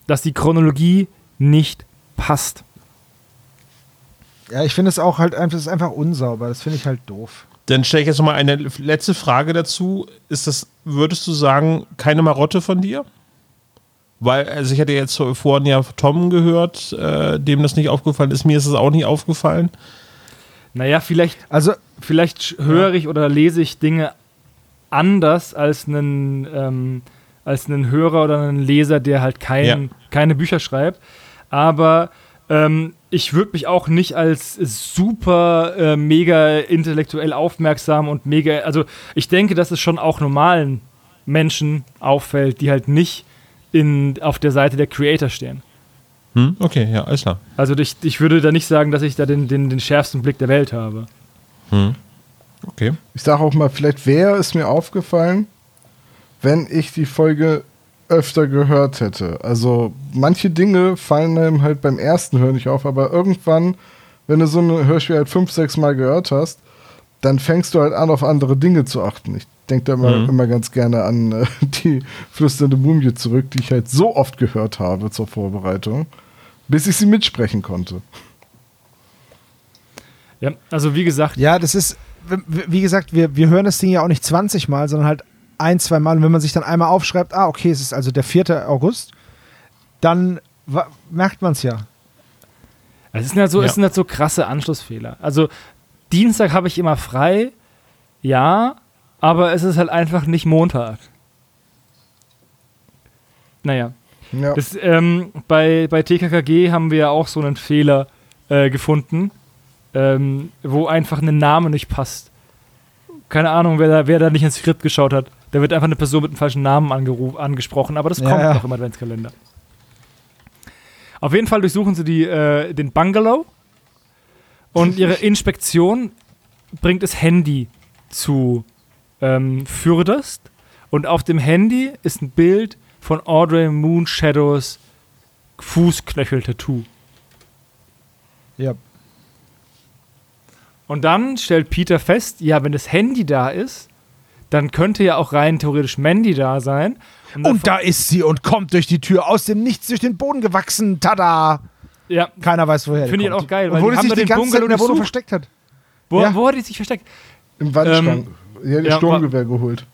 Dass die Chronologie nicht passt. Ja, ich finde es auch halt einfach, ist einfach unsauber. Das finde ich halt doof. Dann stelle ich jetzt nochmal eine letzte Frage dazu. Ist das, würdest du sagen, keine Marotte von dir? Weil, also ich hatte jetzt vorhin ja Tom gehört, äh, dem das nicht aufgefallen ist. Mir ist es auch nicht aufgefallen. Naja, vielleicht, also, vielleicht höre ja. ich oder lese ich Dinge anders als einen, ähm, als einen Hörer oder einen Leser, der halt kein, ja. keine Bücher schreibt aber ähm, ich würde mich auch nicht als super äh, mega intellektuell aufmerksam und mega, also ich denke, dass es schon auch normalen Menschen auffällt, die halt nicht in, auf der Seite der Creator stehen. Hm, okay, ja, alles klar. Also ich, ich würde da nicht sagen, dass ich da den, den, den schärfsten Blick der Welt habe. Hm. Okay. Ich sage auch mal, vielleicht wäre es mir aufgefallen, wenn ich die Folge öfter gehört hätte. Also manche Dinge fallen einem halt beim ersten Hören nicht auf, aber irgendwann, wenn du so ein Hörspiel halt fünf, sechs Mal gehört hast, dann fängst du halt an, auf andere Dinge zu achten. Ich denke da immer, mhm. immer ganz gerne an äh, die flüsternde Mumie zurück, die ich halt so oft gehört habe zur Vorbereitung, bis ich sie mitsprechen konnte. Ja, also wie gesagt. Ja, das ist, wie gesagt, wir, wir hören das Ding ja auch nicht 20 Mal, sondern halt ein, zwei Mal. Und wenn man sich dann einmal aufschreibt, ah, okay, es ist also der 4. August, dann merkt man es ja. Es sind, halt so, ja. es sind halt so krasse Anschlussfehler. Also Dienstag habe ich immer frei, ja, aber es ist halt einfach nicht Montag. Naja. Ja. Das, ähm, bei, bei TKKG haben wir ja auch so einen Fehler äh, gefunden, ähm, wo einfach ein Name nicht passt. Keine Ahnung, wer da, wer da nicht ins Skript geschaut hat. Da wird einfach eine Person mit einem falschen Namen angesprochen, aber das Ja, kommt ja. noch im Adventskalender. Auf jeden Fall durchsuchen sie die, äh, den Bungalow und ihre Inspektion bringt das Handy zu ähm, Fürderst und auf dem Handy ist ein Bild von Audrey Moonshadows Fußknöchel-Tattoo. Ja. Und dann stellt Peter fest, ja, wenn das Handy da ist, dann könnte ja auch rein theoretisch Mandy da sein. dann- Und da ist sie und kommt durch die Tür aus dem Nichts durch den Boden gewachsen. Tada! ja, Keiner weiß, woher. die Finde ich auch geil, weil Obwohl die sich da die den ganze Zeit in der Wohnung versteckt hat. wo, Ja. wo hat die sich versteckt? Im Wandschrank. Die hat ihr ja, Sturmgewehr geholt.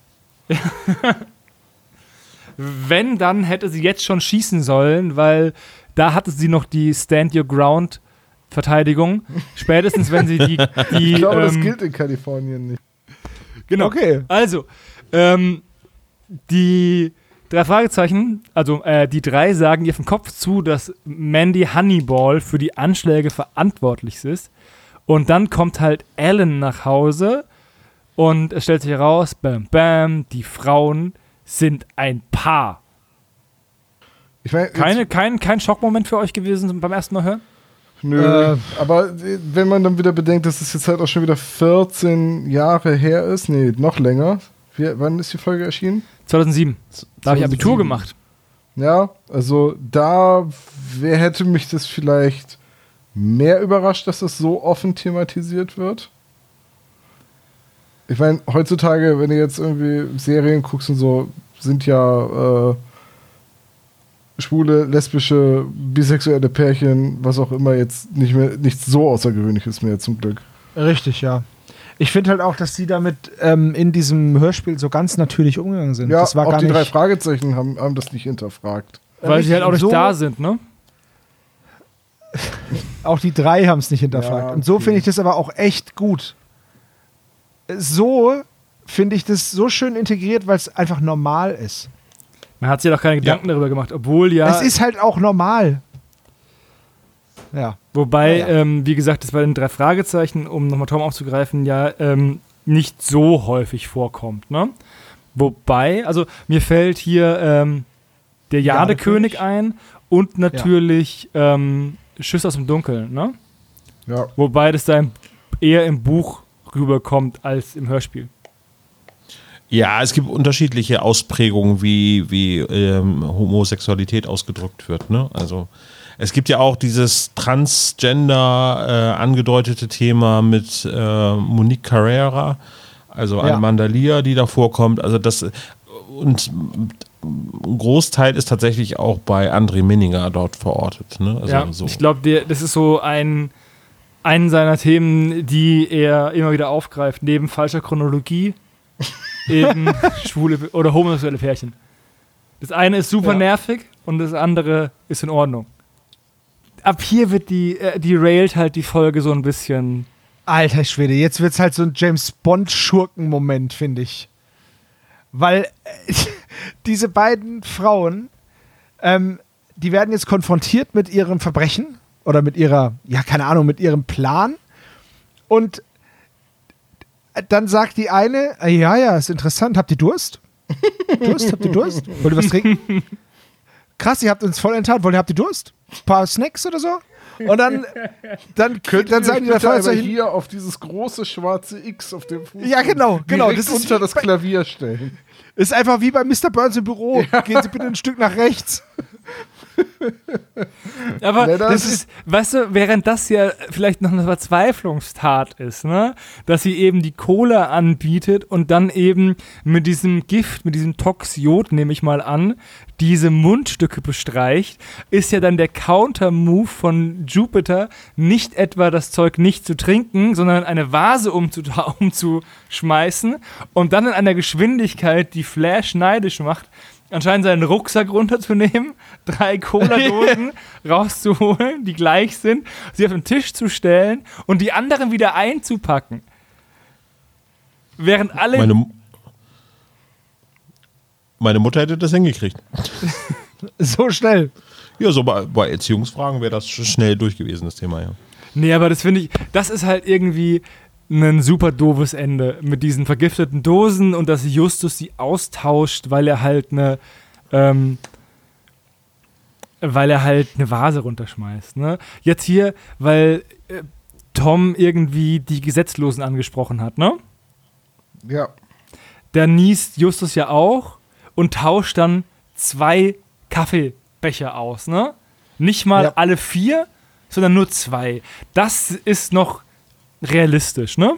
Wenn, dann hätte sie jetzt schon schießen sollen, weil da hatte sie noch die Stand Your Ground Verteidigung. Spätestens, wenn sie die. die Ich glaube, das ähm, gilt in Kalifornien nicht. Genau. Okay. Also, ähm, die drei Fragezeichen, also äh, die drei sagen ihr vom Kopf zu, dass Mandy Honeyball für die Anschläge verantwortlich ist. Und dann kommt halt Alan nach Hause und es stellt sich heraus, bam, bam, die Frauen sind ein Paar. Ich mein, Keine, kein, kein Schockmoment für euch gewesen beim ersten Mal hören? Nö. Äh, aber wenn man dann wieder bedenkt, dass es jetzt halt auch schon wieder 14 Jahre her ist, nee, noch länger. Wie, wann ist die Folge erschienen? 2007. Da habe ich Abitur 2007. gemacht. Ja, also da wer hätte mich das vielleicht mehr überrascht, dass das so offen thematisiert wird. Ich meine, heutzutage, wenn du jetzt irgendwie Serien guckst und so, sind ja äh, schwule, lesbische, bisexuelle Pärchen, was auch immer, jetzt nicht mehr nichts so Außergewöhnliches mehr zum Glück. Richtig, ja. Ich finde halt auch, dass sie damit ähm, in diesem Hörspiel so ganz natürlich umgegangen sind. Ja, das war auch gar die drei nicht, Fragezeichen haben, haben das nicht hinterfragt. Weil sie halt auch nicht so- da sind, ne? Auch die drei haben es nicht hinterfragt. Ja, Und so okay. finde ich das aber auch echt gut. So finde ich das so schön integriert, weil es einfach normal ist. Man hat sich doch keine Gedanken darüber gemacht, obwohl ja. Es ist halt auch normal. Ja. Wobei, Ja, ja. Ähm, wie gesagt, das bei den drei Fragezeichen, um nochmal Tom aufzugreifen, ja ähm, nicht so häufig vorkommt. Ne? Wobei, also mir fällt hier ähm, der Jadekönig. Jadekönig ein und natürlich ähm, Schüsse aus dem Dunkeln. Ne? Ja. Wobei das da im, eher im Buch rüberkommt als im Hörspiel. Ja, es gibt unterschiedliche Ausprägungen, wie, wie ähm, Homosexualität ausgedrückt wird. Ne? Also es gibt ja auch dieses Transgender äh, angedeutete Thema mit äh, Monique Carrera, also Ja. Amanda Lear, die da vorkommt. Also das und ein Großteil ist tatsächlich auch bei André Minninger dort verortet. Ne? Also ja, so. ich glaube, das ist so ein, einen seiner Themen, die er immer wieder aufgreift, neben falscher Chronologie eben schwule oder homosexuelle Pärchen. Das eine ist super Ja. nervig und das andere ist in Ordnung. Ab hier wird die, äh, die railt halt die Folge so ein bisschen. Alter Schwede, jetzt wird es halt so ein James Bond-Schurken-Moment, finde ich. Weil äh, diese beiden Frauen, ähm, die werden jetzt konfrontiert mit ihrem Verbrechen oder mit ihrer, ja, keine Ahnung, mit ihrem Plan. Und dann sagt die eine, ja, ja, ist interessant, habt ihr Durst? Durst, habt ihr Durst? Wollt ihr was trinken? Krass, ihr habt uns voll enttarnt. Wollt ihr, habt ihr Durst? Ein paar Snacks oder so? Und dann, dann, Könnt dann ihr sagen die da Fragezeichen, hier auf dieses große schwarze X auf dem Fuß Ja, genau, genau. direkt Das ist, unter das Klavier stellen. ist einfach wie bei Mr. Burns im Büro. Gehen Sie bitte ein Stück nach rechts. Aber Ja, das das ist, weißt du, während das ja vielleicht noch eine Verzweiflungstat ist, ne? Dass sie eben die Cola anbietet und dann eben mit diesem Gift, mit diesem Toxiot, nehme ich mal an, diese Mundstücke bestreicht, ist ja dann der Counter-Move von Jupiter nicht etwa das Zeug nicht zu trinken, sondern eine Vase umzuschmeißen und dann in einer Geschwindigkeit, die Flash neidisch macht, anscheinend seinen Rucksack runterzunehmen, drei Cola-Dosen rauszuholen, die gleich sind, sie auf den Tisch zu stellen und die anderen wieder einzupacken. Während alle. meine, meine Mutter hätte das hingekriegt. So schnell. Ja, so bei, bei Erziehungsfragen wäre das sch- schnell durch gewesen, das Thema, ja. nee, aber das finde ich, das ist halt irgendwie. Ein super doofes Ende mit diesen vergifteten Dosen und dass Justus sie austauscht, weil er halt eine, ähm, weil er halt eine Vase runterschmeißt. Ne? Jetzt hier, weil äh, Tom irgendwie die Gesetzlosen angesprochen hat, ne? Ja. Da niest Justus ja auch und tauscht dann zwei Kaffeebecher aus, ne? Nicht mal Ja. alle vier, sondern nur zwei. Das ist noch realistisch, ne?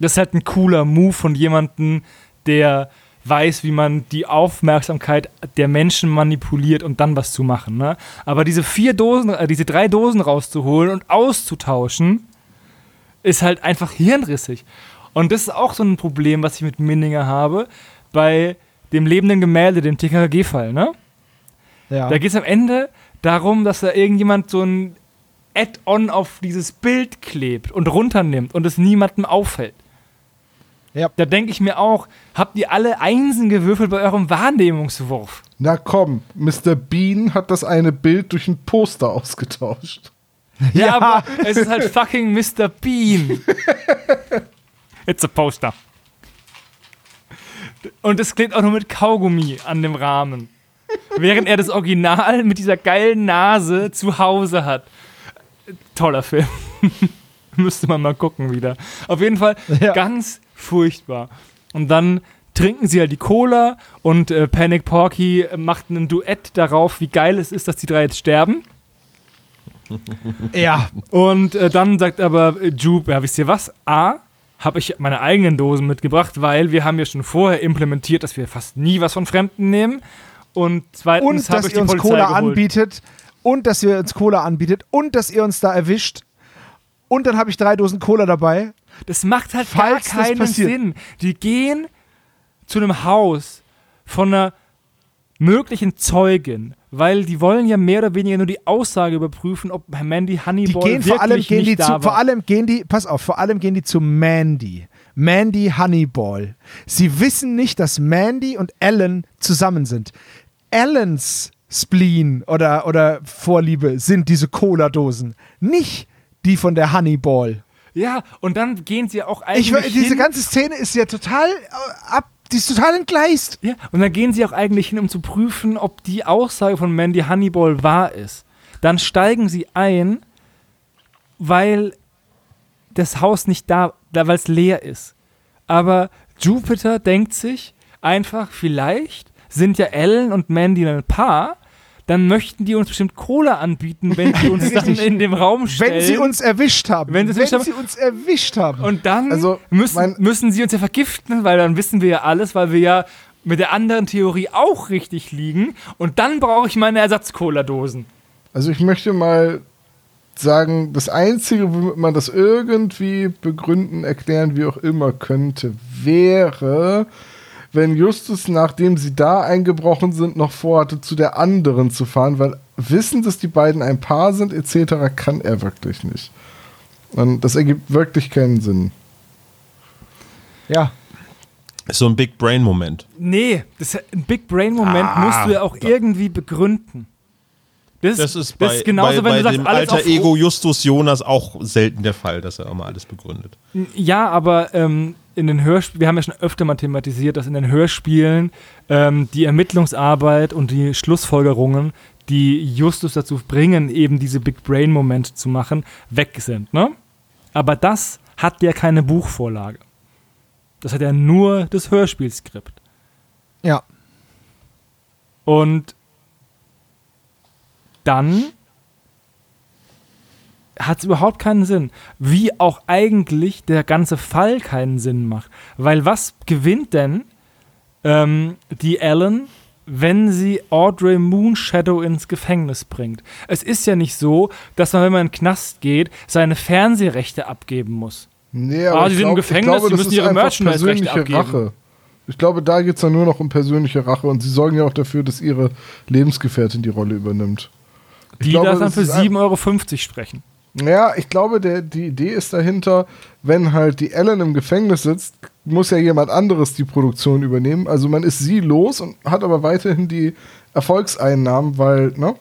Das ist halt ein cooler Move von jemandem, der weiß, wie man die Aufmerksamkeit der Menschen manipuliert und dann was zu machen, ne? Aber diese vier Dosen, äh, diese drei Dosen rauszuholen und auszutauschen, ist halt einfach hirnrissig. Und das ist auch so ein Problem, was ich mit Minninger habe, bei dem lebenden Gemälde, dem TKKG-Fall, ne? Ja. Da geht es am Ende darum, dass da irgendjemand so ein Add-on auf dieses Bild klebt und runternimmt und es niemandem auffällt. Ja. Da denke ich mir auch, habt ihr alle Einsen gewürfelt bei eurem Wahrnehmungswurf? Na komm, Mr. Bean hat das eine Bild durch ein Poster ausgetauscht. Ja, Ja. aber es ist halt fucking Mr. Bean. It's a poster. Und es klebt auch nur mit Kaugummi an dem Rahmen. Während er das Original mit dieser geilen Nase zu Hause hat. Toller Film. Müsste man mal gucken wieder. Auf jeden Fall Ja. ganz furchtbar. Und dann trinken sie halt die Cola und äh, Panic Porky macht ein Duett darauf, wie geil es ist, dass die drei jetzt sterben. ja. Und äh, dann sagt aber äh, Jupe, ja, wisst ihr was? A, habe ich meine eigenen Dosen mitgebracht, weil wir haben ja schon vorher implementiert, dass wir fast nie was von Fremden nehmen. Und zweitens Und habe dass ich die ihr uns Cola geholt. anbietet. Und dass ihr uns Cola anbietet. Und dass ihr uns da erwischt. Und dann habe ich drei Dosen Cola dabei. Das macht halt Falls gar keinen. Sinn. Die gehen zu einem Haus von einer möglichen Zeugin, weil die wollen ja mehr oder weniger nur die Aussage überprüfen, ob Mandy Die Honeyball gehen wirklich vor allem gehen nicht die da zu, war. vor allem gehen die, pass auf, vor allem gehen die zu Mandy. Mandy Honeyball. Sie wissen nicht, dass Mandy und Ellen zusammen sind. Ellens Spleen oder, oder Vorliebe sind diese Cola-Dosen, nicht die von der Honeyball. ja, und dann gehen sie auch eigentlich Ich, diese hin, ganze Szene ist ja total äh, ab, die ist total entgleist. Ja, und dann gehen sie auch eigentlich hin, um zu prüfen, ob die Aussage von Mandy Honeyball wahr ist. Dann steigen sie ein, weil das Haus nicht da, da weil es leer ist. Aber Jupiter denkt sich einfach, vielleicht sind ja Ellen und Mandy ein Paar, dann möchten die uns bestimmt Cola anbieten, wenn sie uns dann in dem Raum stellen. Wenn sie uns erwischt haben. Wenn sie uns erwischt haben. sie uns erwischt haben. Und dann Also, müssen, müssen sie uns ja vergiften, weil dann wissen wir ja alles, weil wir ja mit der anderen Theorie auch richtig liegen. Und dann brauche ich meine Ersatz-Cola-Dosen. Also ich möchte mal sagen, das Einzige, womit man das irgendwie begründen, erklären, wie auch immer könnte, wäre, wenn Justus, nachdem sie da eingebrochen sind, noch vorhatte, zu der anderen zu fahren, weil wissen, dass die beiden ein Paar sind, etc., kann er wirklich nicht. Und das ergibt wirklich keinen Sinn. ja. Ist so ein Big Brain-Moment. Nee, das, ein Big Brain-Moment Ah, musst du ja auch irgendwie begründen. Das, Das ist bei, genauso, bei, wenn du bei sagst, dem alles alter auf Ego Justus Jonas auch selten der Fall, dass er immer alles begründet. Ja, aber ähm, in den Hörspielen, wir haben ja schon öfter mal thematisiert, dass in den Hörspielen ähm, die Ermittlungsarbeit und die Schlussfolgerungen, die Justus dazu bringen, eben diese Big Brain-Momente zu machen, weg sind. Ne? Aber das hat ja keine Buchvorlage. Das hat ja nur das Hörspielskript. Ja. Und dann hat es überhaupt keinen Sinn. Wie auch eigentlich der ganze Fall keinen Sinn macht. Weil was gewinnt denn ähm, die Ellen, wenn sie Audrey Moonshadow ins Gefängnis bringt? Es ist ja nicht so, dass man, wenn man in den Knast geht, seine Fernsehrechte abgeben muss. Nee, Ah, ich die sind im glaub- Gefängnis, glaube, die müssen ihre Merchandise-Rechte abgeben. Rache. Ich glaube, da geht es dann nur noch um persönliche Rache und sie sorgen ja auch dafür, dass ihre Lebensgefährtin die Rolle übernimmt. Die glaube, das dann für ist ein- 7,50 Euro sprechen. Ja, ich glaube, der, die Idee ist dahinter, wenn halt die Ellen im Gefängnis sitzt, muss ja jemand anderes die Produktion übernehmen. Also man ist sie los und hat aber weiterhin die Erfolgseinnahmen, weil, ne?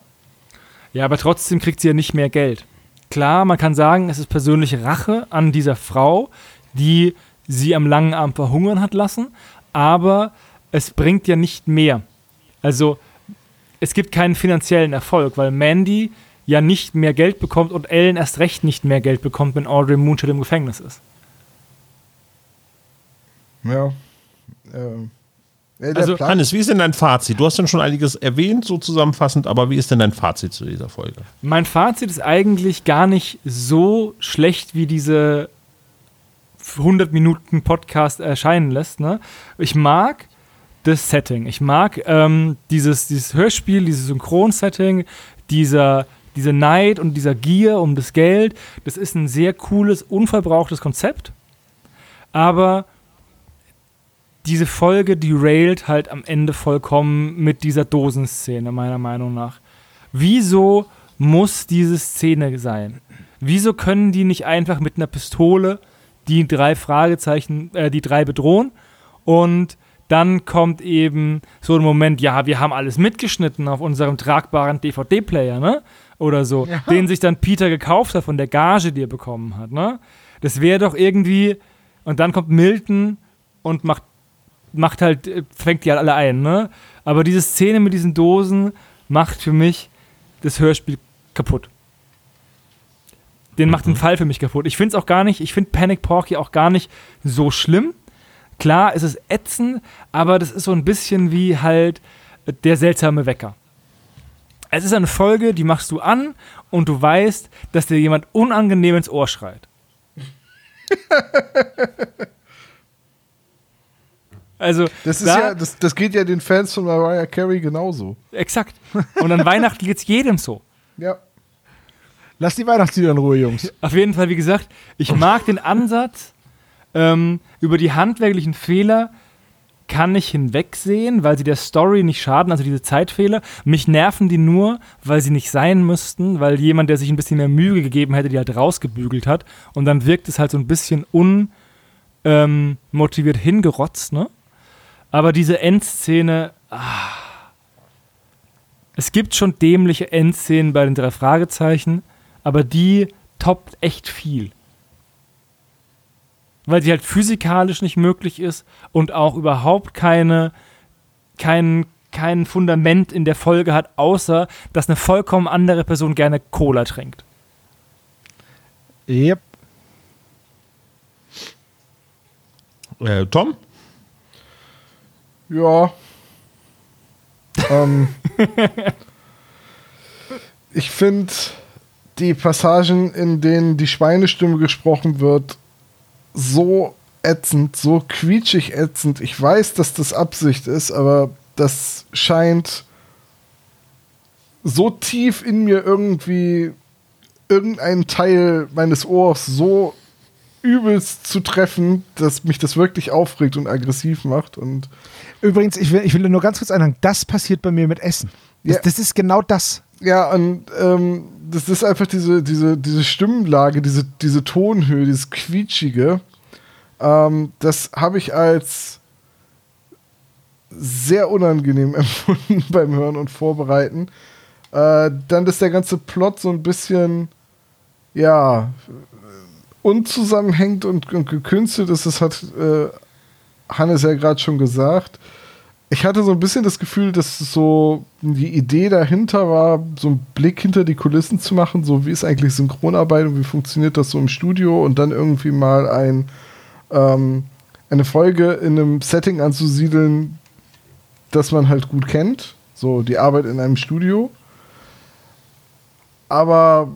Ja, aber trotzdem kriegt sie ja nicht mehr Geld. Klar, man kann sagen, es ist persönliche Rache an dieser Frau, die sie am langen Arm verhungern hat lassen, aber es bringt ja nicht mehr. Also es gibt keinen finanziellen Erfolg, weil Mandy ja nicht mehr Geld bekommt und Ellen erst recht nicht mehr Geld bekommt, wenn Audrey Moonshot im Gefängnis ist. Ja. Ähm. Der Also, Plan- Hannes, wie ist denn dein Fazit? Du hast dann schon einiges erwähnt, so zusammenfassend, aber wie ist denn dein Fazit zu dieser Folge? Mein Fazit ist eigentlich gar nicht so schlecht, wie diese 100 Minuten Podcast erscheinen lässt. Ne? Ich mag das Setting. Ich mag ähm, dieses, dieses Hörspiel, dieses Synchronsetting, dieser, diese Neid und dieser Gier um das Geld. Das ist ein sehr cooles, unverbrauchtes Konzept. Aber diese Folge derailt halt am Ende vollkommen mit dieser Dosenszene, meiner Meinung nach. Wieso muss diese Szene sein? Wieso können die nicht einfach mit einer Pistole die drei Fragezeichen, äh, die drei bedrohen und dann kommt eben so ein Moment, ja, wir haben alles mitgeschnitten auf unserem tragbaren DVD-Player, ne? Oder so, den sich dann Peter gekauft hat von der Gage, die er bekommen hat, ne? Das wäre doch irgendwie, und dann kommt Milton und macht macht halt, äh, fängt die halt alle ein, ne? Aber diese Szene mit diesen Dosen macht für mich das Hörspiel kaputt. Den macht den Fall für mich kaputt. Ich finde es auch gar nicht, ich finde Panic Porky auch gar nicht so schlimm. Klar, es ist ätzend, aber das ist so ein bisschen wie halt äh, der seltsame Wecker. Es ist eine Folge, die machst du an und du weißt, dass dir jemand unangenehm ins Ohr schreit. Also, Das, ist da- ja, das, das geht ja den Fans von Mariah Carey genauso. Exakt. Und an Weihnachten geht es jedem so. Ja. Lass die Weihnachtslieder in Ruhe, Jungs. Auf jeden Fall, wie gesagt, ich mag den Ansatz. Ähm, über die handwerklichen Fehler kann ich hinwegsehen, weil sie der Story nicht schaden, also diese Zeitfehler. Mich nerven die nur, weil sie nicht sein müssten, weil jemand, der sich ein bisschen mehr Mühe gegeben hätte, die halt rausgebügelt hat. Und dann wirkt es halt so ein bisschen unmotiviert hingerotzt, ne? Aber diese Endszene, ah, es gibt schon dämliche Endszenen bei den drei Fragezeichen, aber die toppt echt viel. Weil sie halt physikalisch nicht möglich ist und auch überhaupt keine, kein, kein Fundament in der Folge hat, außer dass eine vollkommen andere Person gerne Cola trinkt. Yep. Äh, Tom? Ja. ähm, ich finde die Passagen, in denen die Schweinestimme gesprochen wird, so ätzend, so quietschig ätzend. Ich weiß, dass das Absicht ist, aber das scheint so tief in mir irgendwie irgendeinen Teil meines Ohrs so übelst zu treffen, dass mich das wirklich aufregt und aggressiv macht und Übrigens, ich will, ich will nur ganz kurz einhaken, das passiert bei mir mit Essen. Das, Ja. das ist genau das. Ja, und ähm, das ist einfach diese, diese, diese Stimmlage, diese, diese Tonhöhe, dieses Quietschige. Ähm, das habe ich als sehr unangenehm empfunden beim Hören und Vorbereiten. Äh, dann ist der ganze Plot so ein bisschen, ja, unzusammenhängt und, und gekünstelt ist. Das hat äh, Hannes ja gerade schon gesagt. Ich hatte so ein bisschen das Gefühl, dass so die Idee dahinter war, so einen Blick hinter die Kulissen zu machen, so wie ist eigentlich Synchronarbeit und wie funktioniert das so im Studio und dann irgendwie mal ein, ähm, eine Folge in einem Setting anzusiedeln, das man halt gut kennt. So die Arbeit in einem Studio. Aber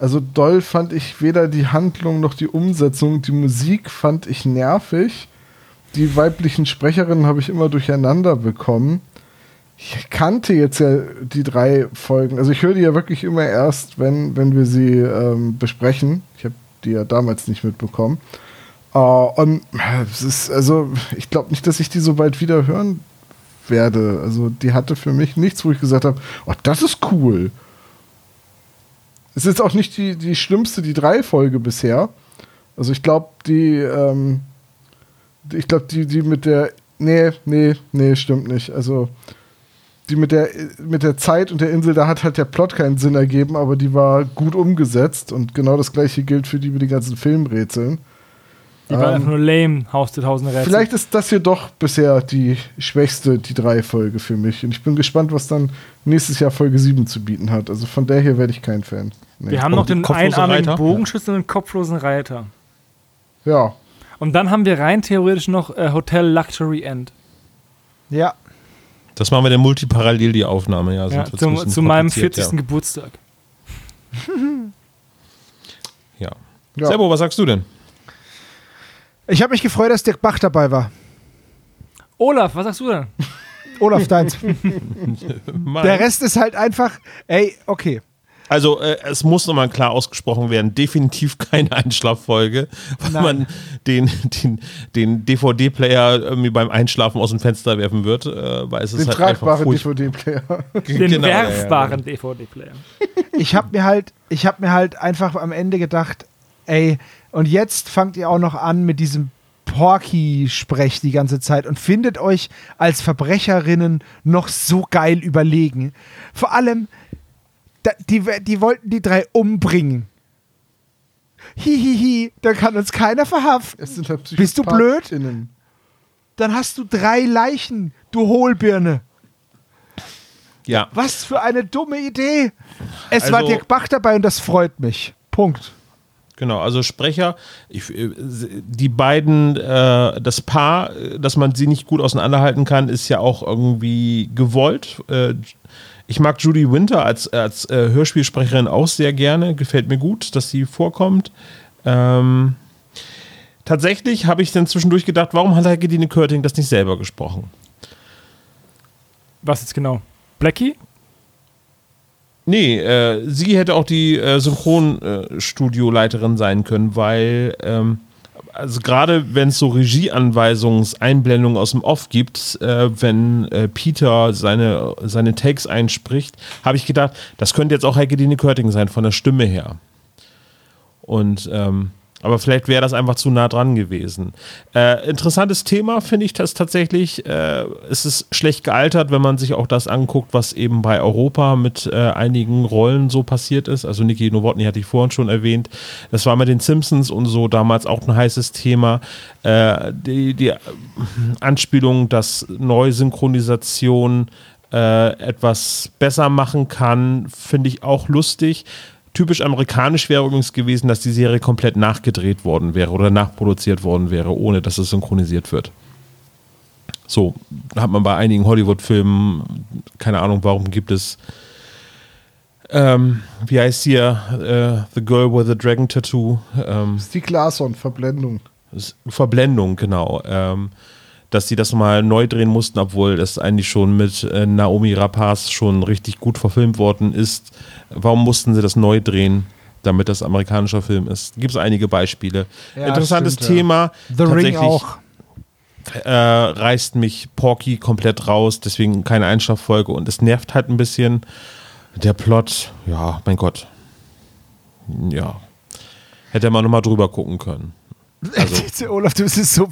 also doll fand ich weder die Handlung noch die Umsetzung. Die Musik fand ich nervig. Die weiblichen Sprecherinnen habe ich immer durcheinander bekommen. Ich kannte jetzt ja die drei Folgen. Also ich höre die ja wirklich immer erst, wenn, wenn wir sie ähm, besprechen. Ich habe die ja damals nicht mitbekommen. Äh, und es ist, also, ich glaube nicht, dass ich die so bald wieder hören werde. Also die hatte für mich nichts, wo ich gesagt habe, oh, das ist cool. Es ist auch nicht die, die schlimmste, die drei Folge bisher. Also ich glaube, die, ähm, ich glaube, die, die mit der, nee, nee, nee, stimmt nicht. Also die mit der, mit der Zeit und der Insel, da hat halt der Plot keinen Sinn ergeben, aber die war gut umgesetzt und genau das gleiche gilt für die mit den ganzen Filmrätseln. Die war Ähm, einfach nur lame, Haus der tausend Rätsel. Vielleicht ist das hier doch bisher die schwächste, die drei Folge für mich. Und ich bin gespannt, was dann nächstes Jahr Folge 7 zu bieten hat. Also von der hier werde ich kein Fan. Nee. Wir haben Und noch den einarmigen Reiter? Bogenschützen und den kopflosen Reiter. Ja, Und dann haben wir rein theoretisch noch äh, Hotel Luxury End. Ja. Das machen wir dann multiparallel, die Aufnahme. Ja, Ja, bisschen zu meinem kompliziert, 40. Geburtstag. Ja. ja. Ja. Serbo, was sagst du denn? Ich habe mich gefreut, dass Dirk Bach dabei war. Olaf, was sagst du denn? Olaf, deins. Der Rest ist halt einfach, ey, okay. Also äh, es muss nochmal klar ausgesprochen werden, definitiv keine Einschlaffolge, weil Nein. man den, den, den DVD-Player irgendwie beim Einschlafen aus dem Fenster werfen wird, äh, weil es ist den halt tragbaren DVD-Player. Den Genau, ja, ja, werfbaren DVD-Player. Ich habe mir halt, ich habe mir halt einfach am Ende gedacht, ey, und jetzt fangt ihr auch noch an mit diesem Porky-Sprech die ganze Zeit und findet euch als Verbrecherinnen noch so geil überlegen. Vor allem, die, die wollten die drei umbringen. Hihihi, da kann uns keiner verhaften. Es sind halt Bist du blöd? PsychopathInnen. Dann hast du drei Leichen, du Hohlbirne. Ja, Was für eine dumme Idee. Es war Also- Dirk Bach dabei und das freut mich. Punkt. genau. Also Sprecher, ich, äh, die beiden, äh, das Paar, äh, dass man sie nicht gut auseinanderhalten kann, ist ja auch irgendwie gewollt. Äh, ich mag Judy Winter als, als äh, Hörspielsprecherin auch sehr gerne. Gefällt mir gut, dass sie vorkommt. Ähm, tatsächlich habe ich dann zwischendurch gedacht, warum hat Gedine Körting das nicht selber gesprochen? Was jetzt genau? Blackie? Nee, äh, sie hätte auch die äh, Synchronstudioleiterin sein können, weil, ähm, also gerade wenn es so Regieanweisungseinblendungen aus dem Off gibt, äh, wenn äh, Peter seine, seine Takes einspricht, habe ich gedacht, das könnte jetzt auch Heike Dine Körting sein, von der Stimme her. Und, ähm, aber vielleicht wäre das einfach zu nah dran gewesen. Äh, interessantes Thema finde ich das tatsächlich. Äh, es ist schlecht gealtert, wenn man sich auch das anguckt, was eben bei Europa mit äh, einigen Rollen so passiert ist. Also Niki Nowotny hatte ich vorhin schon erwähnt. Das war mit den Simpsons und so damals auch ein heißes Thema. Äh, die, die Anspielung, dass Neusynchronisation äh, etwas besser machen kann, finde ich auch lustig. Typisch amerikanisch wäre übrigens gewesen, dass die Serie komplett nachgedreht worden wäre oder nachproduziert worden wäre, ohne dass es synchronisiert wird. So hat man bei einigen Hollywood-Filmen, keine Ahnung, warum gibt es, ähm, wie heißt hier, äh, The Girl with the Dragon Tattoo, ähm, Stieg Larsson, Verblendung. Verblendung, genau. Ähm, dass sie das mal neu drehen mussten, obwohl das eigentlich schon mit äh, Naomi Rapaz schon richtig gut verfilmt worden ist. Warum mussten sie das neu drehen, damit das amerikanischer Film ist? Gibt es einige Beispiele. Ja, Interessantes stimmt, ja. Thema. The Ring auch. Äh, reißt mich Porky komplett raus, deswegen keine Einschlaffolge und es nervt halt ein bisschen. Der Plot, ja, mein Gott. Ja. Hätte man nochmal drüber gucken können. Also, Olaf, du bist, so,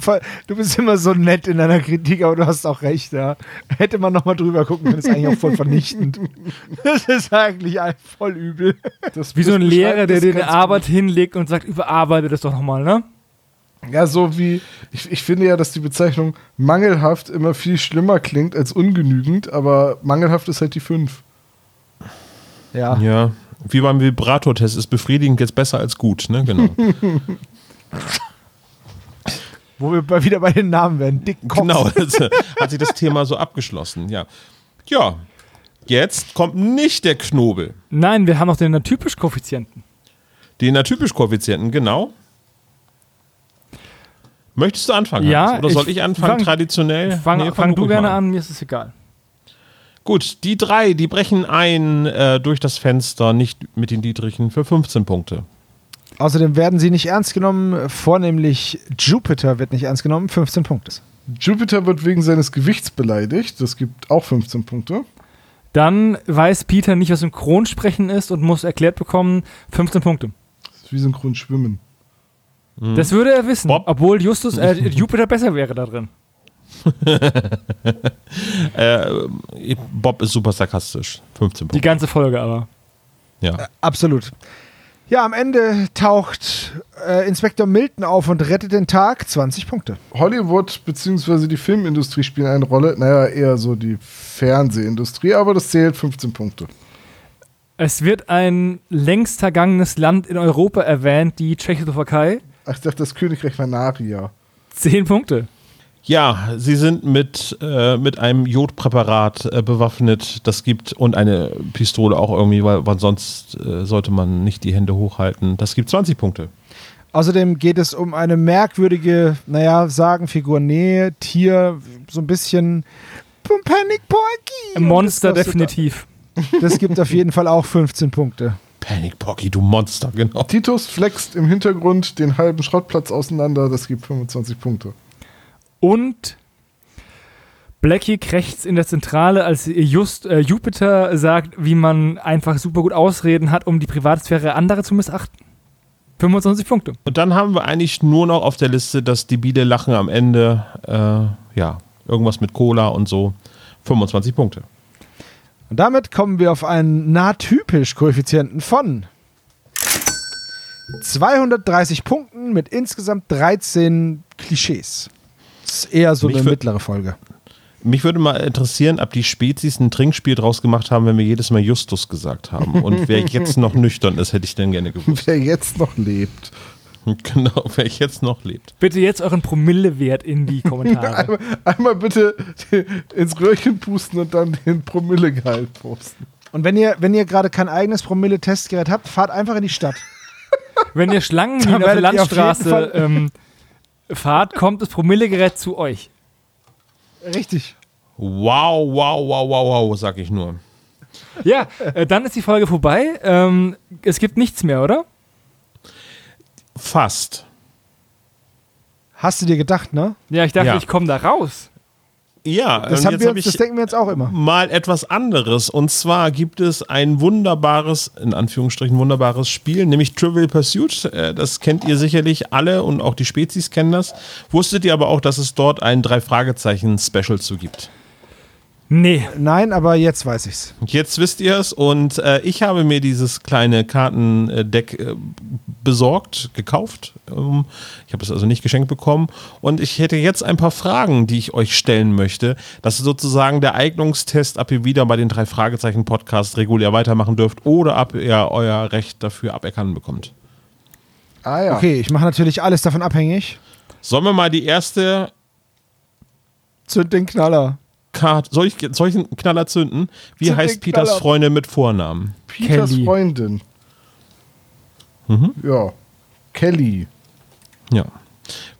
du bist immer so nett in deiner Kritik, aber du hast auch recht, ja. Hätte man nochmal drüber gucken können, ist eigentlich auch voll vernichtend. Das ist eigentlich ein- voll übel. Das, Wie so ein Lehrer, der dir eine Arbeit hinlegt und sagt, überarbeite das doch nochmal, ne? gut. Ja, so wie, ich, ich finde ja, dass die Bezeichnung mangelhaft immer viel schlimmer klingt als ungenügend, aber mangelhaft ist halt die 5. Ja. ja, wie beim Vibrator-Test ist befriedigend jetzt besser als gut, ne? Genau. Wo wir wieder bei den Namen werden. Dick Kopf. genau, das, äh, hat sich das Thema so abgeschlossen, ja. Ja, jetzt kommt nicht der Knobel. Nein, wir haben noch den typisch Koeffizienten. Den atypisch Koeffizienten, genau. Möchtest du anfangen? Ja, Hans? Oder soll ich ich anfangen, fang- traditionell? Fang, Nee, fang du ruhig gerne mal an, mir ist es egal. Gut, die drei, die brechen ein äh, durch das Fenster, nicht mit den Dietrichen, für 15 Punkte. Außerdem werden sie nicht ernst genommen. Vornehmlich Jupiter wird nicht ernst genommen. 15 Punkte. Jupiter wird wegen seines Gewichts beleidigt. Das gibt auch 15 Punkte. Dann weiß Peter nicht, was Synchronsprechen ist und muss erklärt bekommen, 15 Punkte. Das ist wie synchron schwimmen. Das würde er wissen, Bob? obwohl Justus, äh, Jupiter besser wäre da drin. äh, Bob ist super sarkastisch. 15 Die Punkte. ganze Folge aber. Ja. Absolut. Ja, am Ende taucht äh, Inspektor Milton auf und rettet den Tag. 20 Punkte. Hollywood bzw. die Filmindustrie spielen eine Rolle. Naja, eher so die Fernsehindustrie, aber das zählt 15 Punkte. Es wird ein längst vergangenes Land in Europa erwähnt, die Tschechoslowakei. Ach, ich dachte, das Königreich war Naria. Zehn Punkte. Ja, sie sind mit, äh, mit einem Jodpräparat äh, bewaffnet. Das gibt und eine Pistole auch irgendwie, weil, weil sonst äh, sollte man nicht die Hände hochhalten. Das gibt 20 Punkte. Außerdem geht es um eine merkwürdige, naja, Sagenfigur, nee, Tier, so ein bisschen Panic Porky. Ein Monster definitiv. Das gibt auf jeden Fall auch 15 Punkte. Panic Pocky, du Monster, genau. Titus flext im Hintergrund den halben Schrottplatz auseinander. Das gibt 25 Punkte. Und Blackie krächzt in der Zentrale, als just äh, Jupiter sagt, wie man einfach super gut Ausreden hat, um die Privatsphäre anderer zu missachten. 25 Punkte. Und dann haben wir eigentlich nur noch auf der Liste das debile Lachen am Ende. Äh, ja, irgendwas mit Cola und so. 25 Punkte. Und damit kommen wir auf einen nahttypisch Koeffizienten von 230 Punkten mit insgesamt 13 Klischees. Ist eher so Mich eine mittlere Folge. Mich würde mal interessieren, ob die Spezies ein Trinkspiel draus gemacht haben, wenn wir jedes Mal Justus gesagt haben. Und wer jetzt noch nüchtern ist, hätte ich denn gerne gewusst. Wer jetzt noch lebt. Genau, wer jetzt noch lebt. Bitte jetzt euren Promillewert in die Kommentare. Einmal, einmal bitte ins Röhrchen pusten und dann den Promillegehalt posten. Und wenn ihr, wenn ihr gerade kein eigenes Promille-Testgerät habt, fahrt einfach in die Stadt. Wenn ihr Schlangen auf der Landstraße ähm, fahrt, kommt das Promillegerät zu euch. Richtig. Wow, wow, wow, wow, wow, sag ich nur. Ja, äh, dann ist die Folge vorbei. Ähm, es gibt nichts mehr, oder? Fast. Hast du dir gedacht, ne? Ja, ich dachte, Ja. ich komme da raus. Ja, Das, haben wir hab das denken wir jetzt auch immer. mal etwas anderes. Und zwar gibt es ein wunderbares, in Anführungsstrichen wunderbares Spiel, nämlich Trivial Pursuit. Äh, Das kennt ihr sicherlich alle und auch die Spezies kennen das. Wusstet ihr aber auch, dass es dort ein Drei-Fragezeichen-Special zu gibt? Nee. Nein, aber jetzt weiß ich's. Jetzt wisst ihr es und äh, ich habe mir dieses kleine Kartendeck äh, besorgt, gekauft. Ähm, ich habe es also nicht geschenkt bekommen und ich hätte jetzt ein paar Fragen, die ich euch stellen möchte. Das ist sozusagen der Eignungstest, ob ihr wieder bei den drei Fragezeichen Podcast regulär weitermachen dürft oder ob ihr euer Recht dafür aberkannt bekommt. Ah ja. Okay, ich mache natürlich alles davon abhängig. Sollen wir mal die erste Zünd den Knaller. Karte, soll ich, soll ich einen Knaller zünden? Wie Zünd heißt Peters Knaller. Freundin mit Vornamen? Peters Kelly. Freundin. Mhm. Ja. Kelly. Ja.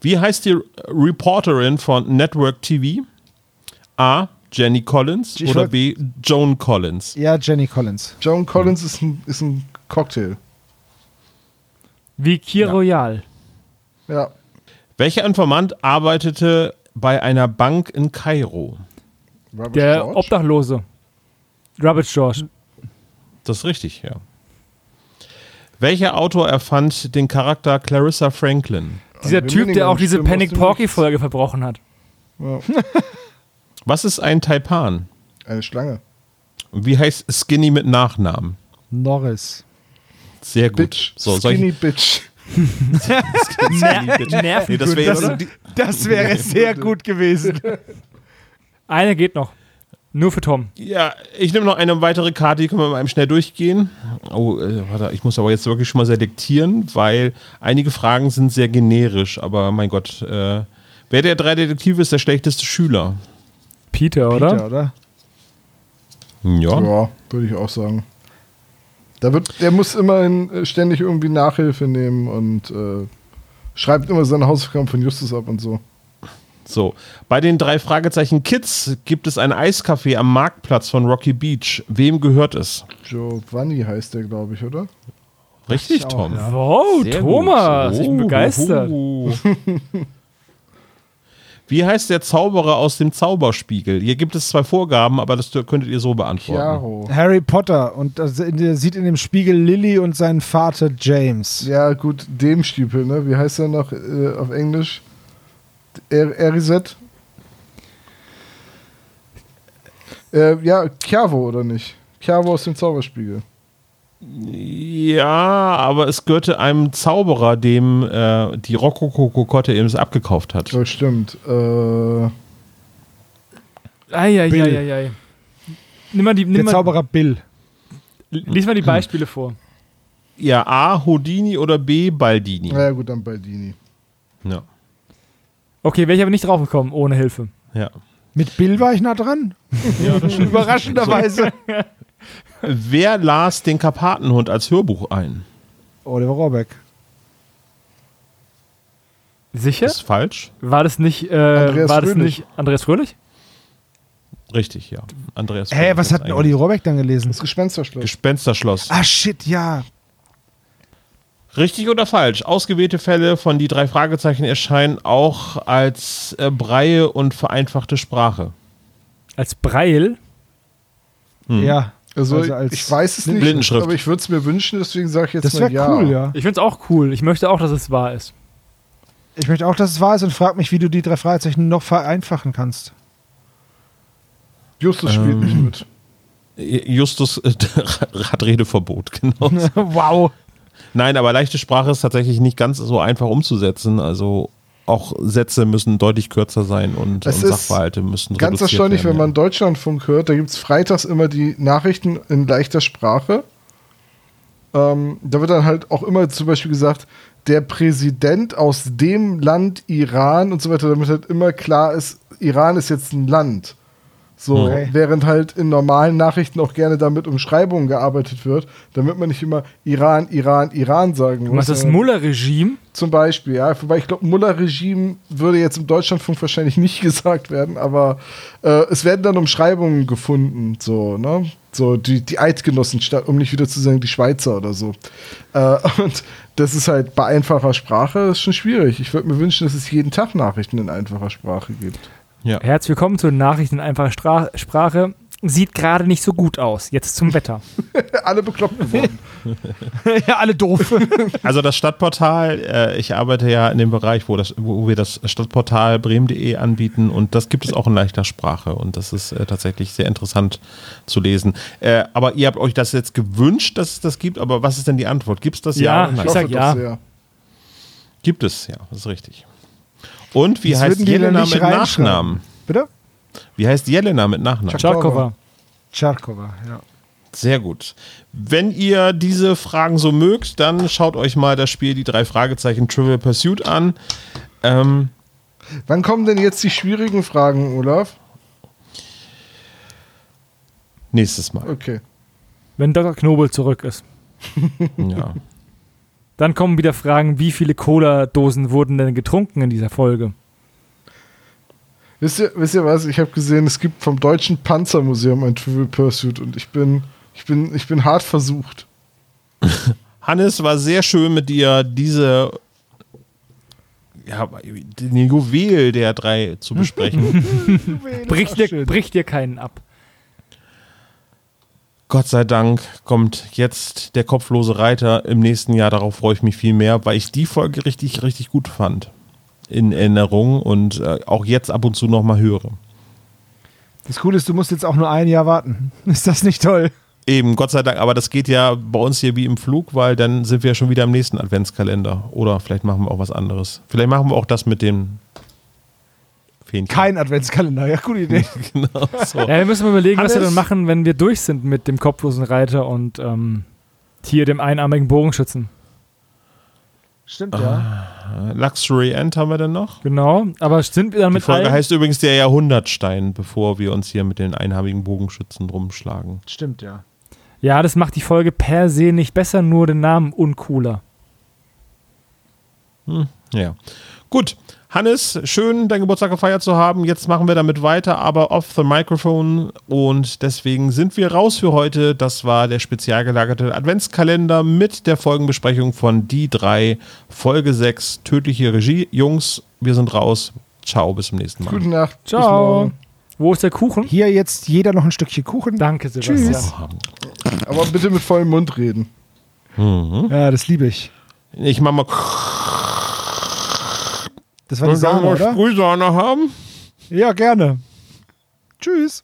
Wie heißt die Reporterin von Network TV? A. Jenny Collins Ich oder B. Joan Collins? Ja, Jenny Collins. Joan Collins ist ein, ist ein Cocktail. Wie Kir Ja. Royal. Ja. Welcher Informant arbeitete bei einer Bank in Kairo? Robert Der George? Obdachlose. Robert George. Das ist richtig, ja. Welcher Autor erfand den Charakter Clarissa Franklin? Dieser Typ, der auch diese stimmen Panic Porky-Folge verbrochen hat. Ja. Was ist ein Taipan? Eine Schlange. Und wie heißt Skinny mit Nachnamen? Norris. Sehr gut. Bitch. So, Skinny ich, Bitch. Skinny Bitch. Nerven. Nee, das wäre wäre sehr gut gewesen. Eine geht noch. Nur für Tom. Ja, ich nehme noch eine weitere Karte, die können wir mal eben schnell durchgehen. Oh, äh, warte, ich muss aber jetzt wirklich schon mal selektieren, weil einige Fragen sind sehr generisch, aber mein Gott, äh, wer der drei Detektive ist der schlechteste Schüler? Peter, oder? Peter, oder? Ja. Ja, würde ich auch sagen. Da wird, der muss immerhin äh, ständig irgendwie Nachhilfe nehmen und äh, schreibt immer seine Hausaufgaben von Justus ab und so. So, bei den drei Fragezeichen Kids gibt es ein Eiscafé am Marktplatz von Rocky Beach. Wem gehört es? Giovanni heißt der, glaube ich, oder? Richtig, ich auch, Tom. ja. Wow, Sehr Thomas, gut. ich bin Oh, begeistert. oh. Wie heißt der Zauberer aus dem Zauberspiegel? Hier gibt es zwei Vorgaben, aber das könntet ihr so beantworten. Chiaro. Harry Potter. Und der sieht in dem Spiegel Lily und seinen Vater James. Ja, gut, dem Stiepel, ne? Wie heißt er noch äh, auf Englisch? Er Erisett? Äh, ja, Chiavo, oder nicht? Chiavo aus dem Zauberspiegel. Ja, aber es gehörte einem Zauberer, dem äh, die Rokoko-Kokotte eben abgekauft hat. Ja, stimmt. Äh, Eieieiei. Nimm mal die, Der nimm mal, Zauberer Bill. lies mal die Beispiele vor. Ja, A. Houdini oder B. Baldini. naja, gut, dann Baldini. Ja. Okay, wäre ich aber nicht draufgekommen ohne Hilfe. ja. Mit Bill war ich nah dran. Überraschenderweise. Wer las den Karpatenhund als Hörbuch ein? Oliver Rohrbeck. Sicher? Ist falsch? War das nicht, äh, Andreas war das Fröhlich. nicht Andreas Fröhlich? Richtig, ja. Andreas. Hä, Fröhlich was hat denn Olli Rohrbeck dann gelesen? Das Gespensterschloss. Gespensterschloss. Ah, shit, ja. Richtig oder falsch? Ausgewählte Fälle von die drei Fragezeichen erscheinen auch als äh, Breie und vereinfachte Sprache. Als Breil? Ja. Also, Also als ich weiß es nicht, Blindenschrift. aber ich würde es mir wünschen, deswegen sage ich jetzt Das mal wäre ja. cool, ja. Ich finde es auch cool. Ich möchte auch, dass es wahr ist. Ich möchte auch, dass es wahr ist und frag mich, wie du die drei Fragezeichen noch vereinfachen kannst. Justus spielt Ähm. nicht mit. Justus äh, hat Redeverbot, genau. wow. Nein, aber leichte Sprache ist tatsächlich nicht ganz so einfach umzusetzen. Also auch Sätze müssen deutlich kürzer sein und, und Sachverhalte müssen Ganz erstaunlich, werden, wenn man Deutschlandfunk hört, da gibt es freitags immer die Nachrichten in leichter Sprache. Ähm, da wird dann halt auch immer zum Beispiel gesagt, der Präsident aus dem Land Iran und so weiter, damit halt immer klar ist, Iran ist jetzt ein Land. So, Okay. während halt in normalen Nachrichten auch gerne damit Umschreibungen gearbeitet wird, damit man nicht immer Iran, Iran, Iran sagen Du muss. meinst das Muller-Regime? zum Beispiel, ja. Wobei ich glaube, Muller-Regime würde jetzt im Deutschlandfunk wahrscheinlich nicht gesagt werden, aber äh, es werden dann Umschreibungen gefunden, so, ne? So die, die Eidgenossen, statt, um nicht wieder zu sagen, die Schweizer oder so. Äh, und das ist halt bei einfacher Sprache ist schon schwierig. Ich würde mir wünschen, dass es jeden Tag Nachrichten in einfacher Sprache gibt. Ja. Herzlich willkommen zu Nachrichten in einfacher Stra Sprache. Sieht gerade nicht so gut aus. Jetzt zum Wetter. Alle bekloppt geworden. ja, alle doof. Also das Stadtportal, äh, ich arbeite ja in dem Bereich, wo, das, wo wir das Stadtportal bremen.de anbieten und das gibt es auch in leichter Sprache und das ist äh, tatsächlich sehr interessant zu lesen. Äh, aber ihr habt euch das jetzt gewünscht, dass es das gibt, aber was ist denn die Antwort? Gibt es das Ja, ja, ich? Ich sag ja. sehr. Gibt es, ja, das ist richtig. Und wie Das heißt Jelena mit. Nachnamen? Bitte? Wie heißt Jelena mit Nachnamen? Tscharkova. Charkova, ja. Sehr gut. Wenn ihr diese Fragen so mögt, dann schaut euch mal das Spiel Die drei Fragezeichen Trivial Pursuit an. Ähm, Wann kommen denn jetzt die schwierigen Fragen, Olaf? nächstes Mal. Okay. Wenn Dr. Knobel zurück ist. Ja. Dann kommen wieder Fragen, wie viele Cola-Dosen wurden denn getrunken in dieser Folge? Wisst ihr, wisst ihr was? Ich habe gesehen, es gibt vom Deutschen Panzermuseum ein Trivial Pursuit und ich bin, ich bin, ich bin hart versucht. Hannes, war sehr schön mit dir, diese ja, den Juwel der drei zu besprechen. Bricht dir, bricht dir keinen ab. Gott sei Dank kommt jetzt der kopflose Reiter im nächsten Jahr. Darauf freue ich mich viel mehr, weil ich die Folge richtig, richtig gut fand. In Erinnerung und äh, auch jetzt ab und zu nochmal höre. Das Coole ist, du musst jetzt auch nur ein Jahr warten. Ist das nicht toll? Eben, Gott sei Dank, aber das geht ja bei uns hier wie im Flug, weil dann sind wir schon wieder im nächsten Adventskalender. Oder vielleicht machen wir auch was anderes. Vielleicht machen wir auch das mit dem Fähnchen. Kein Adventskalender. Ja, gute Idee. genau so. Ja, wir müssen mal überlegen, was wir Hannes? dann machen, wenn wir durch sind mit dem kopflosen Reiter und ähm, hier dem einarmigen Bogenschützen. Stimmt, ja. Luxury End haben wir denn noch? Genau, aber sind wir dann Die mit Folge allen? heißt übrigens der Jahrhundertstein, bevor wir uns hier mit den einhabigen Bogenschützen rumschlagen. Stimmt, ja. Ja, das macht die Folge per se nicht besser, nur den Namen uncooler. Ja. Gut. Hannes, schön, deinen Geburtstag gefeiert zu haben. Jetzt machen wir damit weiter, aber off the microphone. Und deswegen sind wir raus für heute. Das war der spezial gelagerte Adventskalender mit der Folgenbesprechung von Die 3, Folge 6, tödliche Regie. Jungs, wir sind raus. Ciao, bis zum nächsten Mal. Gute Nacht. Ciao. Wo ist der Kuchen? Hier jetzt jeder noch ein Stückchen Kuchen. Danke, Sebastian. Tschüss. Aber bitte mit vollem Mund reden. Ja, das liebe ich. Ich mach mal. Das war die Sollen Sahne, wir oder? Sprühsahne haben? Ja, gerne. Tschüss.